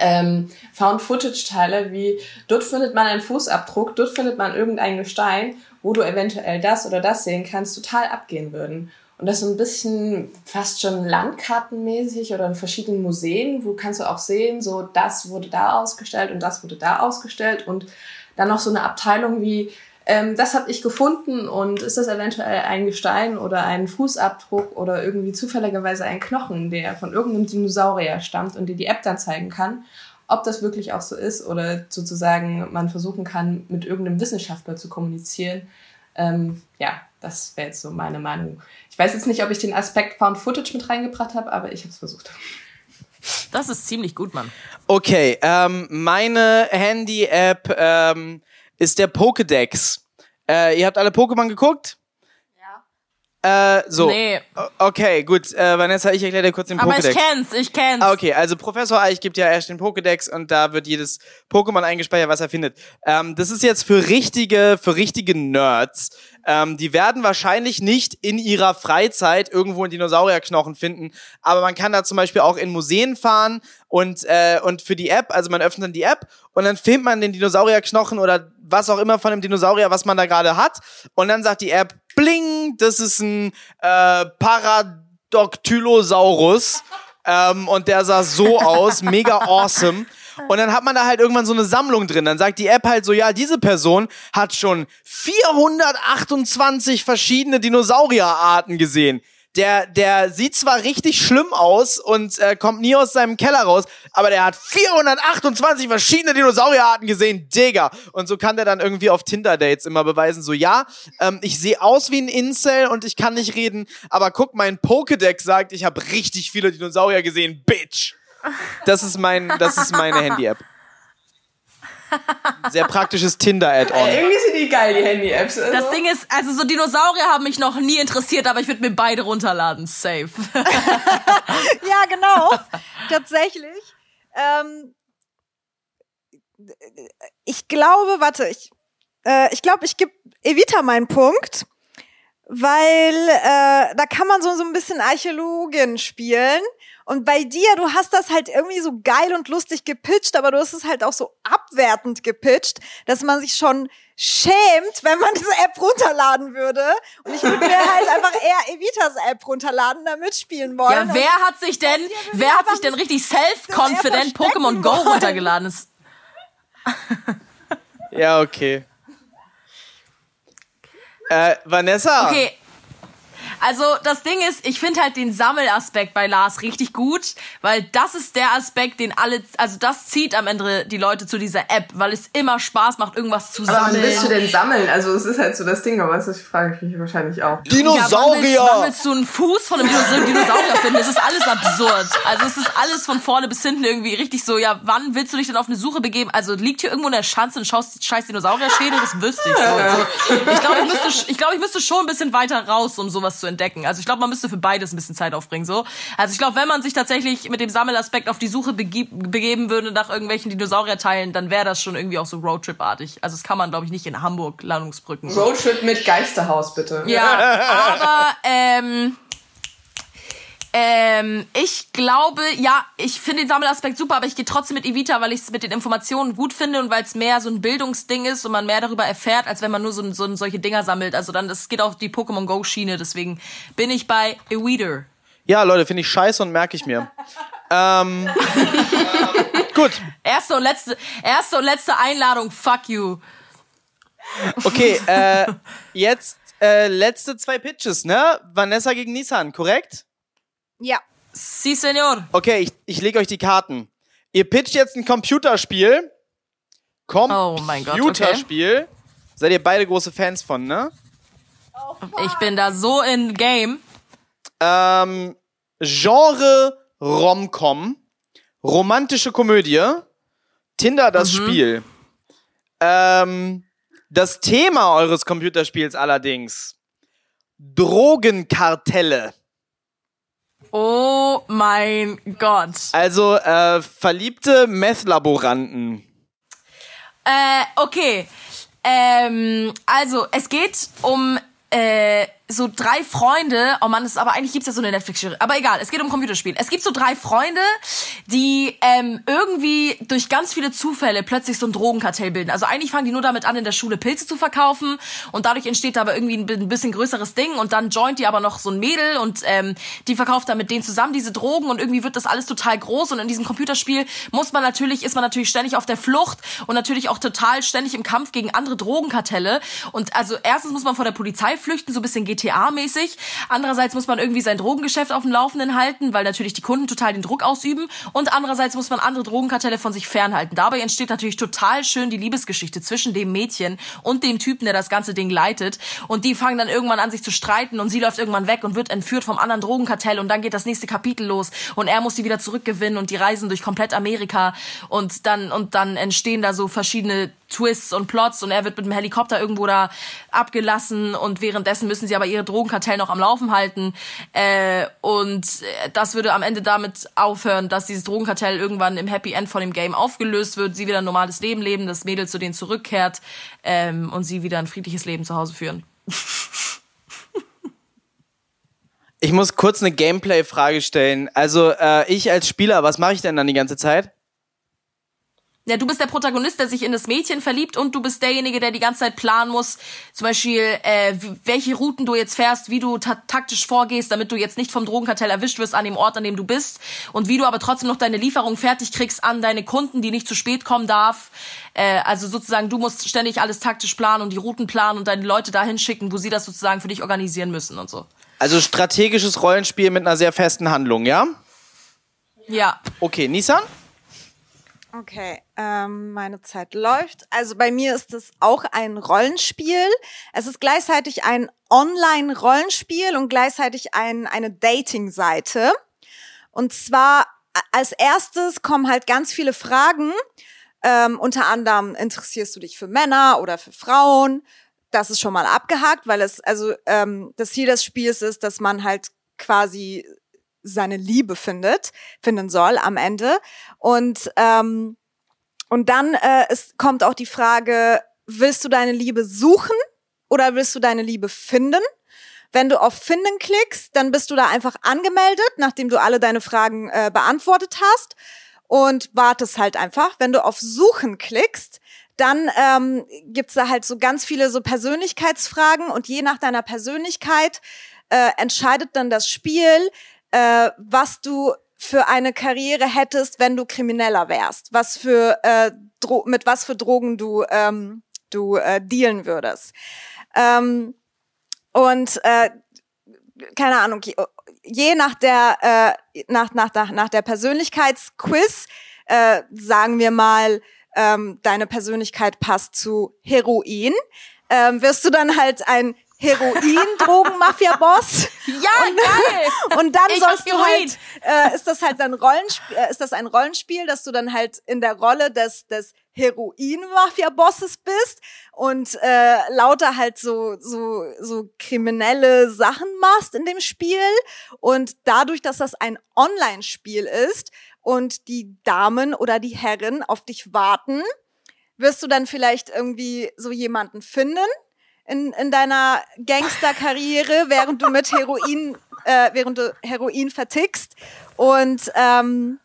ähm, Found-Footage-Teile wie dort findet man einen Fußabdruck, dort findet man irgendein Gestein, wo du eventuell das oder das sehen kannst, total abgehen würden. Und das so ein bisschen fast schon landkartenmäßig oder in verschiedenen Museen, wo kannst du auch sehen, so das wurde da ausgestellt und das wurde da ausgestellt und dann noch so eine Abteilung wie ähm, das habe ich gefunden und ist das eventuell ein Gestein oder ein Fußabdruck oder irgendwie zufälligerweise ein Knochen, der von irgendeinem Dinosaurier stammt und dir die App dann zeigen kann, ob das wirklich auch so ist oder sozusagen man versuchen kann, mit irgendeinem Wissenschaftler zu kommunizieren. Ähm, ja, das wäre jetzt so meine Meinung. Ich weiß jetzt nicht, ob ich den Aspekt Found Footage mit reingebracht habe, aber ich habe es versucht. Das ist ziemlich gut, Mann. Okay, ähm, meine Handy-App ähm, ist der Pokédex. Äh, ihr habt alle Pokémon geguckt? Äh, so. Nee. Okay, gut. Äh, Vanessa, ich erkläre dir kurz den Aber Pokédex. ich kenn's, ich kenn's. Ah, okay, also Professor Eich gibt ja erst den Pokédex und da wird jedes Pokémon eingespeichert, was er findet. Ähm, das ist jetzt für richtige, für richtige Nerds. Ähm, die werden wahrscheinlich nicht in ihrer Freizeit irgendwo einen Dinosaurierknochen finden, aber man kann da zum Beispiel auch in Museen fahren und, äh, und für die App, also man öffnet dann die App und dann filmt man den Dinosaurierknochen oder was auch immer von dem Dinosaurier, was man da gerade hat und dann sagt die App, bling, das ist ein äh, Paradoctylosaurus ähm, und der sah so aus, (laughs) mega awesome. Und dann hat man da halt irgendwann so eine Sammlung drin. Dann sagt die App halt so, ja, diese Person hat schon 428 verschiedene Dinosaurierarten gesehen. Der, der sieht zwar richtig schlimm aus und äh, kommt nie aus seinem Keller raus, aber der hat 428 verschiedene Dinosaurierarten gesehen, Digga. Und so kann der dann irgendwie auf Tinder-Dates immer beweisen, so ja, ähm, ich sehe aus wie ein Incel und ich kann nicht reden, aber guck, mein Pokédex sagt, ich habe richtig viele Dinosaurier gesehen, Bitch. Das ist mein, das ist meine (laughs) Handy-App. Sehr praktisches Tinder-Add-on. Irgendwie sind die geil, die Handy-Apps. Also. Das Ding ist, also so Dinosaurier haben mich noch nie interessiert, aber ich würde mir beide runterladen. Safe. (laughs) Ja, genau. Tatsächlich. Ähm, ich glaube, warte, ich, äh, ich glaube, ich gebe Evita meinen Punkt, weil äh, da kann man so, so ein bisschen Archäologin spielen. Und bei dir, du hast das halt irgendwie so geil und lustig gepitcht, aber du hast es halt auch so abwertend gepitcht, dass man sich schon schämt, wenn man (laughs) diese App runterladen würde. Und ich würde mir halt einfach eher Evitas App runterladen, da mitspielen wollen. Ja, wer hat sich denn, wer hat sich denn richtig self-confident Pokémon Go runtergeladen? (laughs) Ja, okay. Äh, Vanessa. Okay. Also das Ding ist, ich finde halt den Sammelaspekt bei Lars richtig gut, weil das ist der Aspekt, den alle, also das zieht am Ende die Leute zu dieser App, weil es immer Spaß macht, irgendwas zu aber wann sammeln. willst du denn sammeln? Also es ist halt so das Ding, aber das frage ich mich wahrscheinlich auch. Ja, wann willst, Dinosaurier! wann willst du einen Fuß von einem Dinos- Dinosaurier finden? Es ist alles absurd. Also es ist alles von vorne bis hinten irgendwie richtig so, ja, wann willst du dich denn auf eine Suche begeben? Also liegt hier irgendwo in der Schanze und schaust scheiß Dinosaurier-Schädel? Das wüsste ich so. Also, ich glaube, ich müsste, ich glaube, ich müsste schon ein bisschen weiter raus, um sowas zu entdecken. Also ich glaube, man müsste für beides ein bisschen Zeit aufbringen, so. Also ich glaube, wenn man sich tatsächlich mit dem Sammelaspekt auf die Suche bege begeben würde nach irgendwelchen Dinosaurierteilen, dann wäre das schon irgendwie auch so Roadtrip-artig. Also das kann man, glaube ich, nicht in Hamburg Landungsbrücken. Roadtrip mit Geisterhaus, bitte. Ja, (laughs) aber ähm, ähm, ich glaube, ja, ich finde den Sammelaspekt super, aber ich gehe trotzdem mit Evita, weil ich es mit den Informationen gut finde und weil es mehr so ein Bildungsding ist und man mehr darüber erfährt, als wenn man nur so, so solche Dinger sammelt. Also dann, das geht auf die Pokémon Go Schiene, deswegen bin ich bei Evita. Ja, Leute, finde ich scheiße und merke ich mir. (laughs) ähm, gut, Erste und letzte, erste und letzte Einladung, fuck you. okay, äh, (laughs) jetzt äh, letzte zwei Pitches, ne? Vanessa gegen Nissan, korrekt? Ja. Si, Senor. Okay, ich, ich lege euch die Karten. Ihr pitcht jetzt ein Computerspiel. Oh mein Gott, okay. Computerspiel. Seid ihr beide große Fans von, ne? Ich bin da so in Game. Ähm, Genre Romcom, romantische Komödie, Tinder das Spiel. Ähm, das Thema eures Computerspiels allerdings Drogenkartelle. Oh mein Gott. Also äh, verliebte Meth-Laboranten. Äh, okay. Ähm, also, es geht um äh, so drei Freunde, oh man, das ist aber eigentlich gibt's ja so eine Netflix-Serie, aber egal, es geht um Computerspiel. Es gibt so drei Freunde, die ähm, irgendwie durch ganz viele Zufälle plötzlich so ein Drogenkartell bilden. Also eigentlich fangen die nur damit an, in der Schule Pilze zu verkaufen und dadurch entsteht aber irgendwie ein bisschen größeres Ding und dann joint die aber noch so ein Mädel und ähm, die verkauft dann mit denen zusammen diese Drogen und irgendwie wird das alles total groß und in diesem Computerspiel muss man natürlich, ist man natürlich ständig auf der Flucht und natürlich auch total ständig im Kampf gegen andere Drogenkartelle und also erstens muss man vor der Polizei flüchten, so ein bisschen GTA-mäßig. Andererseits muss man irgendwie sein Drogengeschäft auf dem Laufenden halten, weil natürlich die Kunden total den Druck ausüben. Und andererseits muss man andere Drogenkartelle von sich fernhalten. Dabei entsteht natürlich total schön die Liebesgeschichte zwischen dem Mädchen und dem Typen, der das ganze Ding leitet. Und die fangen dann irgendwann an, sich zu streiten und sie läuft irgendwann weg und wird entführt vom anderen Drogenkartell und dann geht das nächste Kapitel los und er muss sie wieder zurückgewinnen und die reisen durch komplett Amerika und dann, und dann entstehen da so verschiedene Twists und Plots und er wird mit dem Helikopter irgendwo da abgelassen und währenddessen müssen sie aber ihre Drogenkartell noch am Laufen halten äh, und äh, das würde am Ende damit aufhören, dass dieses Drogenkartell irgendwann im Happy End von dem Game aufgelöst wird, sie wieder ein normales Leben leben, das Mädel zu denen zurückkehrt ähm, und sie wieder ein friedliches Leben zu Hause führen. Ich muss kurz eine Gameplay-Frage stellen. Also äh, ich als Spieler, was mache ich denn dann die ganze Zeit? Ja, du bist der Protagonist, der sich in das Mädchen verliebt und du bist derjenige, der die ganze Zeit planen muss, zum Beispiel, äh, welche Routen du jetzt fährst, wie du ta taktisch vorgehst, damit du jetzt nicht vom Drogenkartell erwischt wirst an dem Ort, an dem du bist und wie du aber trotzdem noch deine Lieferung fertig kriegst an deine Kunden, die nicht zu spät kommen darf. Äh, also sozusagen, du musst ständig alles taktisch planen und die Routen planen und deine Leute dahin schicken, wo sie das sozusagen für dich organisieren müssen und so. Also strategisches Rollenspiel mit einer sehr festen Handlung, ja? Ja. Okay, Nissan? Okay, ähm, meine Zeit läuft. Also bei mir ist es auch ein Rollenspiel. Es ist gleichzeitig ein Online-Rollenspiel und gleichzeitig ein, eine Dating-Seite. Und zwar als erstes kommen halt ganz viele Fragen. Ähm, unter anderem interessierst du dich für Männer oder für Frauen? Das ist schon mal abgehakt, weil es also ähm, das Ziel des Spiels ist, dass man halt quasi seine Liebe findet, finden soll am Ende. Und, ähm, und dann äh, es kommt auch die Frage, willst du deine Liebe suchen oder willst du deine Liebe finden? Wenn du auf Finden klickst, dann bist du da einfach angemeldet, nachdem du alle deine Fragen äh, beantwortet hast und wartest halt einfach. Wenn du auf Suchen klickst, dann ähm, gibt's da halt so ganz viele so Persönlichkeitsfragen und je nach deiner Persönlichkeit äh, entscheidet dann das Spiel, äh, was du für eine Karriere hättest, wenn du Krimineller wärst, was für äh, mit was für Drogen du ähm, du äh, dealen würdest. Ähm, und äh, keine Ahnung, je nach der äh, nach nach nach, nach der Persönlichkeitsquiz äh, sagen wir mal, ähm, deine Persönlichkeit passt zu Heroin, ähm, wirst du dann halt ein Heroin-Drogen-Mafia-Boss. (laughs) Ja, und, geil! Und dann ich sollst du halt, äh, ist das halt ein Rollenspiel, äh, ist das ein Rollenspiel, dass du dann halt in der Rolle des, des Heroin-Mafia-Bosses bist und äh, lauter halt so, so, so kriminelle Sachen machst in dem Spiel. Und dadurch, dass das ein Online-Spiel ist und die Damen oder die Herren auf dich warten, wirst du dann vielleicht irgendwie so jemanden finden, in, in deiner Gangsterkarriere, während du mit Heroin, äh, während du Heroin vertickst. Und, ähm,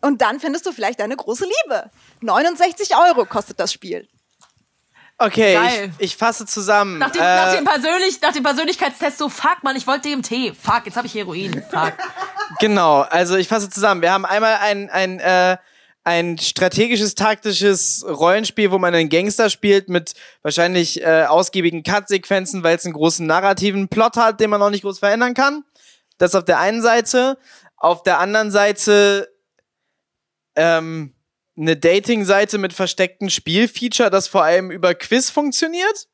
und dann findest du vielleicht deine große Liebe. 69 Euro kostet das Spiel. Okay, ich, ich, fasse zusammen. Nach dem, äh, nach, dem Persönlich, nach dem Persönlichkeitstest so, fuck man, ich wollte DMT. Fuck, jetzt habe ich Heroin. Fuck. (laughs) Genau, also ich fasse zusammen. Wir haben einmal ein, ein äh, ein strategisches, taktisches Rollenspiel, wo man einen Gangster spielt mit wahrscheinlich äh, ausgiebigen Cut-Sequenzen, weil es einen großen narrativen Plot hat, den man noch nicht groß verändern kann. Das auf der einen Seite. Auf der anderen Seite ähm, eine Dating-Seite mit versteckten Spielfeature, das vor allem über Quiz funktioniert.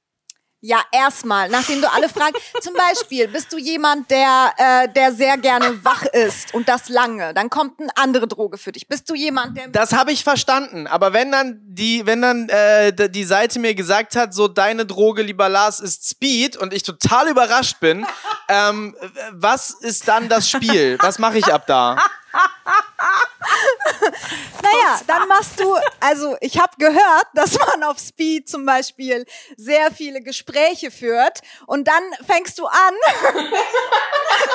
Ja, erstmal, nachdem du alle fragst. Zum Beispiel, bist du jemand, der, äh, der sehr gerne wach ist und das lange? Dann kommt eine andere Droge für dich. Bist du jemand, der. Das habe ich verstanden. Aber wenn dann die, wenn dann äh, die Seite mir gesagt hat, so deine Droge, lieber Lars, ist Speed und ich total überrascht bin, (laughs) ähm, was ist dann das Spiel? Was mache ich ab da? (laughs) naja, Ja, dann machst du, also ich habe gehört, dass man auf Speed zum Beispiel sehr viele Gespräche führt und dann fängst du an, (laughs)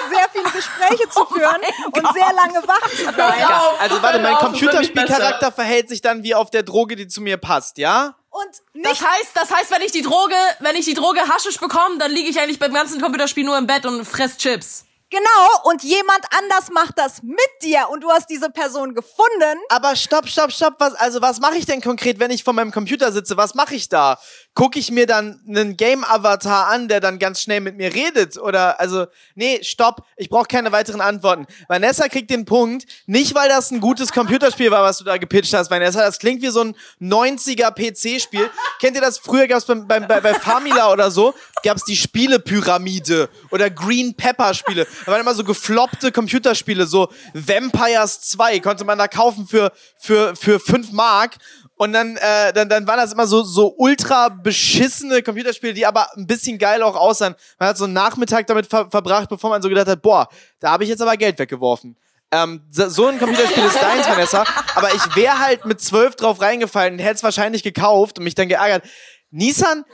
sehr viele Gespräche zu führen und sehr lange wach zu sein. auf, Also warte, mein Computerspielcharakter verhält sich dann wie auf der Droge, die zu mir passt, ja? Und Das nicht, heißt, das heißt, wenn ich die Droge, wenn ich die Droge Haschisch bekomme, dann liege ich eigentlich beim ganzen Computerspiel nur im Bett und fress Chips. Genau, und jemand anders macht das mit dir und du hast diese Person gefunden. Aber stopp, stopp, stopp. Was, also was mache ich denn konkret, wenn ich vor meinem Computer sitze? Was mache ich da? Gucke ich mir dann einen Game-Avatar an, der dann ganz schnell mit mir redet? Oder also, nee, stopp. Ich brauche keine weiteren Antworten. Vanessa kriegt den Punkt, nicht weil das ein gutes Computerspiel war, was du da gepitcht hast, Vanessa. Das klingt wie so ein 90er PC-Spiel. Kennt ihr das? Früher gab es beim, bei, bei Famila oder so, gab es die Spielepyramide oder Green Pepper-Spiele. Da waren immer so gefloppte Computerspiele, so Vampires 2 konnte man da kaufen für, für, für 5 Mark. Und dann, äh, dann, dann waren das immer so, so ultra beschissene Computerspiele, die aber ein bisschen geil auch aussahen. Man hat so einen Nachmittag damit ver verbracht, bevor man so gedacht hat, boah, da habe ich jetzt aber Geld weggeworfen. Ähm, so ein Computerspiel ist deins, Vanessa. Aber ich wäre halt mit zwölf drauf reingefallen und hätte es wahrscheinlich gekauft und mich dann geärgert. Nissan?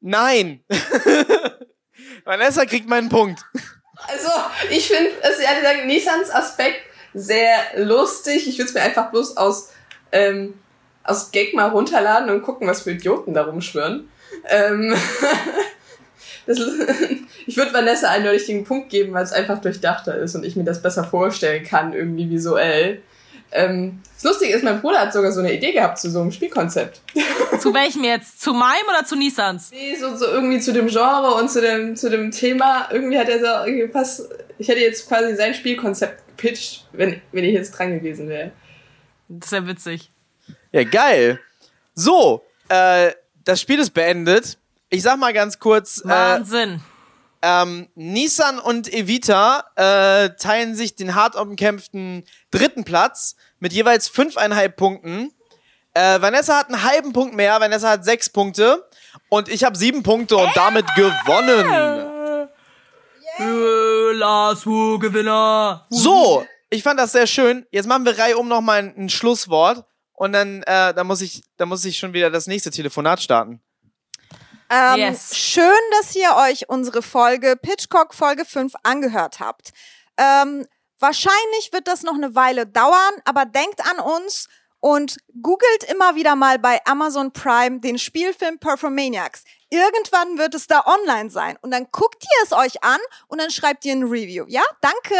Nein. (laughs) Vanessa kriegt meinen Punkt. Also, ich finde, also ehrlich gesagt, Nissans Aspekt sehr lustig. Ich würde es mir einfach bloß aus, ähm, aus Gag mal runterladen und gucken, was für Idioten da rumschwören. Ähm, (laughs) das, ich würde Vanessa eindeutig den Punkt geben, weil es einfach durchdachter ist und ich mir das besser vorstellen kann, irgendwie visuell. Ähm, das Lustige ist, mein Bruder hat sogar so eine Idee gehabt zu so einem Spielkonzept. (laughs) Zu welchem jetzt? Zu meinem oder zu Nissans? Nee, so, so irgendwie zu dem Genre und zu dem, zu dem Thema. Irgendwie hat er so irgendwie fast. Ich hätte jetzt quasi sein Spielkonzept gepitcht, wenn, wenn ich jetzt dran gewesen wäre. Das ist ja witzig. Ja, geil. So, äh, das Spiel ist beendet. Ich sag mal ganz kurz, äh, Wahnsinn. Ähm, Nissan und Evita äh, teilen sich den hart umkämpften dritten Platz mit jeweils fünfeinhalb Punkten. Äh, Vanessa hat einen halben Punkt mehr, Vanessa hat sechs Punkte und ich habe sieben Punkte und damit gewonnen. Äh, Lars Wu, Gewinner. So, ich fand das sehr schön. Jetzt machen wir Reihe um nochmal ein, ein Schlusswort und dann, äh, dann muss ich, dann muss ich schon wieder das nächste Telefonat starten. Ähm, Yes. Schön, dass ihr euch unsere Folge Pitchcock Folge 5 angehört habt. Ähm, wahrscheinlich wird das noch eine Weile dauern, aber denkt an uns und googelt immer wieder mal bei Amazon Prime den Spielfilm Performaniacs. Irgendwann wird es da online sein und dann guckt ihr es euch an und dann schreibt ihr ein Review. Ja, danke.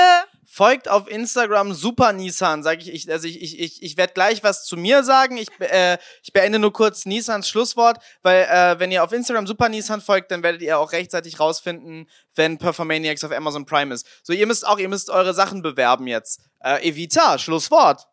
Folgt auf Instagram Super Nissan, sage ich, ich. Also ich, ich, ich, ich werde gleich was zu mir sagen. Ich, äh, ich beende nur kurz Nissans Schlusswort, weil äh, wenn ihr auf Instagram Super Nissan folgt, dann werdet ihr auch rechtzeitig rausfinden, wenn Performaniacs auf Amazon Prime ist. So, ihr müsst auch, ihr müsst eure Sachen bewerben jetzt. Äh, Evita, Schlusswort.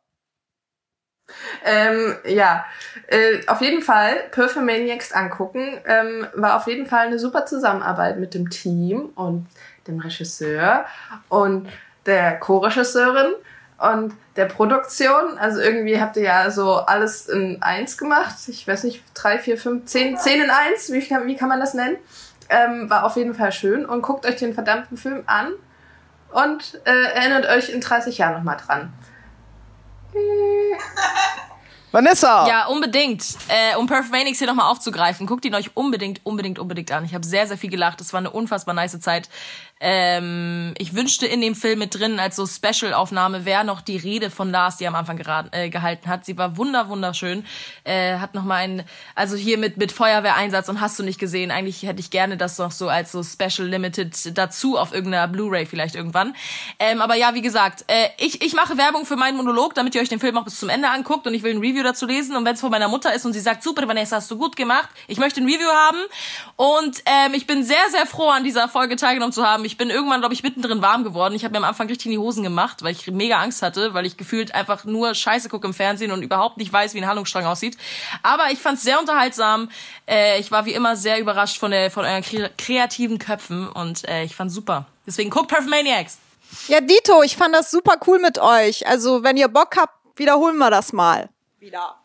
Ähm, ja, äh, auf jeden Fall Perfumaniacs angucken. Ähm, war auf jeden Fall eine super Zusammenarbeit mit dem Team und dem Regisseur und der Co-Regisseurin und der Produktion. Also irgendwie habt ihr ja so alles in eins gemacht. Ich weiß nicht, drei, vier, fünf, zehn, zehn in eins. Wie kann, wie kann man das nennen? Ähm, war auf jeden Fall schön und guckt euch den verdammten Film an und äh, erinnert euch in 30 Jahren nochmal dran. (laughs) Vanessa! Ja, unbedingt. Äh, um Perfect hier nochmal aufzugreifen, guckt ihn euch unbedingt, unbedingt, unbedingt an. Ich habe sehr, sehr viel gelacht. Es war eine unfassbar nice Zeit. Ähm, ich wünschte in dem Film mit drin als so Special-Aufnahme wäre noch die Rede von Lars, die am Anfang geraten, äh, gehalten hat. Sie war wunder, wunderschön. Äh, hat noch mal ein, also hier mit mit Feuerwehreinsatz und hast du nicht gesehen. Eigentlich hätte ich gerne das noch so als so Special Limited dazu auf irgendeiner Blu-ray vielleicht irgendwann. Ähm, aber ja, wie gesagt, äh, ich ich mache Werbung für meinen Monolog, damit ihr euch den Film auch bis zum Ende anguckt und ich will ein Review dazu lesen und wenn es von meiner Mutter ist und sie sagt, super Vanessa, hast du gut gemacht, ich möchte ein Review haben und ähm, ich bin sehr, sehr froh an dieser Folge teilgenommen zu haben. Ich bin irgendwann, glaube ich, mittendrin warm geworden. Ich habe mir am Anfang richtig in die Hosen gemacht, weil ich mega Angst hatte, weil ich gefühlt einfach nur Scheiße gucke im Fernsehen und überhaupt nicht weiß, wie ein Handlungsstrang aussieht. Aber ich fand es sehr unterhaltsam. Äh, ich war wie immer sehr überrascht von, der, von euren kre kreativen Köpfen und äh, ich fand super. Deswegen guckt Perfumaniacs. Ja, Dito, ich fand das super cool mit euch. Also, wenn ihr Bock habt, wiederholen wir das mal. Wieder.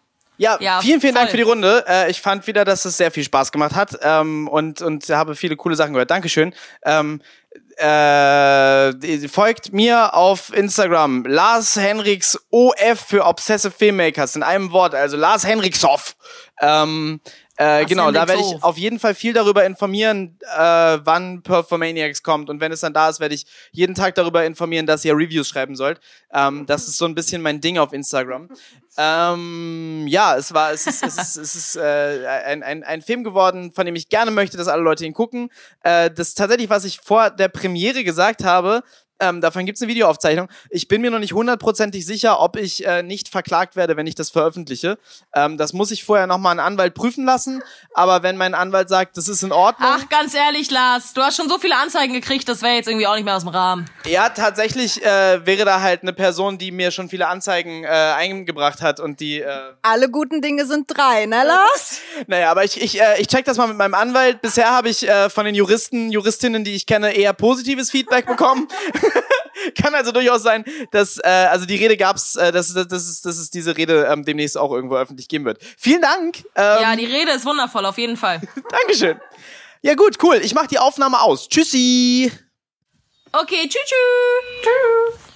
Ja, Ja, vielen, vielen Dank voll. für die Runde. Äh, ich fand wieder, dass es sehr viel Spaß gemacht hat ähm, und, und habe viele coole Sachen gehört. Dankeschön. Ähm, äh, folgt mir auf Instagram. Lars Henriks OF für Obsessive Filmmakers in einem Wort, also Lars Henrikshoff. Ähm, äh, genau, da werde ich auf jeden Fall viel darüber informieren, äh, wann Performaniacs kommt. Und wenn es dann da ist, werde ich jeden Tag darüber informieren, dass ihr Reviews schreiben sollt. Ähm, das ist so ein bisschen mein Ding auf Instagram. Ähm, ja, es war, es ist, es ist, es ist äh, ein, ein, ein Film geworden, von dem ich gerne möchte, dass alle Leute ihn gucken. Äh, das tatsächlich, was ich vor der Premiere gesagt habe, ähm, davon gibt's eine Videoaufzeichnung. Ich bin mir noch nicht hundertprozentig sicher, ob ich äh, nicht verklagt werde, wenn ich das veröffentliche. Ähm, das muss ich vorher nochmal einen Anwalt prüfen lassen. Aber wenn mein Anwalt sagt, das ist in Ordnung. Ach, ganz ehrlich, Lars, du hast schon so viele Anzeigen gekriegt, das wäre jetzt irgendwie auch nicht mehr aus dem Rahmen. Ja, tatsächlich äh, wäre da halt eine Person, die mir schon viele Anzeigen äh, eingebracht hat und die. Äh Alle guten Dinge sind drei, ne, Lars? (laughs) naja, aber ich, ich, äh, ich check das mal mit meinem Anwalt. Bisher habe ich äh, von den Juristen, Juristinnen, die ich kenne, eher positives Feedback bekommen. (laughs) (laughs) Kann also durchaus sein, dass, äh, also die Rede gab's, äh, dass, dass, dass, dass es diese Rede ähm, demnächst auch irgendwo öffentlich geben wird. Vielen Dank. Ähm, ja, die Rede ist wundervoll, auf jeden Fall. (laughs) Dankeschön. Ja gut, cool. Ich mach die Aufnahme aus. Tschüssi. Okay, tschüss. tschüss. tschüss.